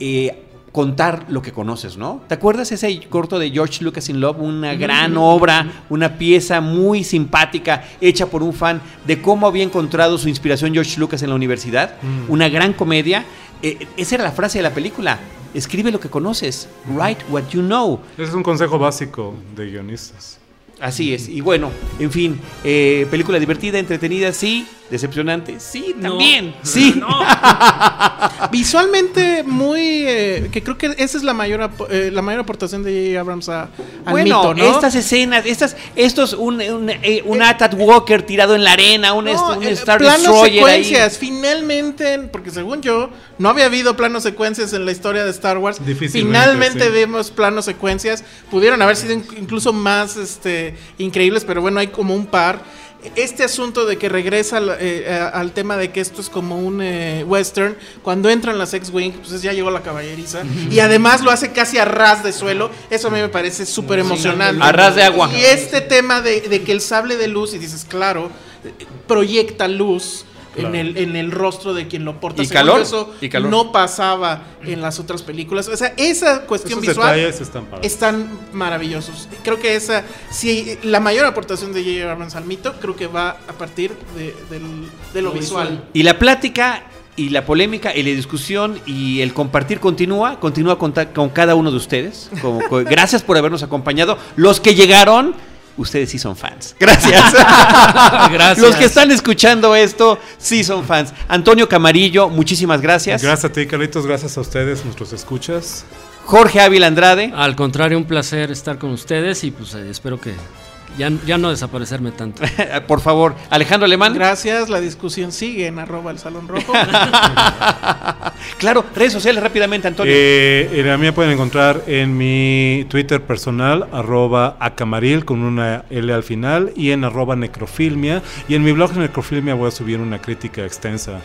A: eh, contar lo que conoces, ¿no? ¿Te acuerdas ese corto de George Lucas in Love? Una gran obra, una pieza muy simpática, hecha por un fan de cómo había encontrado su inspiración George Lucas en la universidad. Una gran comedia. Eh, esa era la frase de la película. Escribe lo que conoces. Write what you know.
E: Ese es un consejo básico de guionistas.
A: Así es. Y bueno, en fin, eh, película divertida, entretenida, sí. Decepcionante, sí,
D: No.
A: también. Sí. *laughs* *laughs*
C: Visualmente muy... eh, que creo que esa es la mayor, eh, la mayor aportación de J.J. Abrams a, al
A: Bueno,
C: mito, ¿no?
A: estas escenas, estas, estos, un, un, eh, un Atat Walker tirado en la arena, un,
C: No,
A: un
C: eh,
A: Star
C: planos
A: Destroyer ahí.
C: secuencias, finalmente, porque según yo, no había habido planos secuencias en la historia de Star Wars. Finalmente
E: sí.
C: vemos planos secuencias. Pudieron haber sido inc- incluso más este, increíbles, pero bueno, hay como un par. Este asunto de que regresa al, eh, al tema de que esto es como un eh, western, cuando entran las X-Wing, pues ya llegó la caballeriza, y además lo hace casi a ras de suelo, eso a mí me parece súper emocionante.
A: A ras de agua.
C: Y este tema de, de que el sable de luz, y dices, claro, eh, proyecta luz en, el, en el rostro de quien lo porta.
A: Y calor,
C: Eso
A: y calor.
C: no pasaba en las otras películas. O sea, esa cuestión
E: Esos
C: visual
E: detalles están
C: están maravillosos. Creo que esa, si la mayor aportación de J.J. Abrams al mito, creo que va a partir de, del- de lo,
D: Lo
C: visual.
D: visual.
A: Y la plática y la polémica y la discusión y el compartir continúa, continúa con, ta- con cada uno de ustedes. Como- *laughs* gracias por habernos acompañado. Los que llegaron, ustedes sí son fans. *laughs* Gracias. *laughs*
D: Gracias.
A: Los que están escuchando esto, sí son fans. Antonio Camarillo, muchísimas gracias.
E: Gracias a ti, Carlitos. Gracias a ustedes, nuestros escuchas.
A: Jorge Ávila Andrade.
D: Al contrario, un placer estar con ustedes y pues eh, espero que ya, ya no desaparecerme tanto. *laughs*
A: Por favor, Alejandro Alemán.
C: Gracias, la discusión sigue en arroba el salón rojo. *laughs*
A: Claro, redes sociales rápidamente, Antonio.
E: Eh, eh, a mí me pueden encontrar en mi Twitter personal, arroba acamaril con una L al final, y en arroba necrofilmia. Y en mi blog Necrofilmia voy a subir una crítica extensa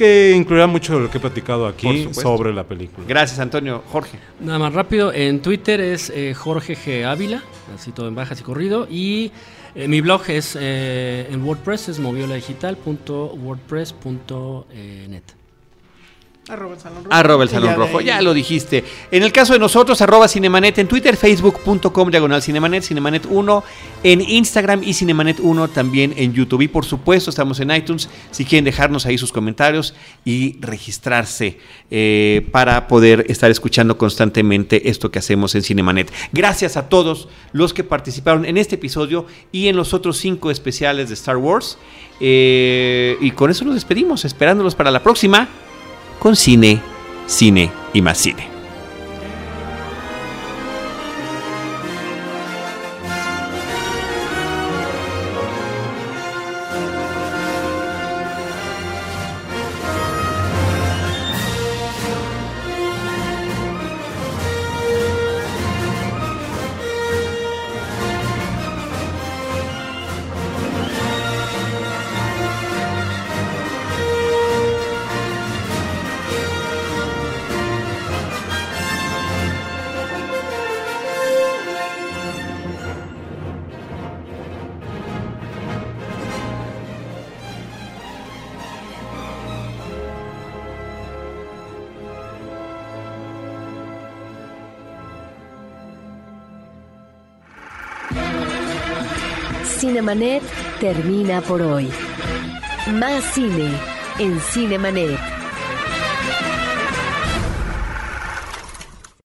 E: que incluirá mucho de lo que he platicado aquí sobre la película.
A: Gracias, Antonio. Jorge.
D: Nada más rápido, en Twitter es eh, Jorge G. Ávila, así todo en bajas y corrido, y eh, mi blog es eh, en WordPress, es movioladigital.wordpress.net.
C: arroba el salón rojo.
A: Arroba el Salón
C: ya
A: Rojo, ya lo dijiste. En el caso de nosotros, arroba Cinemanet en Twitter, facebook.com diagonal Cinemanet, Cinemanet 1 en Instagram y Cinemanet 1 también en YouTube. Y por supuesto, estamos en iTunes si quieren dejarnos ahí sus comentarios y registrarse eh, para poder estar escuchando constantemente esto que hacemos en Cinemanet. Gracias a todos los que participaron en este episodio y en los otros cinco especiales de Star Wars. Eh, y con eso nos despedimos, esperándolos para la próxima con cine, cine y más cine.
B: Termina por hoy. Más cine en Cinemanet.